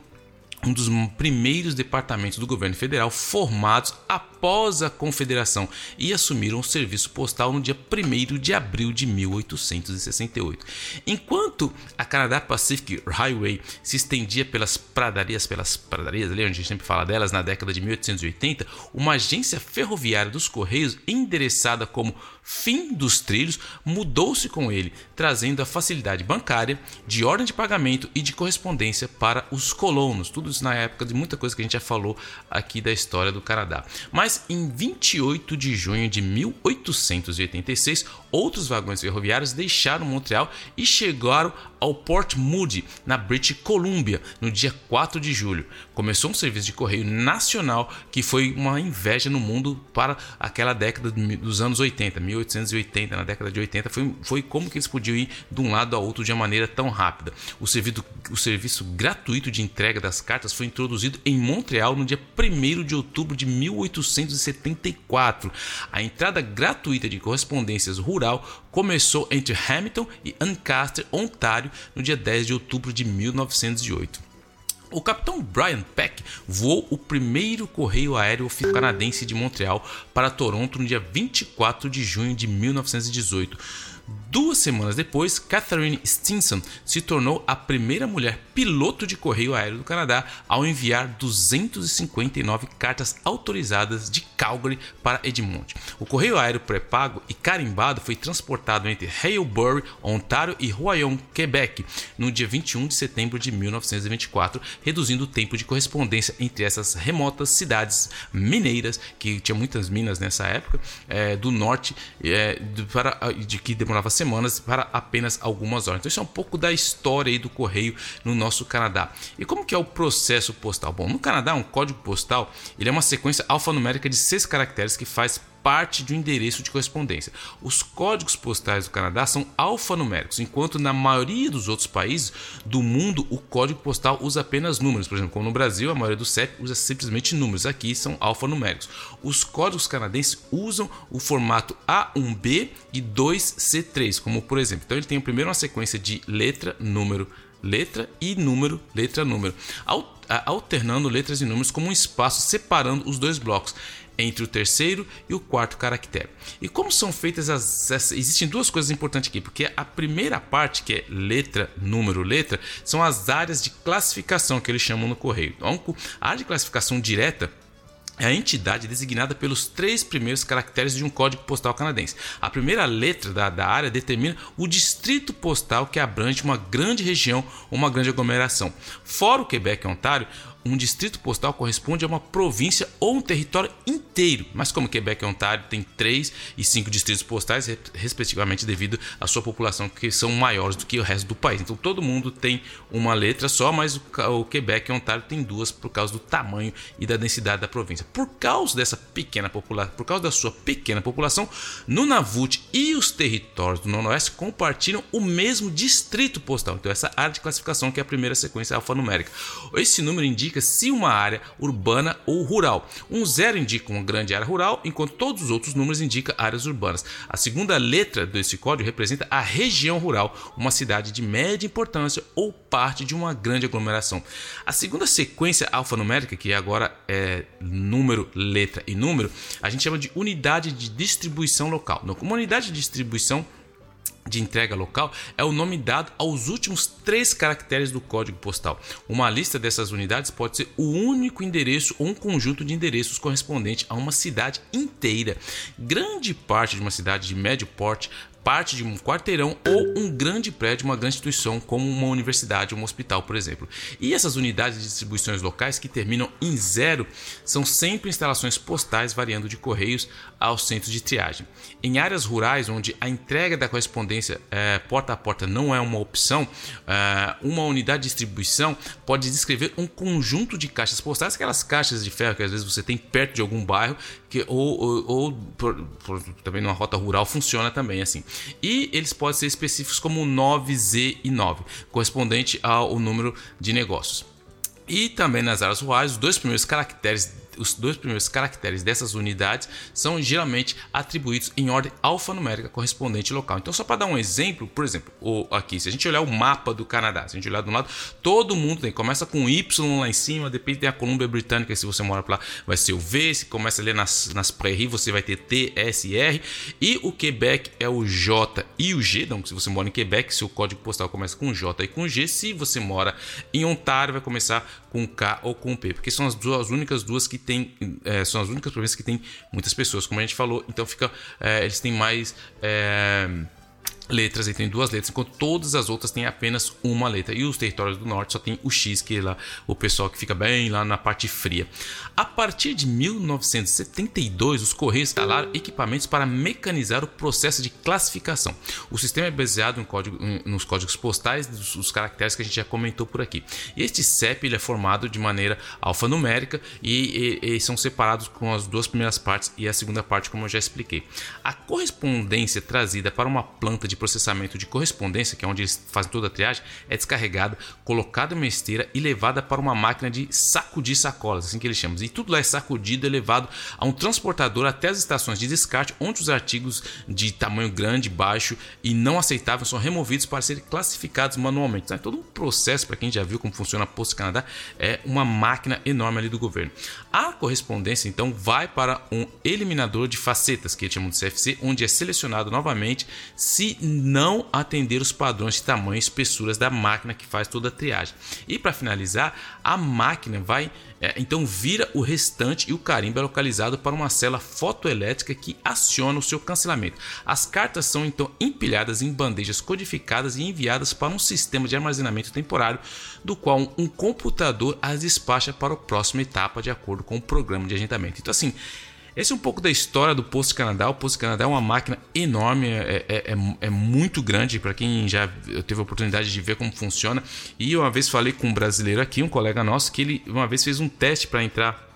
um dos primeiros departamentos do governo federal formados após a Confederação e assumiram o serviço postal no dia 1 de abril de 1868. Enquanto a Canada Pacific Highway se estendia pelas pradarias, pelas pradarias ali onde a gente sempre fala delas, na década de 1880, uma agência ferroviária dos Correios, endereçada como Fim dos Trilhos, mudou-se com ele, trazendo a facilidade bancária, de ordem de pagamento e de correspondência para os colonos, tudo isso na época de muita coisa que a gente já falou aqui da história do Canadá. Mas em 28 de junho de 1886, outros vagões ferroviários deixaram Montreal e chegaram ao Port Moody, na British Columbia, no dia 4 de julho. Começou um serviço de correio nacional que foi uma inveja no mundo para aquela década dos anos 80, 1880, na década de 80, foi, foi como que eles podiam ir de um lado a outro de uma maneira tão rápida. O serviço, o serviço gratuito de entrega das cartas foi introduzido em Montreal no dia 1 de outubro de 1874. A entrada gratuita de correspondências rural começou entre Hamilton e Ancaster, Ontário, no dia 10 de outubro de 1908. O capitão Brian Peck voou o primeiro correio aéreo canadense de Montreal para Toronto no dia 24 de junho de 1918. Duas semanas depois, Catherine Stinson se tornou a primeira mulher piloto de correio aéreo do Canadá ao enviar 259 cartas autorizadas de Calgary para Edmonton. O correio aéreo pré-pago e carimbado foi transportado entre Hailbury, Ontário e Royan, Quebec, no dia 21 de setembro de 1924, reduzindo o tempo de correspondência entre essas remotas cidades mineiras, que tinha muitas minas nessa época, é, do norte, é, para, de que demorava para apenas algumas horas. Então isso é um pouco da história aí do correio no nosso Canadá. E como que é o processo postal? Bom, no Canadá, um código postal ele é uma sequência alfanumérica de seis caracteres que faz parte de um endereço de correspondência. Os códigos postais do Canadá são alfanuméricos, enquanto na maioria dos outros países do mundo o código postal usa apenas números. Por exemplo, como no Brasil, a maioria do CEP usa simplesmente números. Aqui são alfanuméricos. Os códigos canadenses usam o formato A1B e 2C3, como por exemplo. Então ele tem primeiro uma sequência de letra, número, letra e número, letra, número, alternando letras e números como um espaço separando os dois blocos entre o terceiro e o quarto caractere. E como são feitas as, as, existem duas coisas importantes aqui, porque a primeira parte, que é letra, número, letra, são as áreas de classificação que eles chamam no correio. Então, a área de classificação direta é a entidade designada pelos três primeiros caracteres de um código postal canadense. A primeira letra da, da, área determina o distrito postal que abrange uma grande região ou uma grande aglomeração. Fora o Quebec e Ontário, um distrito postal corresponde a uma província ou um território inteiro, mas como Quebec e Ontário tem três e cinco distritos postais, respectivamente, devido à sua população, que são maiores do que o resto do país. Então todo mundo tem uma letra só, mas o Quebec e Ontário tem duas por causa do tamanho e da densidade da província. Por causa dessa pequena população, por causa da sua pequena população, Nunavut e os territórios do Noroeste compartilham o mesmo distrito postal. Então essa área de classificação que é a primeira sequência alfanumérica. Esse número indica indica se uma área urbana ou rural. Um zero indica uma grande área rural, enquanto todos os outros números indicam áreas urbanas. A segunda letra desse código representa a região rural, uma cidade de média importância ou parte de uma grande aglomeração. A segunda sequência alfanumérica, que agora é número, letra e número, a gente chama de unidade de distribuição local. Como unidade de distribuição de entrega local é o nome dado aos últimos três caracteres do código postal. Uma lista dessas unidades pode ser o único endereço ou um conjunto de endereços correspondente a uma cidade inteira. Grande parte de uma cidade de médio porte parte de um quarteirão ou um grande prédio, uma grande instituição, como uma universidade, um hospital, por exemplo. E essas unidades de distribuições locais que terminam em zero são sempre instalações postais variando de correios aos centros de triagem. Em áreas rurais, onde a entrega da correspondência é, porta a porta não é uma opção, é, uma unidade de distribuição pode descrever um conjunto de caixas postais, aquelas caixas de ferro que às vezes você tem perto de algum bairro, que, ou, ou, ou por, por, também numa rota rural funciona também assim. E eles podem ser específicos como 9Z e 9, correspondente ao número de negócios. E também nas áreas rurais, os dois primeiros caracteres os dois primeiros caracteres dessas unidades são geralmente atribuídos em ordem alfanumérica correspondente local. Então, só para dar um exemplo, por exemplo, aqui, se a gente olhar o mapa do Canadá, se a gente olhar do lado, todo mundo tem, começa com Y lá em cima, depois tem a Colômbia Britânica, se você mora lá, vai ser o V, se começa ali nas, nas prairies, você vai ter T, S R, e o Quebec é o J e o G, então se você mora em Quebec, seu código postal começa com J e com G, se você mora em Ontário, vai começar com K ou com P, porque são as, duas, as únicas duas que tem, é, são as únicas províncias que tem muitas pessoas, como a gente falou, então fica, é, eles têm mais. É, letras, ele tem duas letras, enquanto todas as outras têm apenas uma letra. E os territórios do norte só tem o X, que é lá o pessoal que fica bem lá na parte fria. A partir de 1972, os Correios instalaram equipamentos para mecanizar o processo de classificação. O sistema é baseado em código, nos códigos postais dos caracteres que a gente já comentou por aqui. E este CEP ele é formado de maneira alfanumérica e, e, e são separados com as duas primeiras partes e a segunda parte, como eu já expliquei. A correspondência trazida para uma planta de de processamento de correspondência, que é onde eles fazem toda a triagem, é descarregada, colocada em uma esteira e levada para uma máquina de sacudir sacolas, assim que eles chamam. E tudo lá é sacudido e levado a um transportador até as estações de descarte, onde os artigos de tamanho grande, baixo e não aceitável são removidos para serem classificados manualmente. Então, é todo um processo, para quem já viu como funciona a Posto Canadá, é uma máquina enorme ali do governo. A correspondência, então, vai para um eliminador de facetas, que eles chamam de CFC, onde é selecionado novamente se não atender os padrões de tamanho e espessuras da máquina que faz toda a triagem. E para finalizar, a máquina vai é, então vira o restante e o carimbo é localizado para uma célula fotoelétrica que aciona o seu cancelamento. As cartas são então empilhadas em bandejas codificadas e enviadas para um sistema de armazenamento temporário, do qual um computador as despacha para a próxima etapa de acordo com o programa de agendamento. Então assim, esse é um pouco da história do Posto Canadá. O Posto Canadá é uma máquina enorme, é, é, é, é muito grande para quem já teve a oportunidade de ver como funciona. E uma vez falei com um brasileiro aqui, um colega nosso, que ele uma vez fez um teste para entrar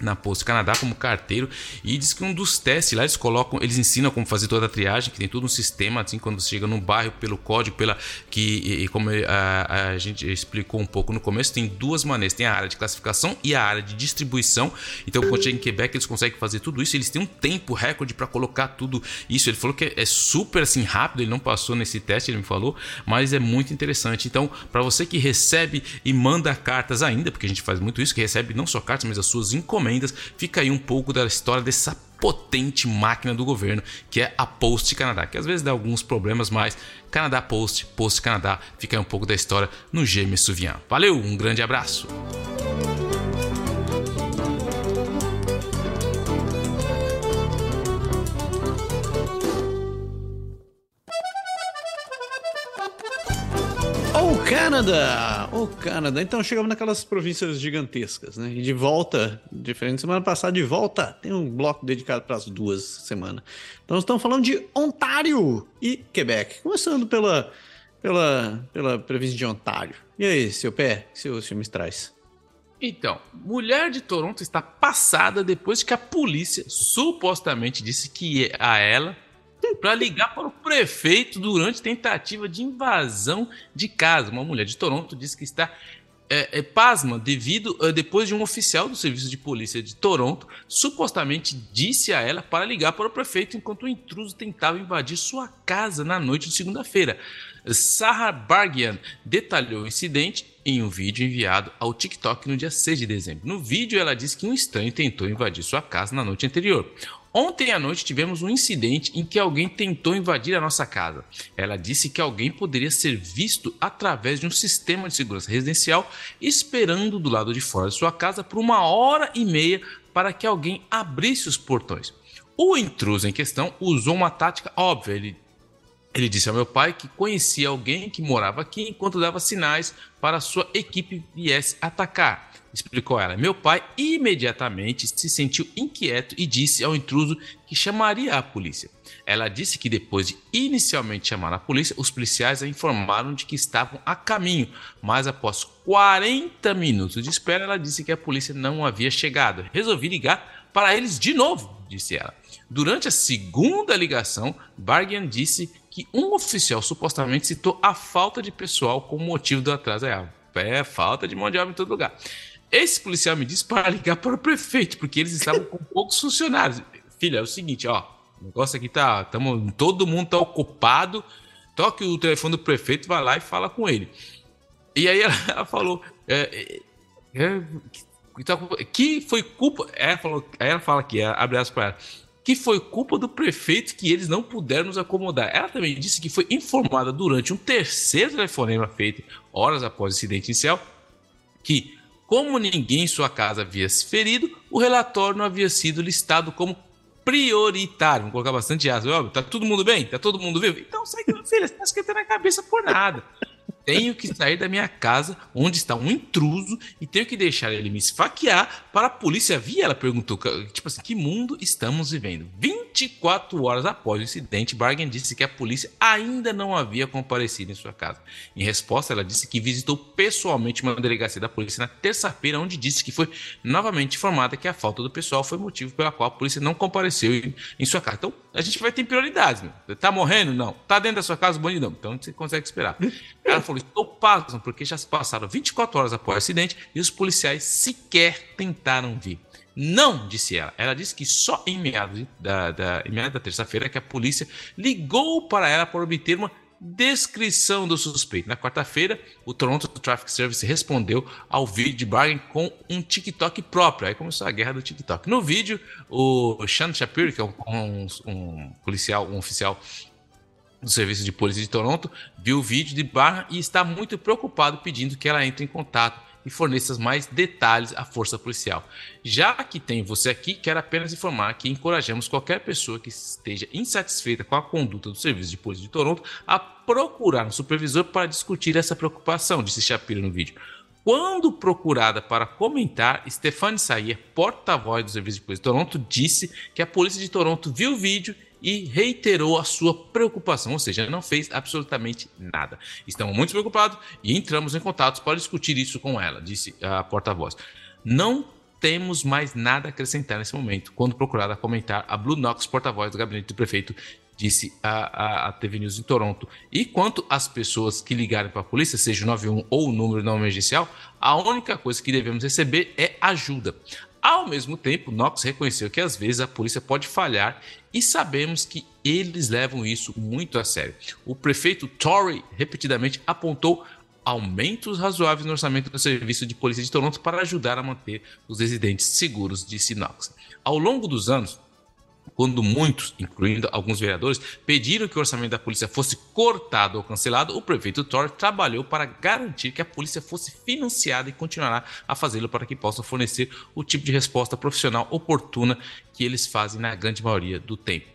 na Posto Canadá como carteiro e diz que um dos testes lá eles colocam, eles ensinam como fazer toda a triagem, que tem todo um sistema assim quando você chega no bairro pelo código, pela que e, e como a, a, gente explicou um pouco no começo, tem duas maneiras, tem a área de classificação e a área de distribuição. Então quando chega em Quebec eles conseguem fazer tudo isso, eles têm um tempo recorde para colocar tudo isso. Ele falou que é super assim rápido, ele não passou nesse teste, ele me falou, mas é muito interessante. Então, para você que recebe e manda cartas ainda, porque a gente faz muito isso, que recebe não só cartas, mas as suas encomendas fica aí um pouco da história dessa potente máquina do governo que é a Post Canadá, que às vezes dá alguns problemas, mas Canadá Post, Post Canadá, fica aí um pouco da história no Gêmeos Suvian. Valeu, um grande abraço! Canadá! O Canadá. Então chegamos naquelas províncias gigantescas, né? E de volta, diferente semana passada, de volta, tem um bloco dedicado para as duas semanas. Então estamos falando de Ontário e Quebec. Começando pela, pela, pela província de Ontário. E aí, seu pé, que seus filmes traz? Então, mulher de Toronto está passada depois que a polícia supostamente disse que a ela para ligar para o prefeito durante tentativa de invasão de casa. Uma mulher de Toronto disse que está é, é, pasma devido é, depois de um oficial do serviço de polícia de Toronto supostamente disse a ela para ligar para o prefeito enquanto o intruso tentava invadir sua casa na noite de segunda-feira. Sarah Bargian detalhou o incidente em um vídeo enviado ao TikTok no dia 6 de dezembro. No vídeo, ela disse que um estranho tentou invadir sua casa na noite anterior. Ontem à noite tivemos um incidente em que alguém tentou invadir a nossa casa. Ela disse que alguém poderia ser visto através de um sistema de segurança residencial esperando do lado de fora de sua casa por uma hora e meia para que alguém abrisse os portões. O intruso em questão usou uma tática óbvia. Ele, ele disse ao meu pai que conhecia alguém que morava aqui enquanto dava sinais para sua equipe viesse atacar explicou ela. Meu pai imediatamente se sentiu inquieto e disse ao intruso que chamaria a polícia. Ela disse que depois de inicialmente chamar a polícia, os policiais a informaram de que estavam a caminho, mas após 40 minutos de espera, ela disse que a polícia não havia chegado. Resolvi ligar para eles de novo, disse ela. Durante a segunda ligação, Bargian disse que um oficial supostamente citou a falta de pessoal como motivo do atraso. É, é falta de mão de obra em todo lugar. Esse policial me disse para ligar para o prefeito, porque eles estavam com <laughs> poucos funcionários. Filha, é o seguinte, ó, o negócio aqui tá, tamo, todo mundo tá ocupado. Toque o telefone do prefeito, vai lá e fala com ele. E aí ela, ela falou, é, é, é que foi culpa, ela falou, ela fala aqui, abre aspas para ela, que foi culpa do prefeito que eles não puderam nos acomodar. Ela também disse que foi informada durante um terceiro telefonema feito horas após o incidente inicial que como ninguém em sua casa havia se ferido, o relatório não havia sido listado como prioritário. Vamos colocar bastante aspas. Tá todo mundo bem? Tá todo mundo vivo? Então, sai, filha, você tá esquentando a cabeça por nada. Tenho que sair da minha casa, onde está um intruso, e tenho que deixar ele me esfaquear para a polícia vir. Ela perguntou, tipo assim, que mundo estamos vivendo? 24 horas após o incidente, Bargain disse que a polícia ainda não havia comparecido em sua casa. Em resposta, ela disse que visitou pessoalmente uma delegacia da polícia na terça-feira, onde disse que foi novamente informada que a falta do pessoal foi motivo pela qual a polícia não compareceu em, sua casa. Então, a gente vai ter prioridades. Meu. Tá morrendo? Não. Tá dentro da sua casa? Não. Então, você consegue esperar. Ela falou: estou pasmo, porque já se passaram 24 horas após o acidente e os policiais sequer tentaram vir. Não, disse ela. Ela disse que só em meados da, da, da terça-feira que a polícia ligou para ela para obter uma descrição do suspeito. Na quarta-feira, o Toronto Traffic Service respondeu ao vídeo de Bargain com um TikTok próprio. Aí começou a guerra do TikTok. No vídeo, o Sean Shapiro, que é um, um, um policial, um oficial do Serviço de Polícia de Toronto viu o vídeo de Barra e está muito preocupado pedindo que ela entre em contato e forneça mais detalhes à força policial. Já que tem você aqui, quero apenas informar que encorajamos qualquer pessoa que esteja insatisfeita com a conduta do Serviço de Polícia de Toronto a procurar um supervisor para discutir essa preocupação, disse Shapiro no vídeo. Quando procurada para comentar, Stephanie Sayer, porta-voz do Serviço de Polícia de Toronto, disse que a Polícia de Toronto viu o vídeo e reiterou a sua preocupação, ou seja, não fez absolutamente nada. Estamos muito preocupados e entramos em contato para discutir isso com ela, disse a porta-voz. Não temos mais nada a acrescentar nesse momento. Quando procurada comentar, a Blue Knox, porta-voz do gabinete do prefeito, disse a, a, a, TV News em Toronto. E quanto às pessoas que ligarem para a polícia, seja o 91 ou o número não emergencial, a única coisa que devemos receber é ajuda. Ao mesmo tempo, Knox reconheceu que às vezes a polícia pode falhar e sabemos que eles levam isso muito a sério. O prefeito Tory repetidamente apontou aumentos razoáveis no orçamento do Serviço de Polícia de Toronto para ajudar a manter os residentes seguros, disse Knox. Ao longo dos anos, quando muitos, incluindo alguns vereadores, pediram que o orçamento da polícia fosse cortado ou cancelado, o prefeito Thor trabalhou para garantir que a polícia fosse financiada e continuará a fazê-lo para que possam fornecer o tipo de resposta profissional oportuna que eles fazem na grande maioria do tempo.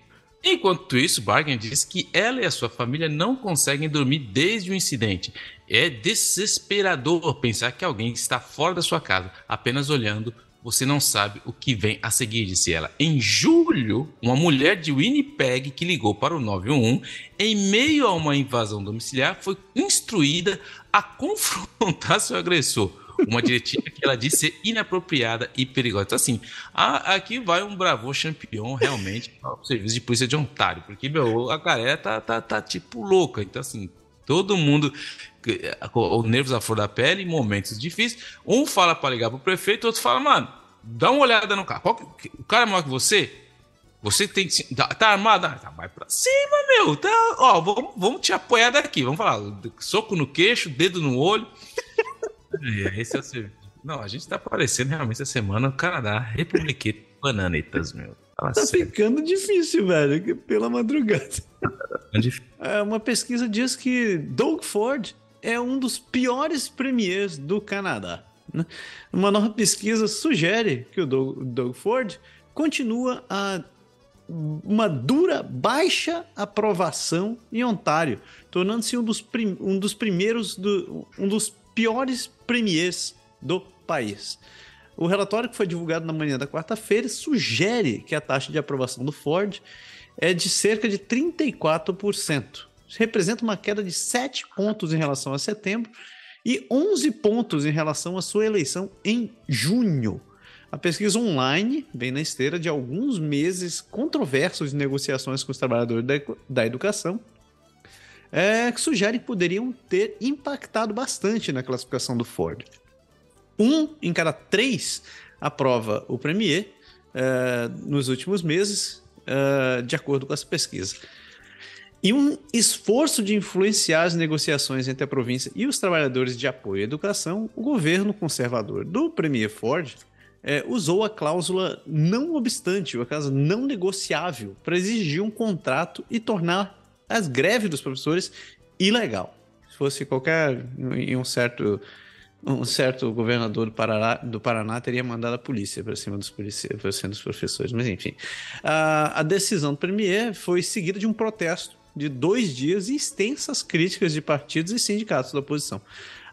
Enquanto isso, Bargain diz que ela e a sua família não conseguem dormir desde o incidente. É desesperador pensar que alguém está fora da sua casa, apenas olhando você não sabe o que vem a seguir, disse ela. Em julho, uma mulher de Winnipeg que ligou para o 911 em meio a uma invasão domiciliar foi instruída a confrontar seu agressor. Uma diretiva que ela disse ser inapropriada e perigosa. Então, assim, aqui vai um bravo campeão realmente para o serviço de polícia de Ontário, porque, meu, a galera tá, tá, tá tipo louca. Então, assim, todo mundo com os nervos à flor da pele, em momentos difíceis. Um fala para ligar pro prefeito, outro fala, mano, dá uma olhada no carro. o cara é maior que você? Você tem que. Tá, tá armado? Ah, tá, vai pra cima, meu. Tá, ó, vamos, vamos te apoiar daqui. Vamos falar. Soco no queixo, dedo no olho. <laughs> Esse é o serviço. Não, a gente tá aparecendo realmente essa semana no Canadá. Republiquete bananetas, meu. Fala tá sério. ficando difícil, velho. Pela madrugada. É, uma pesquisa diz que Doug Ford é um dos piores premiers do Canadá. Né? Uma nova pesquisa sugere que o Doug, Doug Ford continua a uma dura baixa aprovação em Ontário, tornando-se um, dos um dos primeiros, do, um dos piores premiers do país. O relatório que foi divulgado na manhã da quarta-feira sugere que a taxa de aprovação do Ford é de cerca de 34%. Isso representa uma queda de 7 pontos em relação a setembro e 11 pontos em relação à sua eleição em junho. A pesquisa online vem na esteira de alguns meses controversos de negociações com os trabalhadores da educação, é, que sugere que poderiam ter impactado bastante na classificação do Ford. Um em cada três aprova o Premier é, nos últimos meses, é, de acordo com essa pesquisa. E um esforço de influenciar as negociações entre a província e os trabalhadores de apoio à educação, o governo conservador do Premier Ford é, usou a cláusula não obstante, a cláusula não negociável, para exigir um contrato e tornar as greves dos professores ilegal. Se fosse qualquer em um certo um certo governador do Paraná, do Paraná teria mandado a polícia para cima dos, para cima dos professores. Mas enfim, a, a decisão do Premier foi seguida de um protesto de dois dias e extensas críticas de partidos e sindicatos da oposição.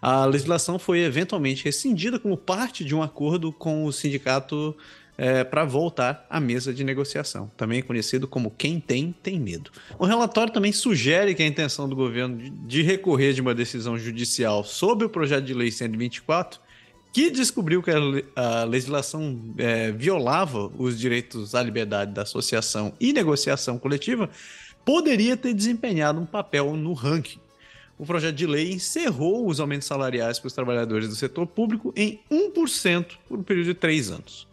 A legislação foi eventualmente rescindida como parte de um acordo com o sindicato é, para voltar à mesa de negociação, também conhecido como quem tem, tem medo. O relatório também sugere que a intenção do governo de, recorrer de uma decisão judicial sobre o projeto de lei 124 que descobriu que a, legislação é, violava os direitos à liberdade da associação e negociação coletiva, poderia ter desempenhado um papel no ranking. O projeto de lei encerrou os aumentos salariais para os trabalhadores do setor público em 1% por um período de três anos.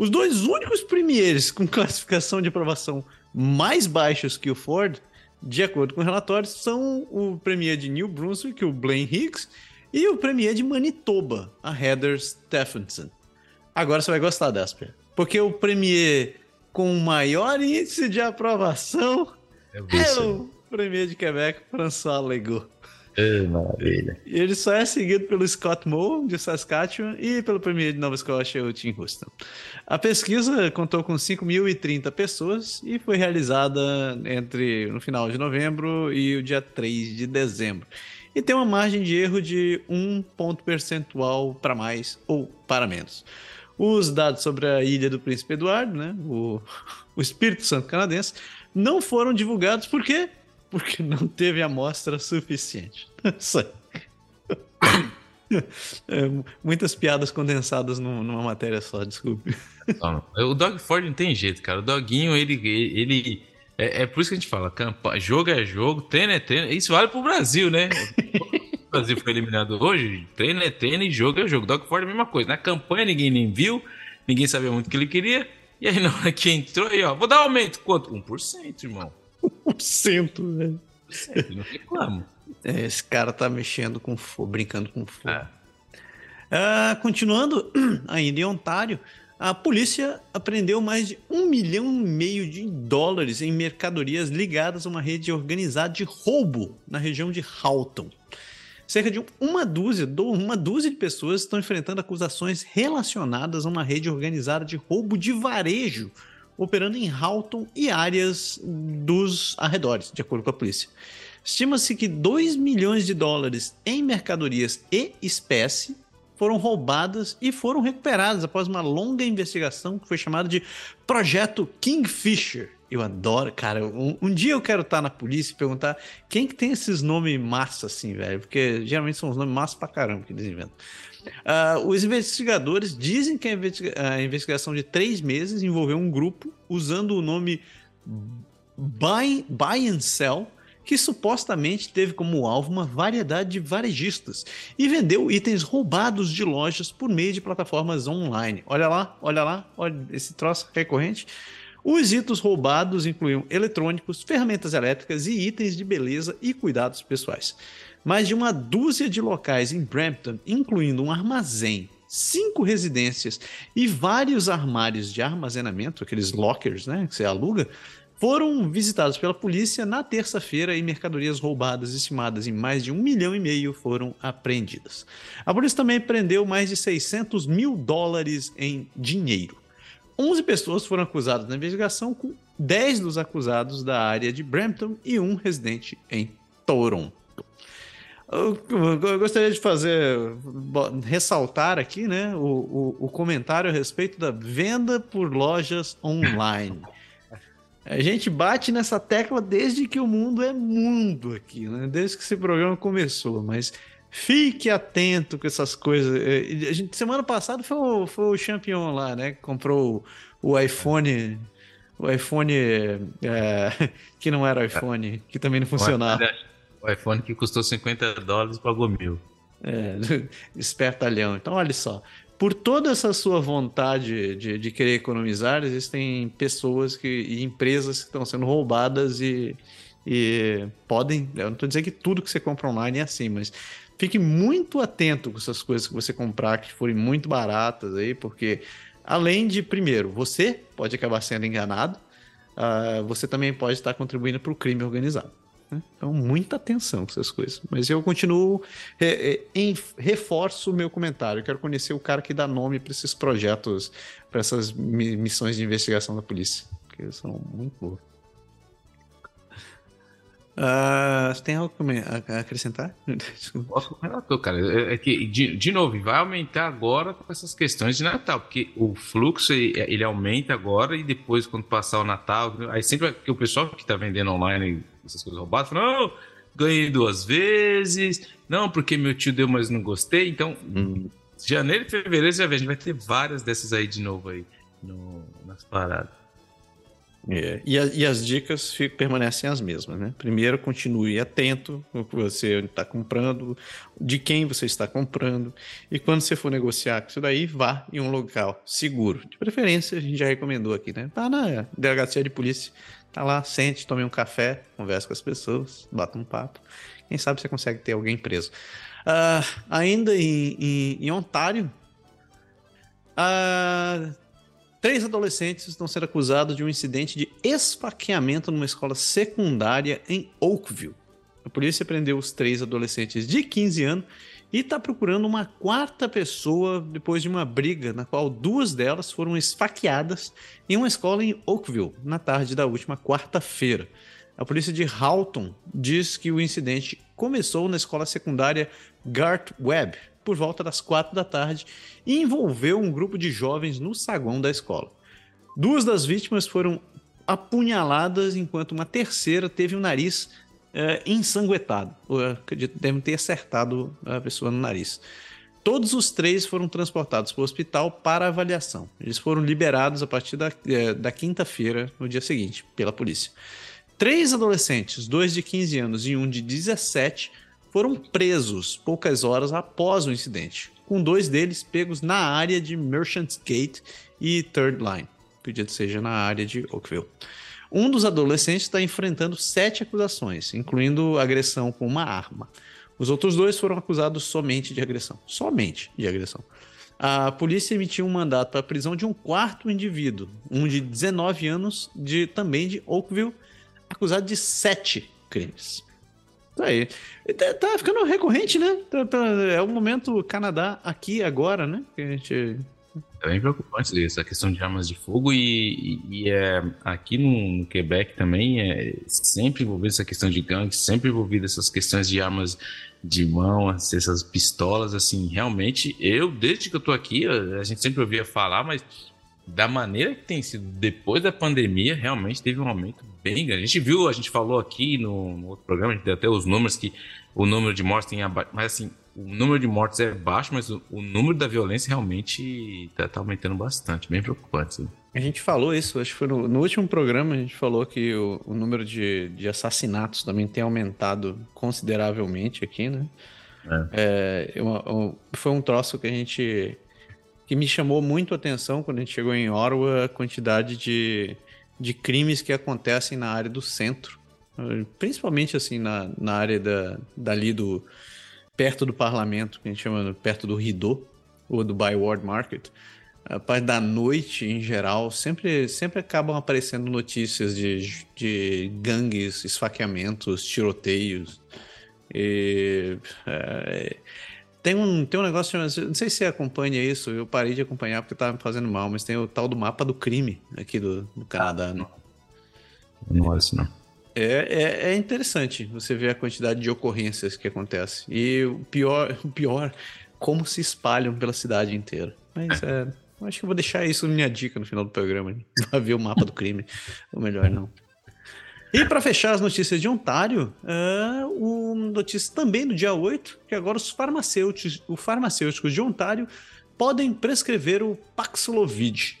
Os dois únicos premieres com classificação de aprovação mais baixos que o Ford, de acordo com o relatório, são o premier de New Brunswick, o Blaine Hicks, e o premier de Manitoba, a Heather Stephenson. Agora você vai gostar, Dasper, porque o premier com maior índice de aprovação é, é o Premier de Quebec, François Legault. Maravilha. Ele só é seguido pelo Scott Moe, de Saskatchewan, e pelo Premier de Nova Escócia, o Tim Houston. A pesquisa contou com 5.030 pessoas e foi realizada entre no final de novembro e o dia 3 de dezembro. E tem uma margem de erro de 1 ponto percentual para mais ou para menos. Os dados sobre a ilha do Príncipe Eduardo, né, o, <laughs> o Espírito Santo canadense, não foram divulgados por quê? Porque não teve amostra suficiente. <laughs> É, muitas piadas condensadas numa matéria só, desculpe. O Dog Ford não tem jeito, cara. O Doguinho, ele. ele é, é por isso que a gente fala: campa, jogo é jogo, treino é treino. Isso vale pro Brasil, né? O Brasil foi eliminado hoje, treino é treino e jogo é jogo. Dog Ford é a mesma coisa. Na campanha ninguém nem viu, ninguém sabia muito o que ele queria. E aí, na hora que entrou, aí, ó, vou dar aumento. Quanto? 1%, irmão. 1%, velho. Não. É, esse cara tá mexendo com fogo, brincando com fogo. É. Uh, continuando, <clears throat> ainda em Ontário, a polícia apreendeu mais de um milhão e meio de dólares em mercadorias ligadas a uma rede organizada de roubo na região de Halton. Cerca de uma dúzia, uma dúzia de pessoas estão enfrentando acusações relacionadas a uma rede organizada de roubo de varejo operando em Halton e áreas dos arredores, de acordo com a polícia. Estima-se que 2 milhões de dólares em mercadorias e espécie foram roubadas e foram recuperadas após uma longa investigação que foi chamada de Projeto Kingfisher. Eu adoro, cara. Um, um, dia eu quero estar na polícia e perguntar quem que tem esses nomes massa assim, velho. Porque geralmente são os nomes massa pra caramba que eles inventam. Uh, os investigadores dizem que a, investiga a, investigação de três meses envolveu um grupo usando o nome Buy, Buy and Sell que supostamente teve como alvo uma variedade de varejistas e vendeu itens roubados de lojas por meio de plataformas online. Olha lá, olha lá, olha esse troço recorrente. Os itens roubados incluíam eletrônicos, ferramentas elétricas e itens de beleza e cuidados pessoais. Mais de uma dúzia de locais em Brampton, incluindo um armazém, cinco residências e vários armários de armazenamento, aqueles lockers né, que você aluga, foram visitados pela polícia na terça-feira e mercadorias roubadas estimadas em mais de um milhão e meio foram apreendidas. A polícia também prendeu mais de 600 mil dólares em dinheiro. 11 pessoas foram acusadas na investigação, com 10 dos acusados da área de Brampton e um residente em Toronto. Eu gostaria de fazer, ressaltar aqui, né, o, o, o comentário a respeito da venda por lojas online. A gente bate nessa tecla desde que o mundo é mundo aqui, né? Desde que esse programa começou, mas fique atento com essas coisas. É, a gente, semana passada foi o, foi o Champion lá, né? Que comprou o, o iPhone. O iPhone é, <laughs> que não era iPhone, que também não funcionava. O iPhone que custou 50 dólares pagou mil. É, <laughs> espertalhão. Então, olha só por toda essa sua vontade de, de querer economizar, existem pessoas que, e empresas que estão sendo roubadas e, e podem. Eu não estou dizendo que tudo que você compra online é assim, mas fique muito atento com essas coisas que você comprar que forem muito baratas aí, porque além de, primeiro, você pode acabar sendo enganado, uh, você também pode estar contribuindo para o crime organizado. Né? Então, muita atenção com essas coisas. Mas eu continuo, é, em, reforço o meu comentário. Eu quero conhecer o cara que dá nome para esses projetos, para essas missões de investigação da polícia, porque são muito boas. Uh, você tem algo a acrescentar? <laughs> Posso relator, cara. É, é que, de, de novo, vai aumentar agora com essas questões de Natal, porque o fluxo ele aumenta agora e depois, quando passar o Natal, aí sempre que o pessoal que está vendendo online essas coisas roubadas, fala, não, ganhei duas vezes, não, porque meu tio deu, mas não gostei. Então, hum. janeiro e fevereiro já vê, a gente vai ter várias dessas aí de novo aí no, nas paradas. É, e, a, e, as dicas permanecem as mesmas, né? Primeiro, continue atento no que você está comprando, de quem você está comprando, e quando você for negociar com isso daí, vá em um local seguro. De preferência, a gente já recomendou aqui, né? Tá na delegacia de polícia, Tá lá, sente, tome um café, conversa com as pessoas, bata um papo. Quem sabe você consegue ter alguém preso. Uh, ainda em, em, em Ontário, uh, Três adolescentes estão sendo acusados de um incidente de esfaqueamento numa escola secundária em Oakville. A polícia prendeu os três adolescentes de 15 anos e está procurando uma quarta pessoa depois de uma briga na qual duas delas foram esfaqueadas em uma escola em Oakville na tarde da última quarta-feira. A polícia de Halton diz que o incidente começou na escola secundária Gart Webb por volta das quatro da tarde e envolveu um grupo de jovens no saguão da escola. Duas das vítimas foram apunhaladas, enquanto uma terceira teve o nariz é, ensanguentado. Eu acredito que devem ter acertado a pessoa no nariz. Todos os três foram transportados para o hospital para avaliação. Eles foram liberados a partir da, é, da quinta-feira, no dia seguinte, pela polícia. Três adolescentes, dois de 15 anos e um de 17, foram presos poucas horas após o incidente, com dois deles pegos na área de Merchants Gate e Third Line, acredito seja na área de Oakville. Um dos adolescentes está enfrentando sete acusações, incluindo agressão com uma arma. Os outros dois foram acusados somente de agressão. Somente de agressão. A polícia emitiu um mandato para a prisão de um quarto indivíduo, um de 19 anos, de também de Oakville, acusado de sete crimes. Tá aí. Tá, tá ficando recorrente, né? Tá, tá, é o momento Canadá aqui agora, né? Que a gente é bem preocupante essa questão de armas de fogo e, e, e é, aqui no, no, Quebec também é sempre envolvido essa questão de gangues, sempre envolvido essas questões de armas de mão, essas pistolas, assim, realmente, eu, desde que eu tô aqui, a gente sempre ouvia falar, mas da maneira que tem sido depois da pandemia, realmente teve um aumento bem grande. A gente viu, a gente falou aqui no, no outro programa, a gente deu até os números que o número de mortes tem abaixo, mas assim, o número de mortes é baixo, mas o, o número da violência realmente está tá aumentando bastante, bem preocupante. A gente falou isso, acho que foi no, no último programa, a gente falou que o, o número de, de, assassinatos também tem aumentado consideravelmente aqui, né? É. É, uma, foi um troço que a gente. que me chamou muito a atenção quando a gente chegou em Orwa, a quantidade de, de crimes que acontecem na área do centro. Principalmente assim na, na área da, dali do perto do parlamento, que a gente chama perto do Rideau, ou do Byward Market, a parte da noite em geral, sempre, sempre acabam aparecendo notícias de, de gangues, esfaqueamentos, tiroteios. E, é, tem, um, tem um negócio, não sei se você acompanha isso, eu parei de acompanhar porque estava me fazendo mal, mas tem o tal do mapa do crime aqui do, do Canadá. Né? Não olha isso não. É, é, é, interessante você ver a quantidade de ocorrências que acontece. E o pior, <laughs> o pior, como se espalham pela cidade inteira. Mas é, acho que eu vou deixar isso minha dica no final do programa. <laughs> Pra ver o mapa do crime. Ou melhor, não. E para fechar as notícias de Ontário, é, o notícia também do dia 8, que agora os farmacêuticos, os farmacêuticos de Ontário podem prescrever o Paxlovid,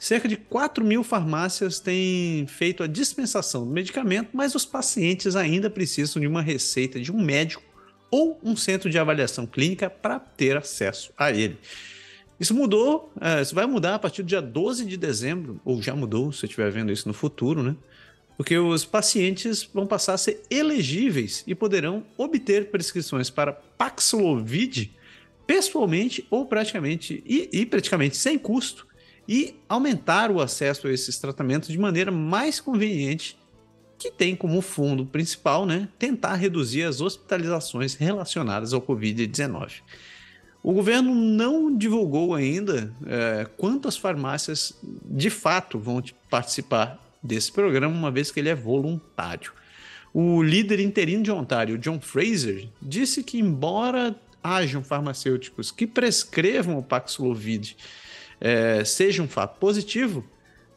Cerca de 4 mil farmácias têm feito a dispensação do medicamento, mas os pacientes ainda precisam de uma receita de um médico ou um centro de avaliação clínica para ter acesso a ele. Isso mudou, é, isso vai mudar a partir do dia 12 de dezembro, ou já mudou, se eu estiver vendo isso no futuro, né? Porque os pacientes vão passar a ser elegíveis e poderão obter prescrições para Paxlovid pessoalmente ou praticamente e, e praticamente sem custo e aumentar o acesso a esses tratamentos de maneira mais conveniente, que tem como fundo principal né, tentar reduzir as hospitalizações relacionadas ao Covid-19. O governo não divulgou ainda é, quantas farmácias de fato vão participar desse programa, uma vez que ele é voluntário. O líder interino de Ontário, John Fraser, disse que, embora hajam farmacêuticos que prescrevam o Paxlovid é, seja um fato positivo,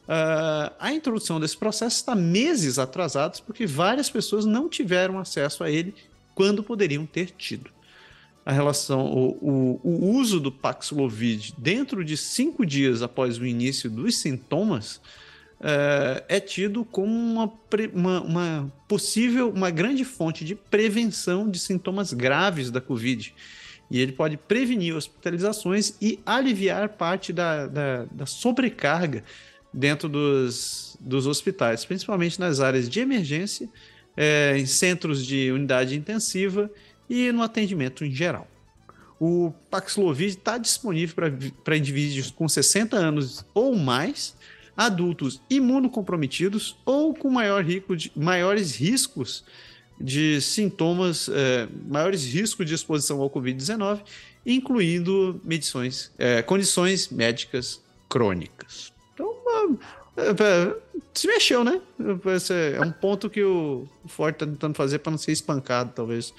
uh, a introdução desse processo está meses atrasados porque várias pessoas não tiveram acesso a ele quando poderiam ter tido. A relação, o, o, o uso do Paxlovid dentro de cinco dias após o início dos sintomas uh, é tido como uma, uma, uma possível, uma grande fonte de prevenção de sintomas graves da Covid e ele pode prevenir hospitalizações e aliviar parte da, da, da sobrecarga dentro dos, dos hospitais, principalmente nas áreas de emergência, é, em centros de unidade intensiva e no atendimento em geral. o Paxlovid está disponível para indivíduos com 60 anos ou mais, adultos imunocomprometidos ou com maior de, maiores riscos de sintomas, é, maiores riscos de exposição ao Covid-19, incluindo medições, é, condições médicas crônicas. Então, é, é, se mexeu, né? É um ponto que o Ford está tentando fazer para não ser espancado, talvez.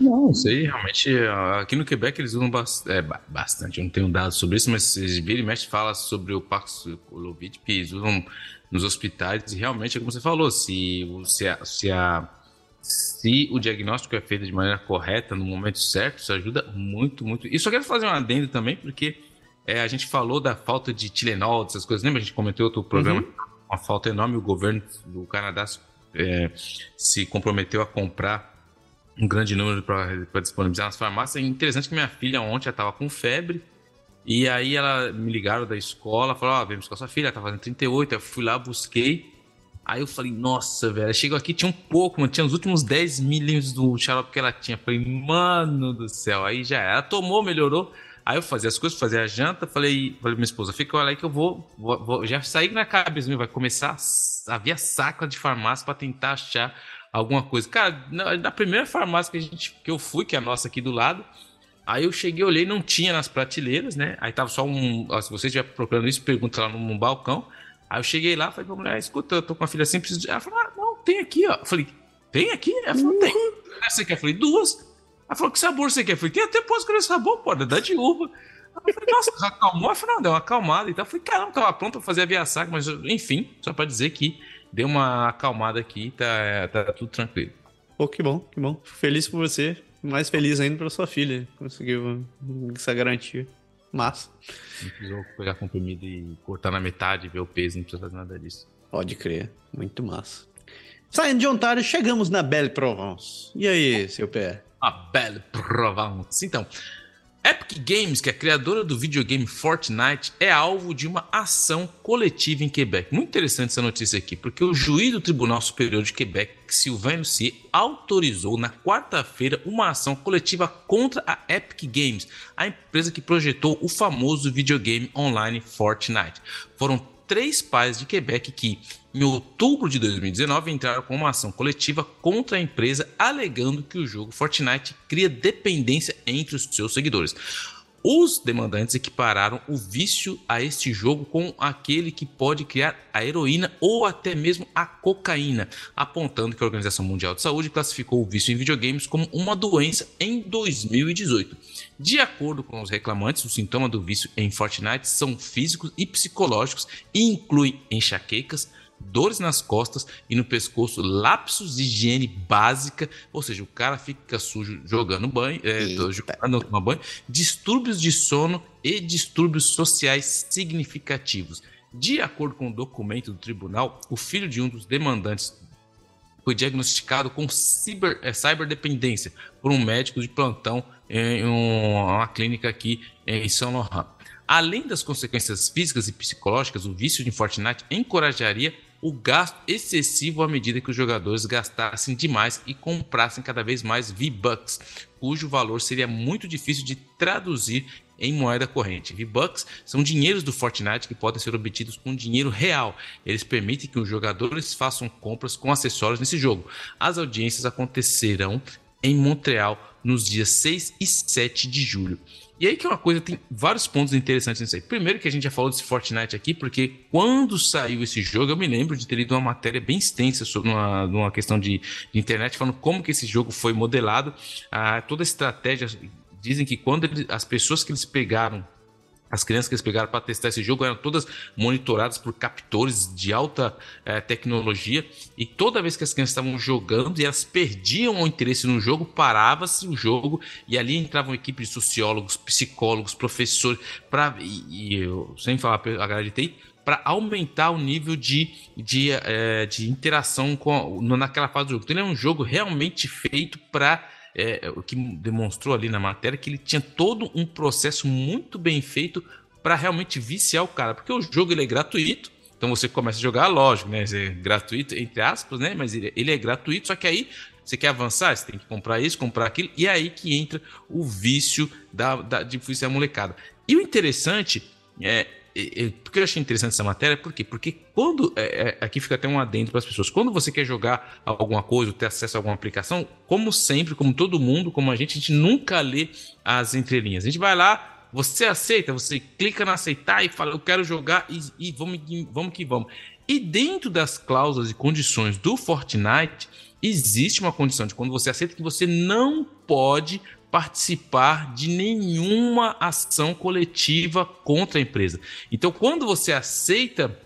Não, sei, realmente, aqui no Quebec eles usam é, bastante, eu não tenho dados sobre isso, mas vira e mexe fala sobre o Paxlovid, que eles usam nos hospitais, e realmente, como você falou, se, se, a, se, a, se o diagnóstico é feito de maneira correta, no momento certo, isso ajuda muito, muito. E só quero fazer um adendo também, porque é, a gente falou da falta de Tilenol, dessas coisas. Lembra? A gente comentou outro programa, uhum. uma falta enorme. O governo do Canadá é, se comprometeu a comprar um grande número para disponibilizar nas farmácias. É interessante que minha filha ontem já estava com febre. E aí ela me ligaram da escola, falou: Ó, oh, vem buscar sua filha, tá fazendo 38. Eu fui lá, busquei. Aí eu falei, nossa, velho. Chegou aqui, tinha um pouco, mano. Tinha os últimos 10 milímetros do xarope que ela tinha. Falei, mano do céu. Aí já Ela tomou, melhorou. Aí eu fazia as coisas, fazia a janta, falei, falei minha esposa, fica olha aí que eu vou, vou, vou já saí na cabeça, vai começar a via sacra de farmácia para tentar achar alguma coisa. Cara, na, na, primeira farmácia que, a gente, que eu fui, que é a nossa aqui do lado, aí eu cheguei, olhei, não tinha nas prateleiras, né? Aí tava só um, ó, se você estiver procurando isso, pergunta lá no, balcão. Aí eu cheguei lá, falei pra mulher, escuta, eu tô com uma filha assim, preciso de... Ela falou, ah, não, tem aqui, ó. Eu falei, tem aqui? Ela falou, tem. Você quer? Eu falei, duas. Ela falou, que sabor você quer? Eu falei, tem até posso querer sabor, pode dar de uva. Eu falei, nossa, acalmou? Eu falei, não, deu uma acalmada e tal. Eu falei, caramba, tava pronto pra fazer a via saca, mas enfim, só pra dizer que deu uma acalmada aqui tá, tá tudo tranquilo. Pô, que bom, que bom. Feliz por você. Mais feliz ainda pela sua filha. Conseguiu essa garantia. Massa. Não precisou pegar comprimido e cortar na metade, ver o peso, não precisa fazer nada disso. Pode crer. Muito massa. Saindo de Ontário, chegamos na Belle Provence. E aí, seu pé? A Belle Provence. Então, Epic Games, que é a criadora do videogame Fortnite, é alvo de uma ação coletiva em Quebec. Muito interessante essa notícia aqui, porque o juiz do Tribunal Superior de Quebec, Sylvain Lucier, autorizou na quarta-feira uma ação coletiva contra a Epic Games, a empresa que projetou o famoso videogame online Fortnite. Foram três pais de Quebec que, em outubro de 2019, entraram com uma ação coletiva contra a empresa, alegando que o jogo Fortnite cria dependência entre os seus seguidores. Os demandantes equipararam o vício a este jogo com aquele que pode criar a heroína ou até mesmo a cocaína, apontando que a Organização Mundial de Saúde classificou o vício em videogames como uma doença em 2018. De acordo com os reclamantes, os sintomas do vício em Fortnite são físicos e psicológicos e incluem enxaquecas, dores nas costas e no pescoço, lapsos de higiene básica, ou seja, o cara fica sujo jogando banho, é, jogando uma banho, distúrbios de sono e distúrbios sociais significativos. De acordo com o documento do tribunal, o filho de um dos demandantes foi diagnosticado com ciber, é, cyberdependência por um médico de plantão em uma clínica aqui em São Laurent. Além das consequências físicas e psicológicas, o vício de Fortnite encorajaria o gasto excessivo à medida que os jogadores gastassem demais e comprassem cada vez mais V-Bucks, cujo valor seria muito difícil de traduzir em moeda corrente. V-Bucks são dinheiros do Fortnite que podem ser obtidos com dinheiro real. Eles permitem que os jogadores façam compras com acessórios nesse jogo. As audiências acontecerão em Montreal nos dias 6 e 7 de julho. E aí que é uma coisa, tem vários pontos interessantes nisso aí. Primeiro que a gente já falou desse Fortnite aqui, porque quando saiu esse jogo, eu me lembro de ter lido uma matéria bem extensa sobre uma, uma questão de, de internet, falando como que esse jogo foi modelado, ah, toda a estratégia. Dizem que quando ele, as pessoas que eles pegaram as crianças que eles pegaram para testar esse jogo eram todas monitoradas por captores de alta eh, tecnologia e toda vez que as crianças estavam jogando e elas perdiam o interesse no jogo, parava-se o jogo e ali entravam equipes de sociólogos, psicólogos, professores, para e, e eu, sem falar a galera de TI, para aumentar o nível de, de, eh, de interação com, naquela fase do jogo. Então ele é um jogo realmente feito para é, o que demonstrou ali na matéria que ele tinha todo um processo muito bem feito para realmente viciar o cara, porque o jogo ele é gratuito, Então você começa a jogar, lógico, né? É gratuito, entre aspas, né? Mas ele, ele é gratuito, só que aí você quer avançar, você tem que comprar isso, comprar aquilo, e é aí que entra o vício da, da, de vício da molecada. E o interessante é, é, porque eu achei interessante essa matéria, por quê? Porque quando. É, é, aqui fica até um adendo para as pessoas. Quando você quer jogar alguma coisa, ter acesso a alguma aplicação, como sempre, como todo mundo, como a gente, a gente nunca lê as entrelinhas. A gente vai lá, você aceita, você clica na aceitar e fala, eu quero jogar e, e vamos, vamos que vamos. E dentro das cláusulas e condições do Fortnite, existe uma condição de quando você aceita que você não pode participar de nenhuma ação coletiva contra a empresa. Então, quando você aceita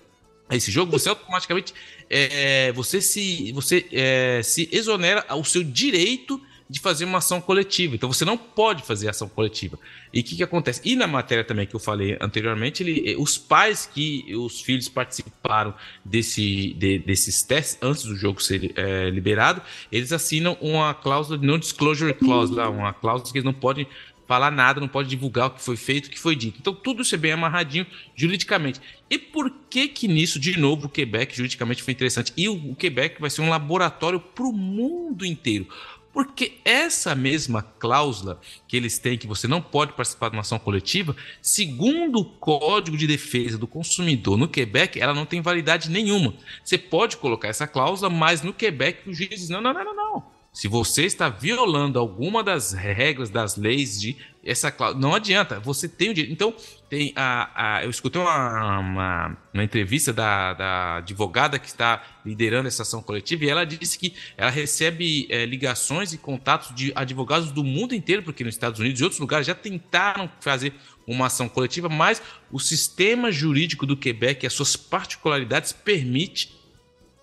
esse jogo, você automaticamente é, você se você é, se exonera o seu direito de fazer uma ação coletiva. Então você não pode fazer ação coletiva. E o que, que acontece? E na matéria também que eu falei anteriormente, ele, eh, os pais que os filhos participaram desse, de, desses testes antes do jogo ser é, liberado, eles assinam uma cláusula de non-disclosure clause, lá, uma cláusula que eles não podem falar nada, não pode divulgar o que foi feito, o que foi dito. Então tudo isso é bem amarradinho juridicamente. E por que que nisso, de novo, o Quebec juridicamente foi interessante? E o, o Quebec vai ser um laboratório para o mundo inteiro. Porque essa mesma cláusula que eles têm, que você não pode participar de uma ação coletiva, segundo o Código de Defesa do Consumidor no Quebec, ela não tem validade nenhuma. Você pode colocar essa cláusula, mas no Quebec o juiz diz: não, não, não, não, não. Se você está violando alguma das regras das leis de essa cláusula, não adianta, você tem o direito. Então, tem a, a eu escutei uma, uma, uma entrevista da, da, advogada que está liderando essa ação coletiva e ela disse que ela recebe é, ligações e contatos de advogados do mundo inteiro, porque nos Estados Unidos e outros lugares já tentaram fazer uma ação coletiva, mas o sistema jurídico do Quebec e as suas particularidades permite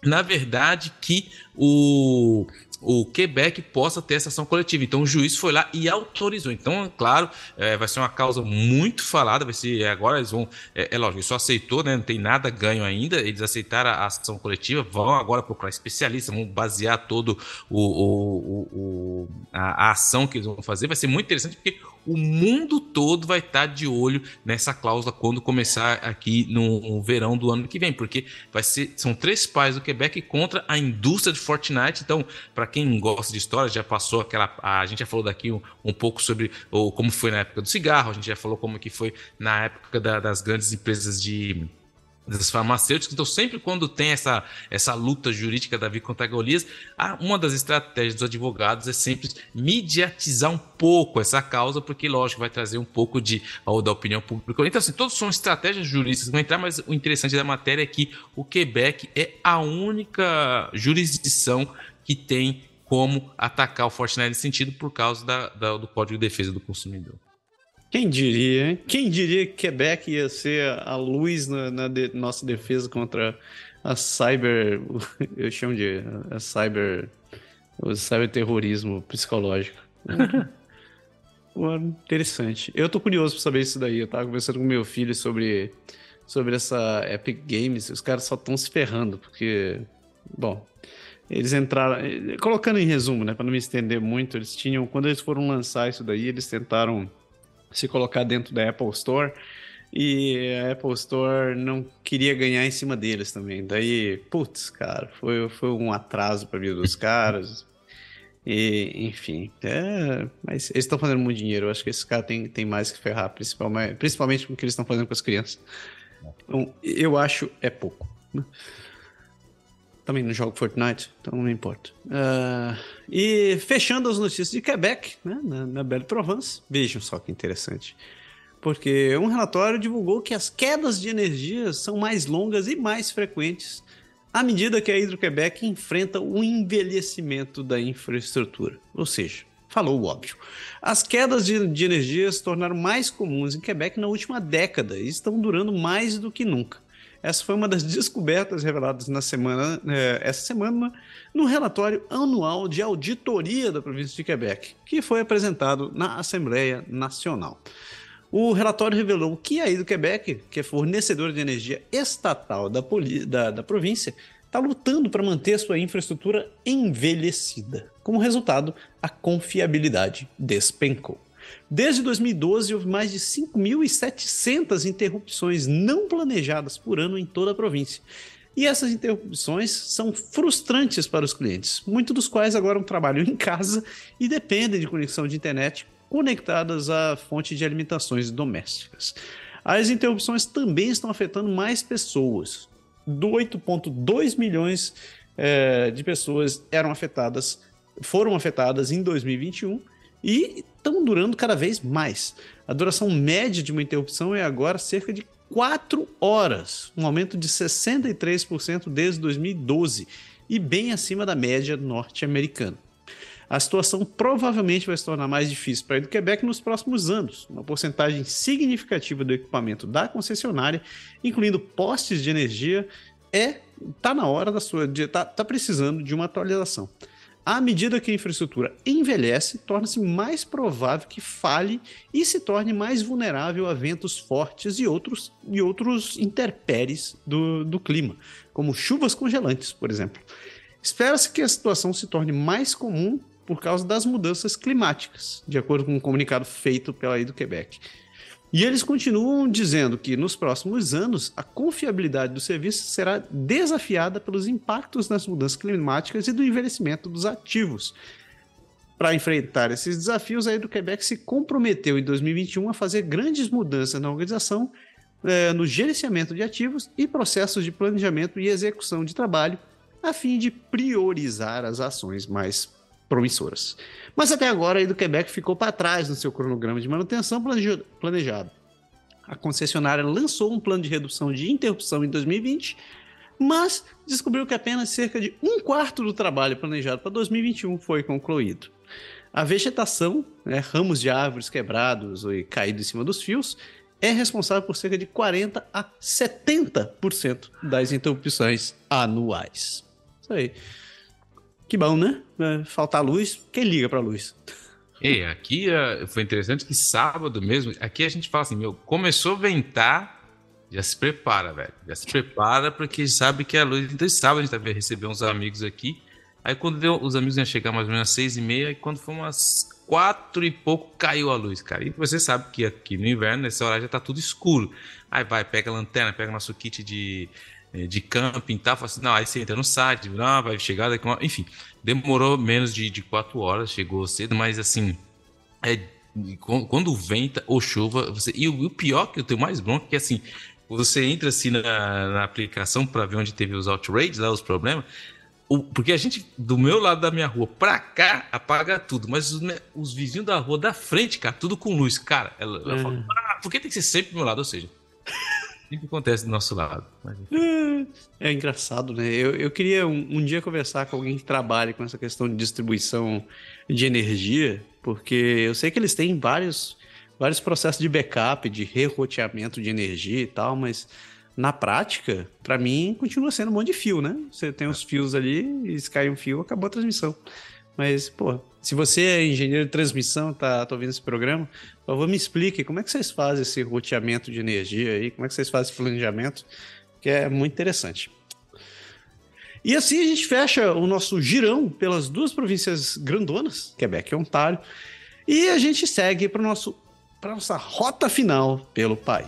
na verdade, que o, o Quebec possa ter essa ação coletiva. Então o juiz foi lá e autorizou. Então, é claro, é, vai ser uma causa muito falada, vai ser agora eles vão, é, é lógico, só aceitou, né, não tem nada ganho ainda, eles aceitaram a ação coletiva, vão agora procurar especialistas, vão basear todo o, o, o a, a, ação que eles vão fazer, vai ser muito interessante porque o mundo todo vai estar de olho nessa cláusula quando começar aqui no verão do ano que vem, porque vai ser são três pais do Quebec contra a indústria de Fortnite. Então, para quem gosta de história, já passou aquela. A gente já falou daqui um, um pouco sobre ou, como foi na época do cigarro, a gente já falou como que foi na época da, das grandes empresas de das farmacêuticas. Então, sempre quando tem essa, essa luta jurídica Davi contra Golias, uma das estratégias dos advogados é sempre mediatizar um pouco essa causa, porque, lógico, vai trazer um pouco de, ou, da opinião pública. Então, assim, todos são estratégias jurídicas que vão entrar, mas o interessante da matéria é que o Quebec é a única jurisdição que tem como atacar o Fortnite nesse sentido por causa da, da, do Código de Defesa do Consumidor. Quem diria, hein? Quem diria que Quebec ia ser a luz na, na de, nossa defesa contra a cyber. <laughs> Eu chamo de a cyber. O cyberterrorismo psicológico. <laughs> Pô, interessante. Eu tô curioso pra saber isso daí. Eu tava conversando com meu filho sobre, sobre essa Epic Games. Os caras só estão se ferrando, porque. Bom, eles entraram. Colocando em resumo, né? Pra não me estender muito, eles tinham. Quando eles foram lançar isso daí, eles tentaram se colocar dentro da Apple Store e a Apple Store não queria ganhar em cima deles também. Daí, putz, cara, foi, foi um atraso para vida dos caras. E, enfim, é, mas eles estão fazendo muito dinheiro. Eu acho que esses caras têm tem mais que ferrar, principalmente, principalmente com o que eles estão fazendo com as crianças. Então, eu acho é pouco. Também não jogo Fortnite, então não me importa. Uh, e fechando as notícias de Quebec, né, na, na Belle Provence, vejam só que interessante. Porque um relatório divulgou que as quedas de energia são mais longas e mais frequentes à medida que a Hidro-Quebec enfrenta o envelhecimento da infraestrutura. Ou seja, falou o óbvio. As quedas de, de energia se tornaram mais comuns em Quebec na última década e estão durando mais do que nunca. Essa foi uma das descobertas reveladas na semana, é, essa semana no relatório anual de auditoria da província de Quebec, que foi apresentado na Assembleia Nacional. O relatório revelou que a do Quebec, que é fornecedora de energia estatal da, da, da província, está lutando para manter sua infraestrutura envelhecida. Como resultado, a confiabilidade despencou. Desde 2012, houve mais de 5.700 interrupções não planejadas por ano em toda a província. E essas interrupções são frustrantes para os clientes, muitos dos quais agora trabalham em casa e dependem de conexão de internet conectadas à fonte de alimentações domésticas. As interrupções também estão afetando mais pessoas. 8,2 milhões é, de pessoas eram afetadas, foram afetadas em 2021 e estão durando cada vez mais. A duração média de uma interrupção é agora cerca de 4 horas, um aumento de 63% desde 2012 e bem acima da média norte-americana. A situação provavelmente vai se tornar mais difícil para a do Quebec nos próximos anos. Uma porcentagem significativa do equipamento da concessionária, incluindo postes de energia, é tá na hora da sua, de, tá, tá precisando de uma atualização. À medida que a infraestrutura envelhece, torna-se mais provável que falhe e se torne mais vulnerável a ventos fortes e outros, e outros intempéries do, do clima, como chuvas congelantes, por exemplo. Espera-se que a situação se torne mais comum por causa das mudanças climáticas, de acordo com um comunicado feito pela aí do Quebec. E eles continuam dizendo que nos próximos anos a confiabilidade do serviço será desafiada pelos impactos das mudanças climáticas e do envelhecimento dos ativos. Para enfrentar esses desafios, a do Quebec se comprometeu em 2021 a fazer grandes mudanças na organização, eh, no gerenciamento de ativos e processos de planejamento e execução de trabalho, a fim de priorizar as ações mais promissoras. Mas até agora a Quebec ficou para trás no seu cronograma de manutenção planejado. A concessionária lançou um plano de redução de interrupção em 2020, mas descobriu que apenas cerca de um quarto do trabalho planejado para 2021 foi concluído. A vegetação, né, ramos de árvores quebrados e caídos em cima dos fios, é responsável por cerca de 40 a 70% das interrupções anuais. Isso aí. Que bom, né? É, faltar luz, quem liga pra luz? E aqui uh, foi interessante que sábado mesmo, aqui a gente fala assim, meu, começou a ventar, já se prepara, velho. Já se prepara porque sabe que é a luz. Então, sábado a gente vai receber uns amigos aqui. Aí quando deu, os amigos iam chegar mais ou menos às seis e meia, e quando foi umas quatro e pouco, caiu a luz, cara. E você sabe que aqui no inverno, nessa hora já tá tudo escuro. Aí vai, pega a lanterna, pega nosso kit de é, de camping e tal. Fala assim, não, aí você entra no site, não, vai chegar daqui uma... Enfim, demorou menos de, de quatro horas, chegou cedo, mas assim, é, quando venta ou chuva, você... e o, pior que eu tenho mais bronca é que assim, você entra assim na, na aplicação para ver onde teve os outrages, lá os problemas, porque a gente, do meu lado da minha rua pra cá, apaga tudo. Mas os, os vizinhos da rua da frente, cara, tudo com luz. Cara, ela, ela é. fala, ah, por que tem que ser sempre do meu lado? Ou seja, que acontece do nosso lado. É, é engraçado, né? Eu, eu queria um, um, dia conversar com alguém que trabalhe com essa questão de distribuição de energia, porque eu sei que eles têm vários, vários processos de backup, de reroteamento de energia e tal, mas na prática, para mim, continua sendo um monte de fio, né? Você tem os fios ali e se cai um fio, acabou a transmissão. Mas, pô, se você é engenheiro de transmissão, tá, tá ouvindo esse programa, por favor, me explique como é que vocês fazem esse roteamento de energia aí, como é que vocês fazem esse planejamento, que é muito interessante. E assim a gente fecha o nosso girão pelas duas províncias grandonas, Quebec e Ontário, e a gente segue para a nossa rota final pelo país.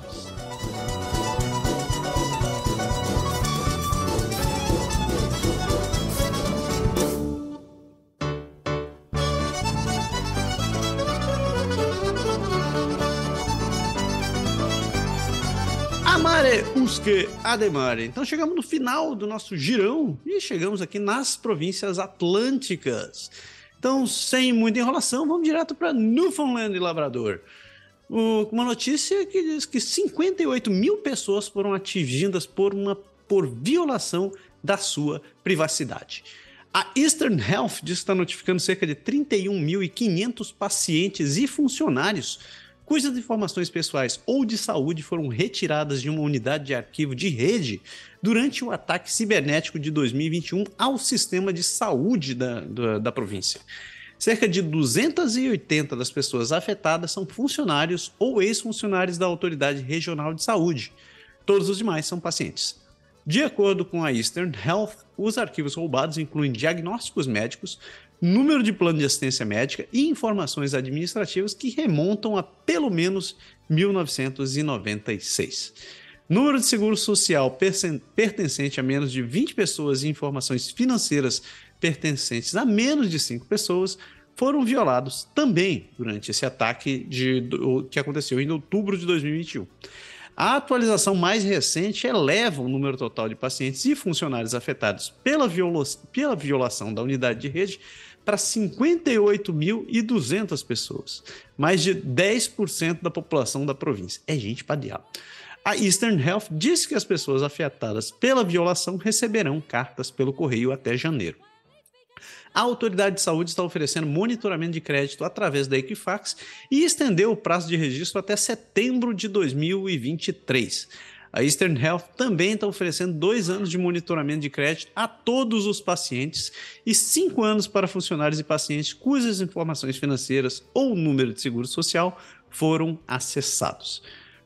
Amare usque ademare. Então chegamos no final do nosso girão e chegamos aqui nas províncias atlânticas. Então, sem muita enrolação, vamos direto para Newfoundland e Labrador. Uma notícia que diz que 58 mil pessoas foram atingidas por uma por violação da sua privacidade. A Eastern Health diz que está notificando cerca de 31.500 pacientes e funcionários cujas informações pessoais ou de saúde foram retiradas de uma unidade de arquivo de rede durante o ataque cibernético de 2021 ao sistema de saúde da, da, da província. Cerca de 280 das pessoas afetadas são funcionários ou ex-funcionários da Autoridade Regional de Saúde. Todos os demais são pacientes. De acordo com a Eastern Health, os arquivos roubados incluem diagnósticos médicos, número de plano de assistência médica e informações administrativas que remontam a pelo menos 1996. Número de seguro social pertencente a menos de 20 pessoas e informações financeiras pertencentes a menos de 5 pessoas foram violados também durante esse ataque de, do, que aconteceu em outubro de 2021. A atualização mais recente eleva o número total de pacientes e funcionários afetados pela, pela violação da unidade de rede para 58.200 pessoas, mais de 10% da população da província. É gente para diabo. A Eastern Health disse que as pessoas afetadas pela violação receberão cartas pelo correio até janeiro. A autoridade de saúde está oferecendo monitoramento de crédito através da Equifax e estendeu o prazo de registro até setembro de 2023. A Eastern Health também está oferecendo dois anos de monitoramento de crédito a todos os pacientes e cinco anos para funcionários e pacientes cujas informações financeiras ou número de seguro social foram acessados.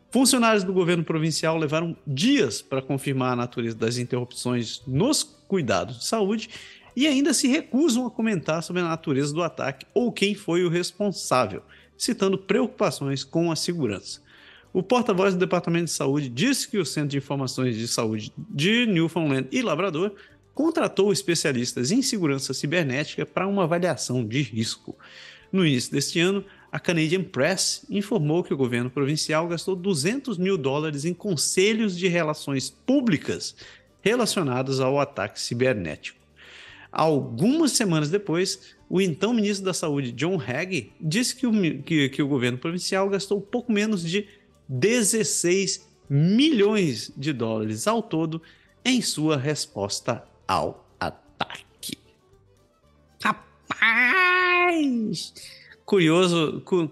Funcionários do governo provincial levaram dias para confirmar a natureza das interrupções nos cuidados de saúde e ainda se recusam a comentar sobre a natureza do ataque ou quem foi o responsável, citando preocupações com a segurança. O porta-voz do Departamento de Saúde disse que o Centro de Informações de Saúde de Newfoundland e Labrador contratou especialistas em segurança cibernética para uma avaliação de risco. No início deste ano, a Canadian Press informou que o governo provincial gastou 200 mil dólares em conselhos de relações públicas relacionados ao ataque cibernético. Algumas semanas depois, o então ministro da Saúde, John Hagee, disse que o, que, que o governo provincial gastou pouco menos de 16 milhões de dólares ao todo em sua resposta ao ataque. Rapaz! Curioso, cu,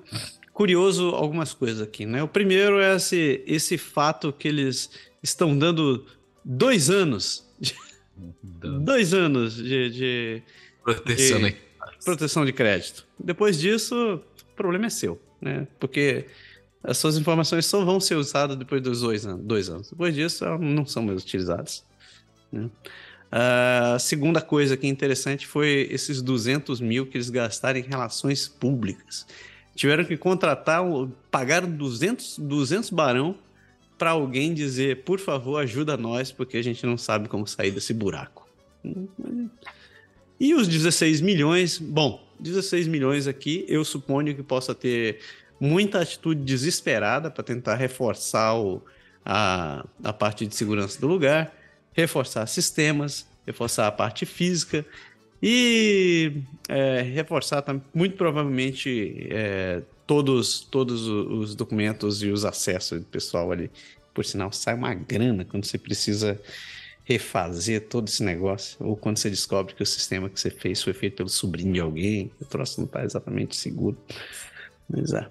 curioso algumas coisas aqui, né? O primeiro é esse, esse fato que eles estão dando dois anos de, Dois anos de, de proteção, de, proteção de crédito. Depois disso, o problema é seu, né? Porque as suas informações só vão ser usadas depois dos dois anos. Dois anos. Depois disso, elas não são mais utilizadas. Né? A segunda coisa que é interessante foi esses 200 mil que eles gastaram em relações públicas. Tiveram que contratar, pagaram 200, 200 barão para alguém dizer, por favor, ajuda nós, porque a gente não sabe como sair desse buraco. E os 16 milhões, bom, 16 milhões aqui, eu suponho que possa ter muita atitude desesperada para tentar reforçar o, a, a parte de segurança do lugar, reforçar sistemas, reforçar a parte física e é, reforçar muito provavelmente é, todos, todos os documentos e os acessos do pessoal ali. Por sinal, sai uma grana quando você precisa refazer todo esse negócio, ou quando você descobre que o sistema que você fez foi feito pelo sobrinho de alguém, o troço não está exatamente seguro. Mas é.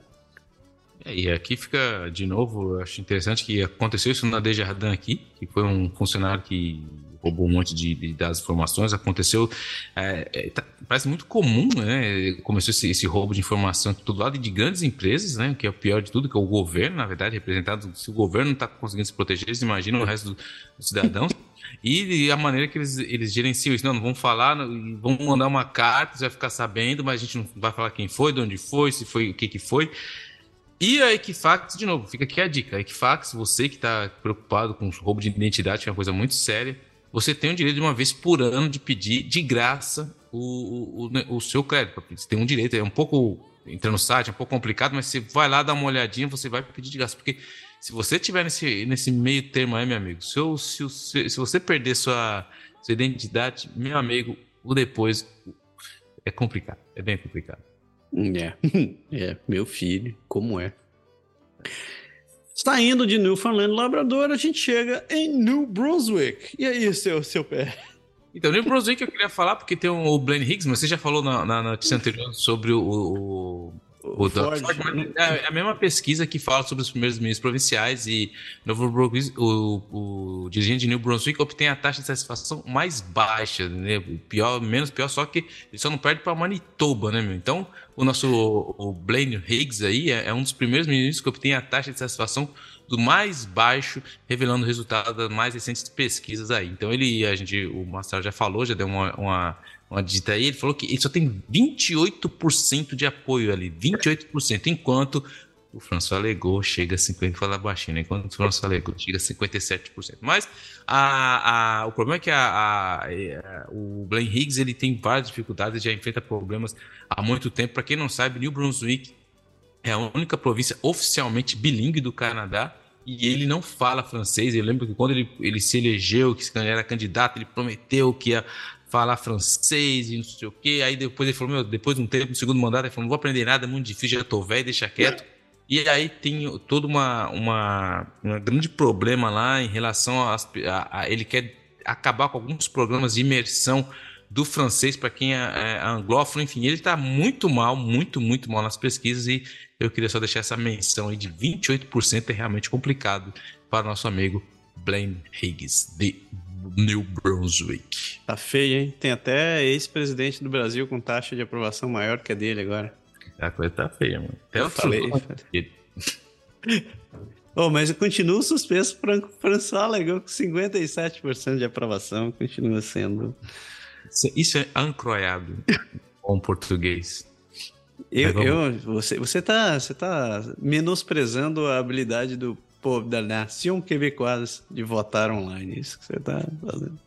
É. E aqui fica, de novo, eu acho interessante que aconteceu isso na Desjardins aqui, que foi um funcionário que roubou um monte de, de das informações, aconteceu. É, é, tá, parece muito comum, né? Começou esse, esse, roubo de informação do lado de grandes empresas, né? Que é o pior de tudo, que é o governo, na verdade, representado. Se o governo não está conseguindo se proteger, eles imaginam o resto do, dos cidadãos. <laughs> E, a maneira que eles, eles gerenciam isso, não, não vão falar, vão mandar uma carta, você vai ficar sabendo, mas a gente não vai falar quem foi, de onde foi, se foi, o que que foi. E a Equifax, de novo, fica aqui a dica. A Equifax, você que está preocupado com roubo de identidade, que é uma coisa muito séria, você tem o direito de uma vez por ano de pedir de graça o, o, o seu crédito. Você tem um direito, é um pouco. Entra no site, é um pouco complicado, mas você vai lá dar uma olhadinha, você vai pedir de graça. Porque se você tiver nesse, nesse meio termo aí, meu amigo, se, eu, se, se, se você perder sua, sua identidade, meu amigo, o depois é complicado. É bem complicado. É, <laughs> é meu filho, como é. Saindo de Newfoundland Labrador, a gente chega em New Brunswick. E aí, seu, seu pé? Então, New Brunswick eu queria falar porque tem o Blaine Higgs, mas você já falou na, na notícia anterior sobre o, o, o, Ford. Ford é, é a mesma pesquisa que fala sobre os primeiros ministros provinciais e Novo Brunswick, o, o, dirigente de New Brunswick obtém a taxa de satisfação mais baixa, né? Pior, menos pior, só que ele só não perde para Manitoba, né, meu? Então, o nosso o Blaine Higgs aí é, é, um dos primeiros ministros que obtém a taxa de satisfação do mais baixo, revelando o resultado das mais recentes pesquisas aí. Então ele, a gente, o Marcelo já falou, já deu uma, uma, uma dita aí, ele falou que ele só tem 28% de apoio ali, 28%, enquanto o François Legault chega a 50%, fala baixinho, né? enquanto o François Legault chega a 57%. Mas a, a, o problema é que a, o Blaine Higgs ele tem várias dificuldades, já enfrenta problemas há muito tempo. Para quem não sabe, New Brunswick é a única província oficialmente bilíngue do Canadá e ele não fala francês. Eu lembro que quando ele, ele se elegeu, que era candidato, ele prometeu que ia falar francês e não sei o quê. Aí depois ele falou: Meu, depois de um tempo, no segundo mandato, ele falou: Não vou aprender nada, é muito difícil, já tô velho, deixa quieto. E aí tem todo uma, uma, um grande problema lá em relação a, a, a ele quer acabar com alguns programas de imersão do francês para quem é, é anglófono, enfim, ele está muito mal, muito, muito mal nas pesquisas e eu queria só deixar essa menção aí de 28% é realmente complicado para o nosso amigo Blaine Higgs, de New Brunswick. Tá feio, hein? Tem até ex-presidente do Brasil com taxa de aprovação maior que a dele agora. A coisa tá feia, mano. Até eu falei. oh, <laughs> mas eu continuo suspenso Franco François Legault com 57% de aprovação, continua sendo isso é ancroiado com português. Eu, eu, você, você tá, você tá menosprezando a habilidade do povo da nação quebecoise de votar online. Isso que você tá fazendo.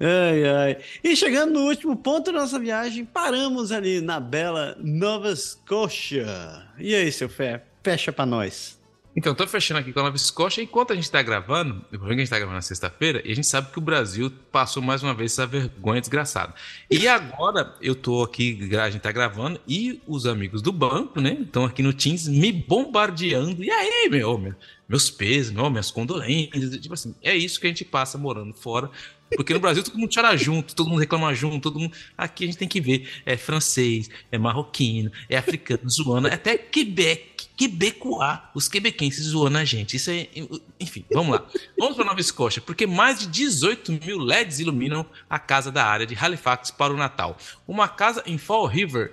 Ai, ai. E chegando no último ponto da nossa viagem, paramos ali na bela Nova Scotia. E aí, seu Fé, fecha para nós. Então, tô fechando aqui com a Nova Escócia. Enquanto a gente tá gravando, depois que a gente tá gravando na sexta-feira, e a gente sabe que o Brasil passou mais uma vez essa vergonha desgraçada. E agora eu tô aqui, a gente tá gravando, e os amigos do banco, né, estão aqui no Teams me bombardeando. E aí, meu, meu meus pesos, meu, minhas condolências. Tipo assim, é isso que a gente passa morando fora. Porque no Brasil todo mundo chora junto, todo mundo reclama junto, todo mundo. Aqui a gente tem que ver. É francês, é marroquino, é africano <laughs> zoando, até Quebec, Quebecois, os quebequenses zoando a gente. Isso é. Enfim, vamos lá. <laughs> Vamos para Nova Escócia, porque mais de 18 mil LEDs iluminam a casa da área de Halifax para o Natal. Uma casa em Fall River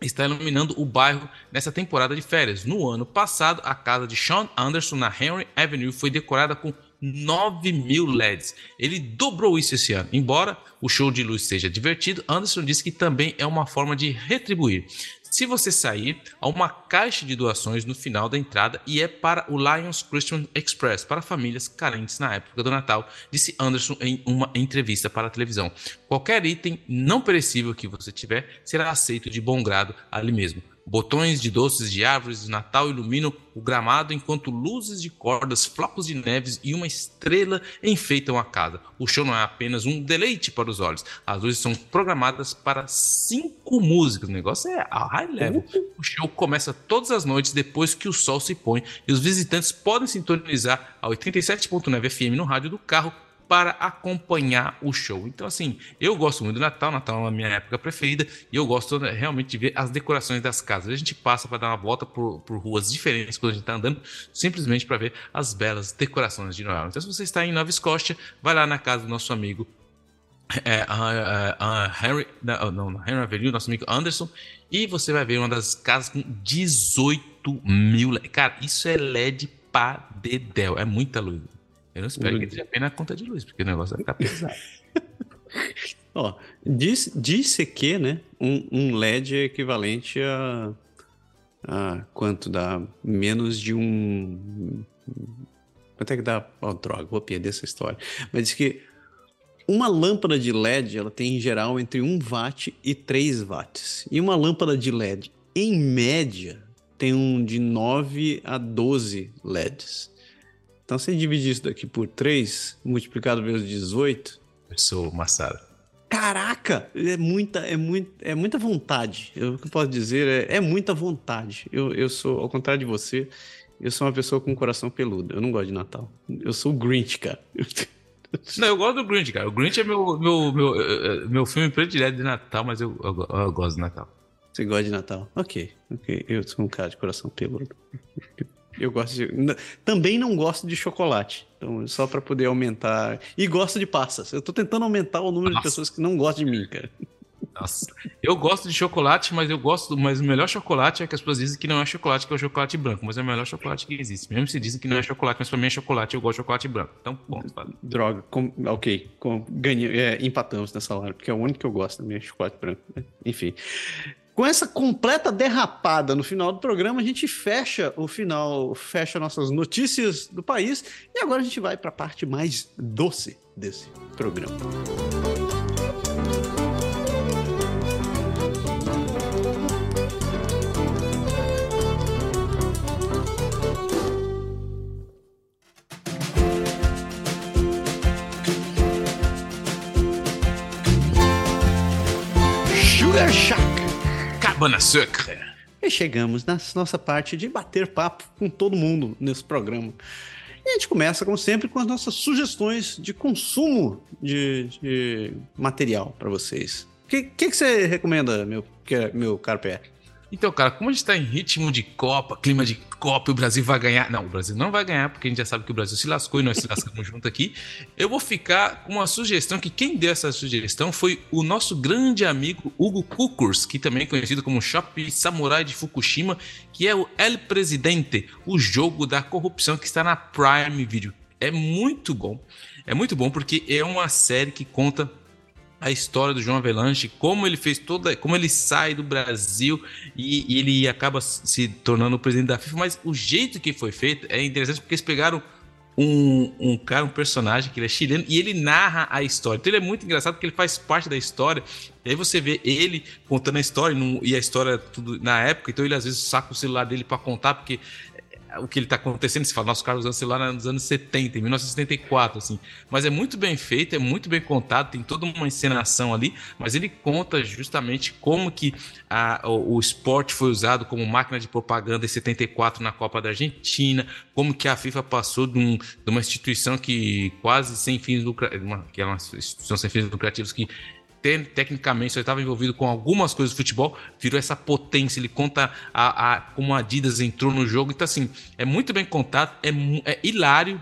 está iluminando o bairro nessa temporada de férias. No ano passado, a casa de Sean Anderson na Henry Avenue foi decorada com 9 mil LEDs. Ele dobrou isso esse ano. Embora o show de luz seja divertido, Anderson disse que também é uma forma de retribuir. Se você sair, há uma caixa de doações no final da entrada e é para o Lions Christian Express, para famílias carentes na época do Natal, disse Anderson em uma entrevista para a televisão. Qualquer item não perecível que você tiver será aceito de bom grado ali mesmo. Botões de doces de árvores de Natal iluminam o gramado enquanto luzes de cordas, flocos de neves e uma estrela enfeitam a casa. O show não é apenas um deleite para os olhos. As luzes são programadas para cinco músicas. O negócio é a high level. O show começa todas as noites depois que o sol se põe e os visitantes podem sintonizar a 87.9 FM no rádio do carro para acompanhar o show. Então, assim, eu gosto muito do Natal, Natal é a minha época preferida, e eu gosto realmente de ver as decorações das casas. A gente passa para dar uma volta por, por ruas diferentes quando a gente está andando, simplesmente para ver as belas decorações de Noel. Então, se você está em Nova Escócia, vai lá na casa do nosso amigo é, Henry, não, não, Henry Avenue, nosso amigo Anderson, e você vai ver uma das casas com 18 mil. Cara, isso é LED para dedéu, é muita luz. Eu não espero que seja apenas a conta de luz, porque o negócio vai ficar <laughs> pesado. Ó, diz, disse que, né, um, um, LED é equivalente a, a quanto dá? Menos de um... Quanto é que dá? Oh, droga, vou perder essa história. Mas diz que uma lâmpada de LED, ela tem em geral entre 1 watt e 3 watts. E uma lâmpada de LED, em média, tem um de 9 a 12 LEDs. Então, se dividir isso daqui por 3, multiplicado pelos 18. Eu sou Massara. Caraca! É muita, é, muito, é muita vontade. Eu, o que eu posso dizer é, é muita vontade. Eu, eu sou, ao contrário de você, eu sou uma pessoa com um coração peludo. Eu não gosto de Natal. Eu sou o Grinch, cara. Não, eu gosto do Grinch, cara. O Grinch é meu, meu, meu, eh, eh, meu filme predileto de Natal, mas eu, eu, eu gosto de Natal. Você gosta de Natal? Ok, ok. Eu sou um cara de coração peludo. Eu gosto de. Também não gosto de chocolate. Então, só para poder aumentar. E gosto de passas. Eu tô tentando aumentar o número Nossa. de pessoas que não gostam de mim, cara. Nossa, eu gosto de chocolate, mas eu gosto, mas o melhor chocolate é que as pessoas dizem que não é chocolate, que é o chocolate branco, mas é o melhor chocolate que existe. Mesmo se dizem que não é chocolate, mas pra mim é chocolate, eu gosto de chocolate branco. Então. Fala. Droga, com, ok, com, ganha, é, empatamos nessa hora, porque é o único que eu gosto também é chocolate branco. Né? Enfim. Com essa completa derrapada no final do programa, a gente fecha o final, fecha nossas notícias do país e agora a gente vai para a parte mais doce desse programa. Sucre. E chegamos na nossa parte de bater papo com todo mundo nesse programa. E a gente começa, como sempre, com as nossas sugestões de consumo de, de material para vocês. O que, que, que, você recomenda, meu, meu caro pé? Então, cara, como a gente tá em ritmo de Copa, clima de Copa o Brasil vai ganhar. Não, o Brasil não vai ganhar, porque a gente já sabe que o Brasil se lascou e nós se lascamos <laughs> junto aqui. Eu vou ficar com uma sugestão que quem deu essa sugestão foi o nosso grande amigo Hugo Kukurs, que também é conhecido como Shop Samurai de Fukushima, que é o El Presidente, o jogo da corrupção que está na Prime Video. É muito bom. É muito bom porque é uma série que conta a história do João Avelanche, como ele fez toda, como ele sai do Brasil e, e, ele acaba se tornando o presidente da FIFA, mas o jeito que foi feito é interessante porque eles pegaram um, um cara, um personagem que ele é chileno e ele narra a história. Então ele é muito engraçado porque ele faz parte da história. E aí você vê ele contando a história e a história tudo na época, então ele às vezes saca o celular dele para contar porque o que ele está acontecendo, se fala, nosso cara usando celular nos anos 70, em 1974, assim. Mas é muito bem feito, é muito bem contado, tem toda uma encenação ali, mas ele conta justamente como que a, o, o, esporte foi usado como máquina de propaganda em 74 na Copa da Argentina, como que a FIFA passou de, um, de uma instituição que quase sem fins lucrativos, que é uma instituição sem fins lucrativos que tecnicamente só estava envolvido com algumas coisas do futebol, virou essa potência. Ele conta a, a, como a Adidas entrou no jogo. Então, assim, é muito bem contado, é, é hilário.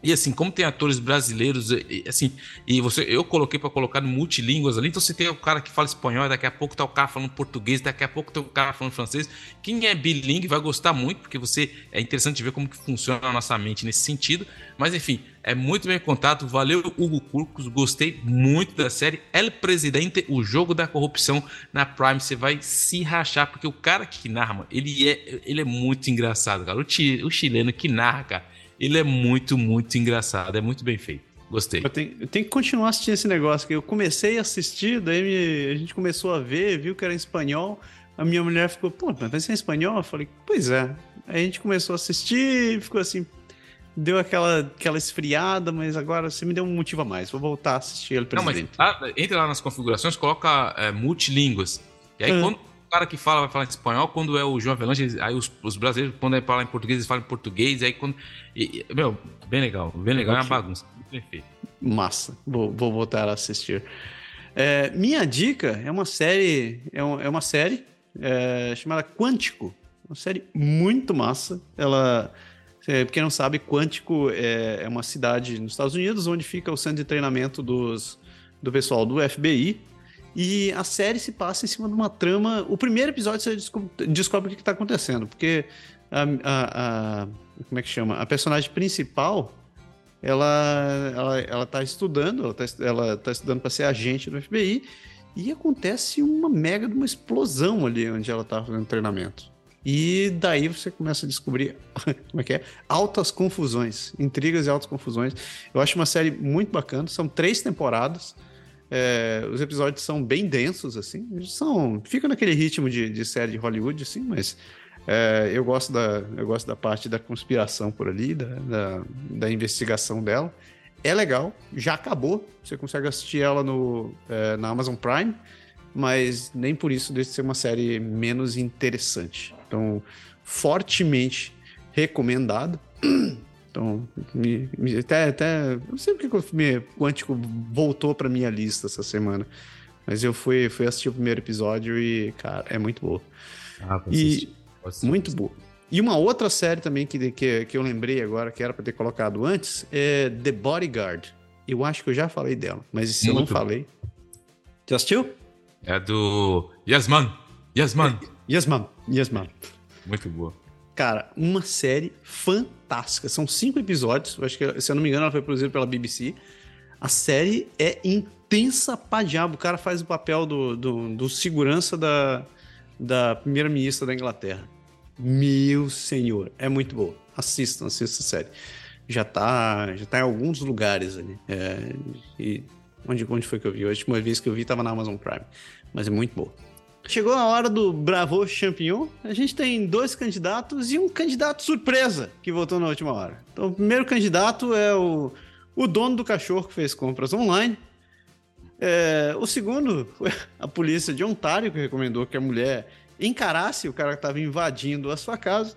E assim, como tem atores brasileiros, assim, e você, eu coloquei para colocar multilínguas ali, então você tem o cara que fala espanhol, daqui a pouco tá o cara falando português, daqui a pouco tem o cara falando francês. Quem é bilingue vai gostar muito, porque você é interessante ver como que funciona a nossa mente nesse sentido. Mas enfim, é muito bem contado. Valeu, Hugo Curcos. Gostei muito da série. El Presidente, o jogo da corrupção na Prime. Você vai se rachar, porque o cara que narra, ele é, ele é muito engraçado, cara. O, o chileno que narra, cara, ele é muito, muito engraçado. É muito bem feito. Gostei. Eu tenho, eu tenho, que continuar assistindo esse negócio, que eu comecei a assistir, daí me, a gente começou a ver, viu que era em espanhol. A minha mulher ficou, pô, mas vai ser em espanhol? Eu falei, pois é. Aí a gente começou a assistir ficou assim, deu aquela, aquela esfriada, mas agora você me deu um motivo a mais. Vou voltar a assistir ele presidente. Não, mas entra lá nas configurações, coloca é, multilínguas. E aí, quando cara que fala vai falar em espanhol, quando é o João Avelanche, aí os, os brasileiros, quando é falar em português, eles falam em português. Aí quando. E, meu, bem legal, bem legal, é uma bagunça. Perfeito. Massa. Vou, vou voltar a assistir. É, minha dica é uma série. É, um, é uma série é, chamada Quântico. Uma série muito massa. Ela é, quem não sabe, Quântico é, é uma cidade nos Estados Unidos onde fica o centro de treinamento dos, do pessoal do FBI. E a série se passa em cima de uma trama. O primeiro episódio você descobre, descobre o que está acontecendo, porque a, a, a, Como é que chama? A personagem principal ela, ela, ela tá estudando, ela está ela tá estudando para ser agente do FBI, e acontece uma mega de uma explosão ali onde ela está fazendo treinamento. E daí você começa a descobrir, <laughs> como é que é? Altas confusões, intrigas e altas confusões. Eu acho uma série muito bacana, são três temporadas. É, os episódios são bem densos, assim. São, fica naquele ritmo de, de série de Hollywood, assim, mas é, eu, gosto da, eu gosto da parte da conspiração por ali, da, da, da, investigação dela. É legal, já acabou. Você consegue assistir ela no, é, na Amazon Prime, mas nem por isso deixa de ser uma série menos interessante. Então, fortemente recomendado. <clears throat> Então, me, me, até, até. Não sei porque o Quântico voltou para minha lista essa semana. Mas eu fui, fui assistir o primeiro episódio e, cara, é muito boa. Ah, e muito boa. E uma outra série também que, que, que eu lembrei agora, que era para ter colocado antes, é The Bodyguard. Eu acho que eu já falei dela, mas se muito eu não falei. Já assistiu? É a do Yasman. Yasman. Yasman. Yasman. Muito boa. Cara, uma série fantástica. São cinco episódios. Eu acho que, se eu não me engano, ela foi produzida pela BBC. A série é intensa pra diabo. O cara faz o papel do, do, do segurança da, da primeira-ministra da Inglaterra. Meu senhor, é muito boa. Assistam, assistam a série. Já tá, já tá em alguns lugares ali. É, e onde, onde foi que eu vi? A última vez que eu vi tava na Amazon Prime. Mas é muito boa. Chegou a hora do Bravo Champignon. A gente tem dois candidatos e um candidato surpresa que voltou na última hora. Então, o primeiro candidato é o, o dono do cachorro que fez compras online. É, o segundo foi <laughs> a polícia de Ontário, que recomendou que a mulher encarasse o cara que estava invadindo a sua casa.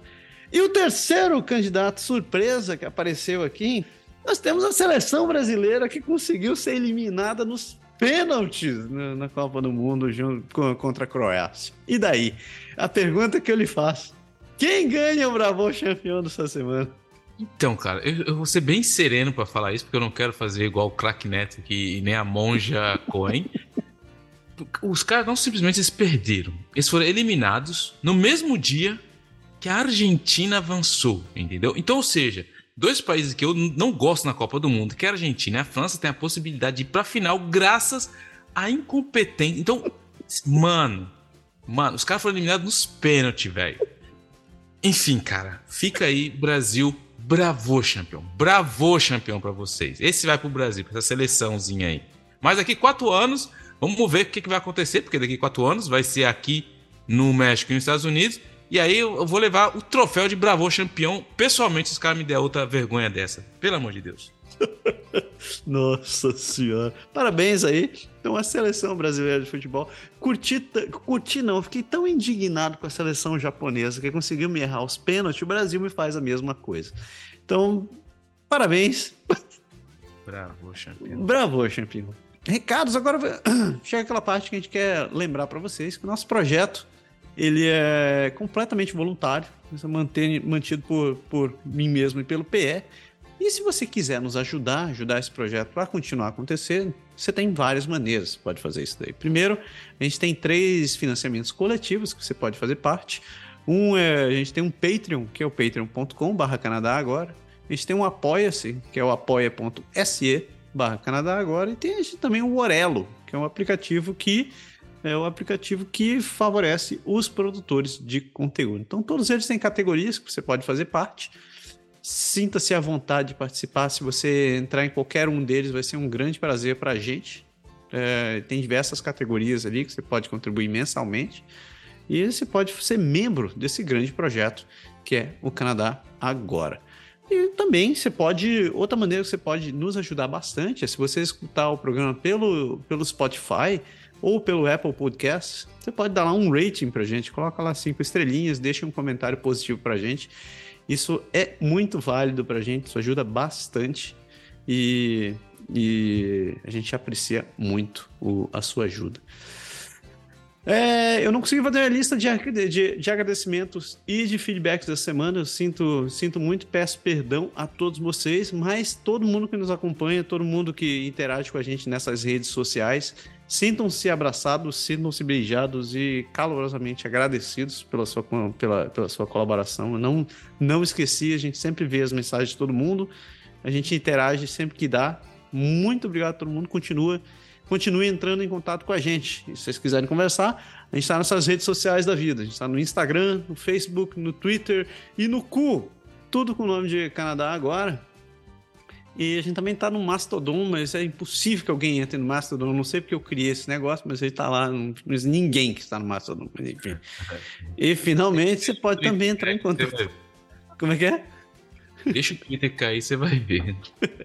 E o terceiro candidato surpresa que apareceu aqui, nós temos a seleção brasileira que conseguiu ser eliminada nos pênaltis na, Copa do Mundo junto, contra a Croácia. E daí? A pergunta que eu lhe faço: quem ganha o Bravo campeão dessa semana? Então, cara, eu, eu, vou ser bem sereno para falar isso, porque eu não quero fazer igual o Crack Neto aqui nem a Monja Cohen. <laughs> Os caras não simplesmente se perderam. Eles foram eliminados no mesmo dia que a Argentina avançou, entendeu? Então, ou seja, dois países que eu não gosto na Copa do Mundo, que é a Argentina e a França, tem a possibilidade de ir pra final graças à incompetência. Então, mano, mano, os caras foram eliminados nos pênaltis, velho. Enfim, cara, fica aí, Brasil, bravo, campeão. Bravo, campeão para vocês. Esse vai pro Brasil, pra essa seleçãozinha aí. Mas daqui quatro anos, vamos ver o que, que vai acontecer, porque daqui quatro anos vai ser aqui no México e nos Estados Unidos. E aí eu vou levar o troféu de Bravo campeão pessoalmente se os caras me der outra vergonha dessa. Pelo amor de Deus. <laughs> Nossa senhora. Parabéns aí. Então, a seleção brasileira de futebol. Curti, curti não, fiquei tão indignado com a seleção japonesa que conseguiu me errar os pênaltis. O Brasil me faz a mesma coisa. Então, parabéns. Bravo, campeão. Bravo, campeão. Recados, agora <clears throat> chega aquela parte que a gente quer lembrar para vocês que o nosso projeto ele é completamente voluntário, é mantido por, por mim mesmo e pelo PE. E se você quiser nos ajudar, ajudar esse projeto para continuar acontecendo, você tem várias maneiras, pode fazer isso daí. Primeiro, a gente tem três financiamentos coletivos que você pode fazer parte. Um é, a gente tem um Patreon, que é o patreon.com Canadá agora. A gente tem um Apoia-se, que é o apoia.se barra Canadá agora. E tem a gente também o Orelo, que é um aplicativo que é o aplicativo que favorece os produtores de conteúdo. Então, todos eles têm categorias que você pode fazer parte. Sinta-se à vontade de participar. Se você entrar em qualquer um deles, vai ser um grande prazer para a gente. É, tem diversas categorias ali que você pode contribuir mensalmente. E você pode ser membro desse grande projeto que é o Canadá Agora. E também você pode. Outra maneira que você pode nos ajudar bastante é se você escutar o programa pelo, pelo Spotify ou pelo Apple Podcasts, você pode dar lá um rating pra gente, coloca lá cinco estrelinhas, deixa um comentário positivo pra gente. Isso é muito válido pra gente, isso ajuda bastante e, e a gente aprecia muito o, a sua ajuda. É, eu não consegui fazer a lista de, de, de, agradecimentos e de feedbacks da semana. Eu sinto, sinto muito, peço perdão a todos vocês, mas todo mundo que nos acompanha, todo mundo que interage com a gente nessas redes sociais, Sintam-se abraçados, sintam-se beijados e calorosamente agradecidos pela sua, pela, pela sua colaboração. Eu não, não esqueci, a gente sempre vê as mensagens de todo mundo, a gente interage sempre que dá. Muito obrigado a todo mundo. Continua, continue entrando em contato com a gente. E se vocês quiserem conversar, a gente está nessas redes sociais da vida. A gente está no Instagram, no Facebook, no Twitter e no Cu. Tudo com o nome de Canadá agora. E a gente também tá no Mastodon, mas é impossível que alguém entre no Mastodon. Eu não sei porque eu criei esse negócio, mas ele tá lá. Não, ninguém que está no Mastodon, mas enfim. E finalmente você pode também entrar em contato. Como é que é? Deixa o Twitter cair, você vai ver.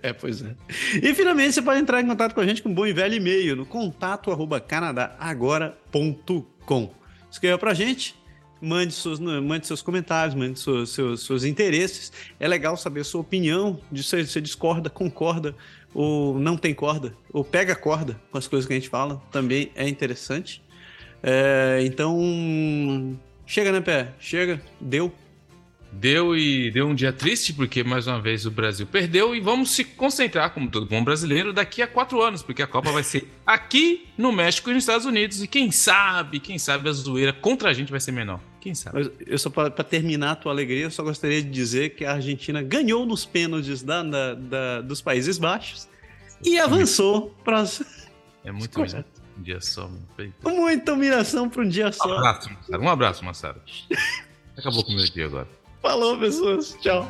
É, pois é. E finalmente você pode entrar em contato com a gente com um bom e velho e-mail no contato arroba canadagora.com. Escreva pra gente mande seus, mande seus comentários, mande seus, seus, seus interesses. É legal saber sua opinião, de se você discorda, concorda, ou não tem corda, ou pega corda com as coisas que a gente fala, também é interessante. É, então, chega, né, Pé? Chega, deu. Deu e deu um dia triste, porque mais uma vez o Brasil perdeu. E vamos se concentrar, como todo bom brasileiro, daqui a quatro anos, porque a Copa vai ser aqui no México e nos Estados Unidos. E quem sabe, quem sabe a zoeira contra a gente vai ser menor. Quem sabe? Mas eu só para terminar a tua alegria, eu só gostaria de dizer que a Argentina ganhou nos pênaltis da, da, da dos Países Baixos e avançou para É muito um dia só, mano. Muita humilhação para um dia só. Um abraço, Massaro. Um abraço, Massaro. Acabou com o meu dia agora. Falou, pessoas. Tchau.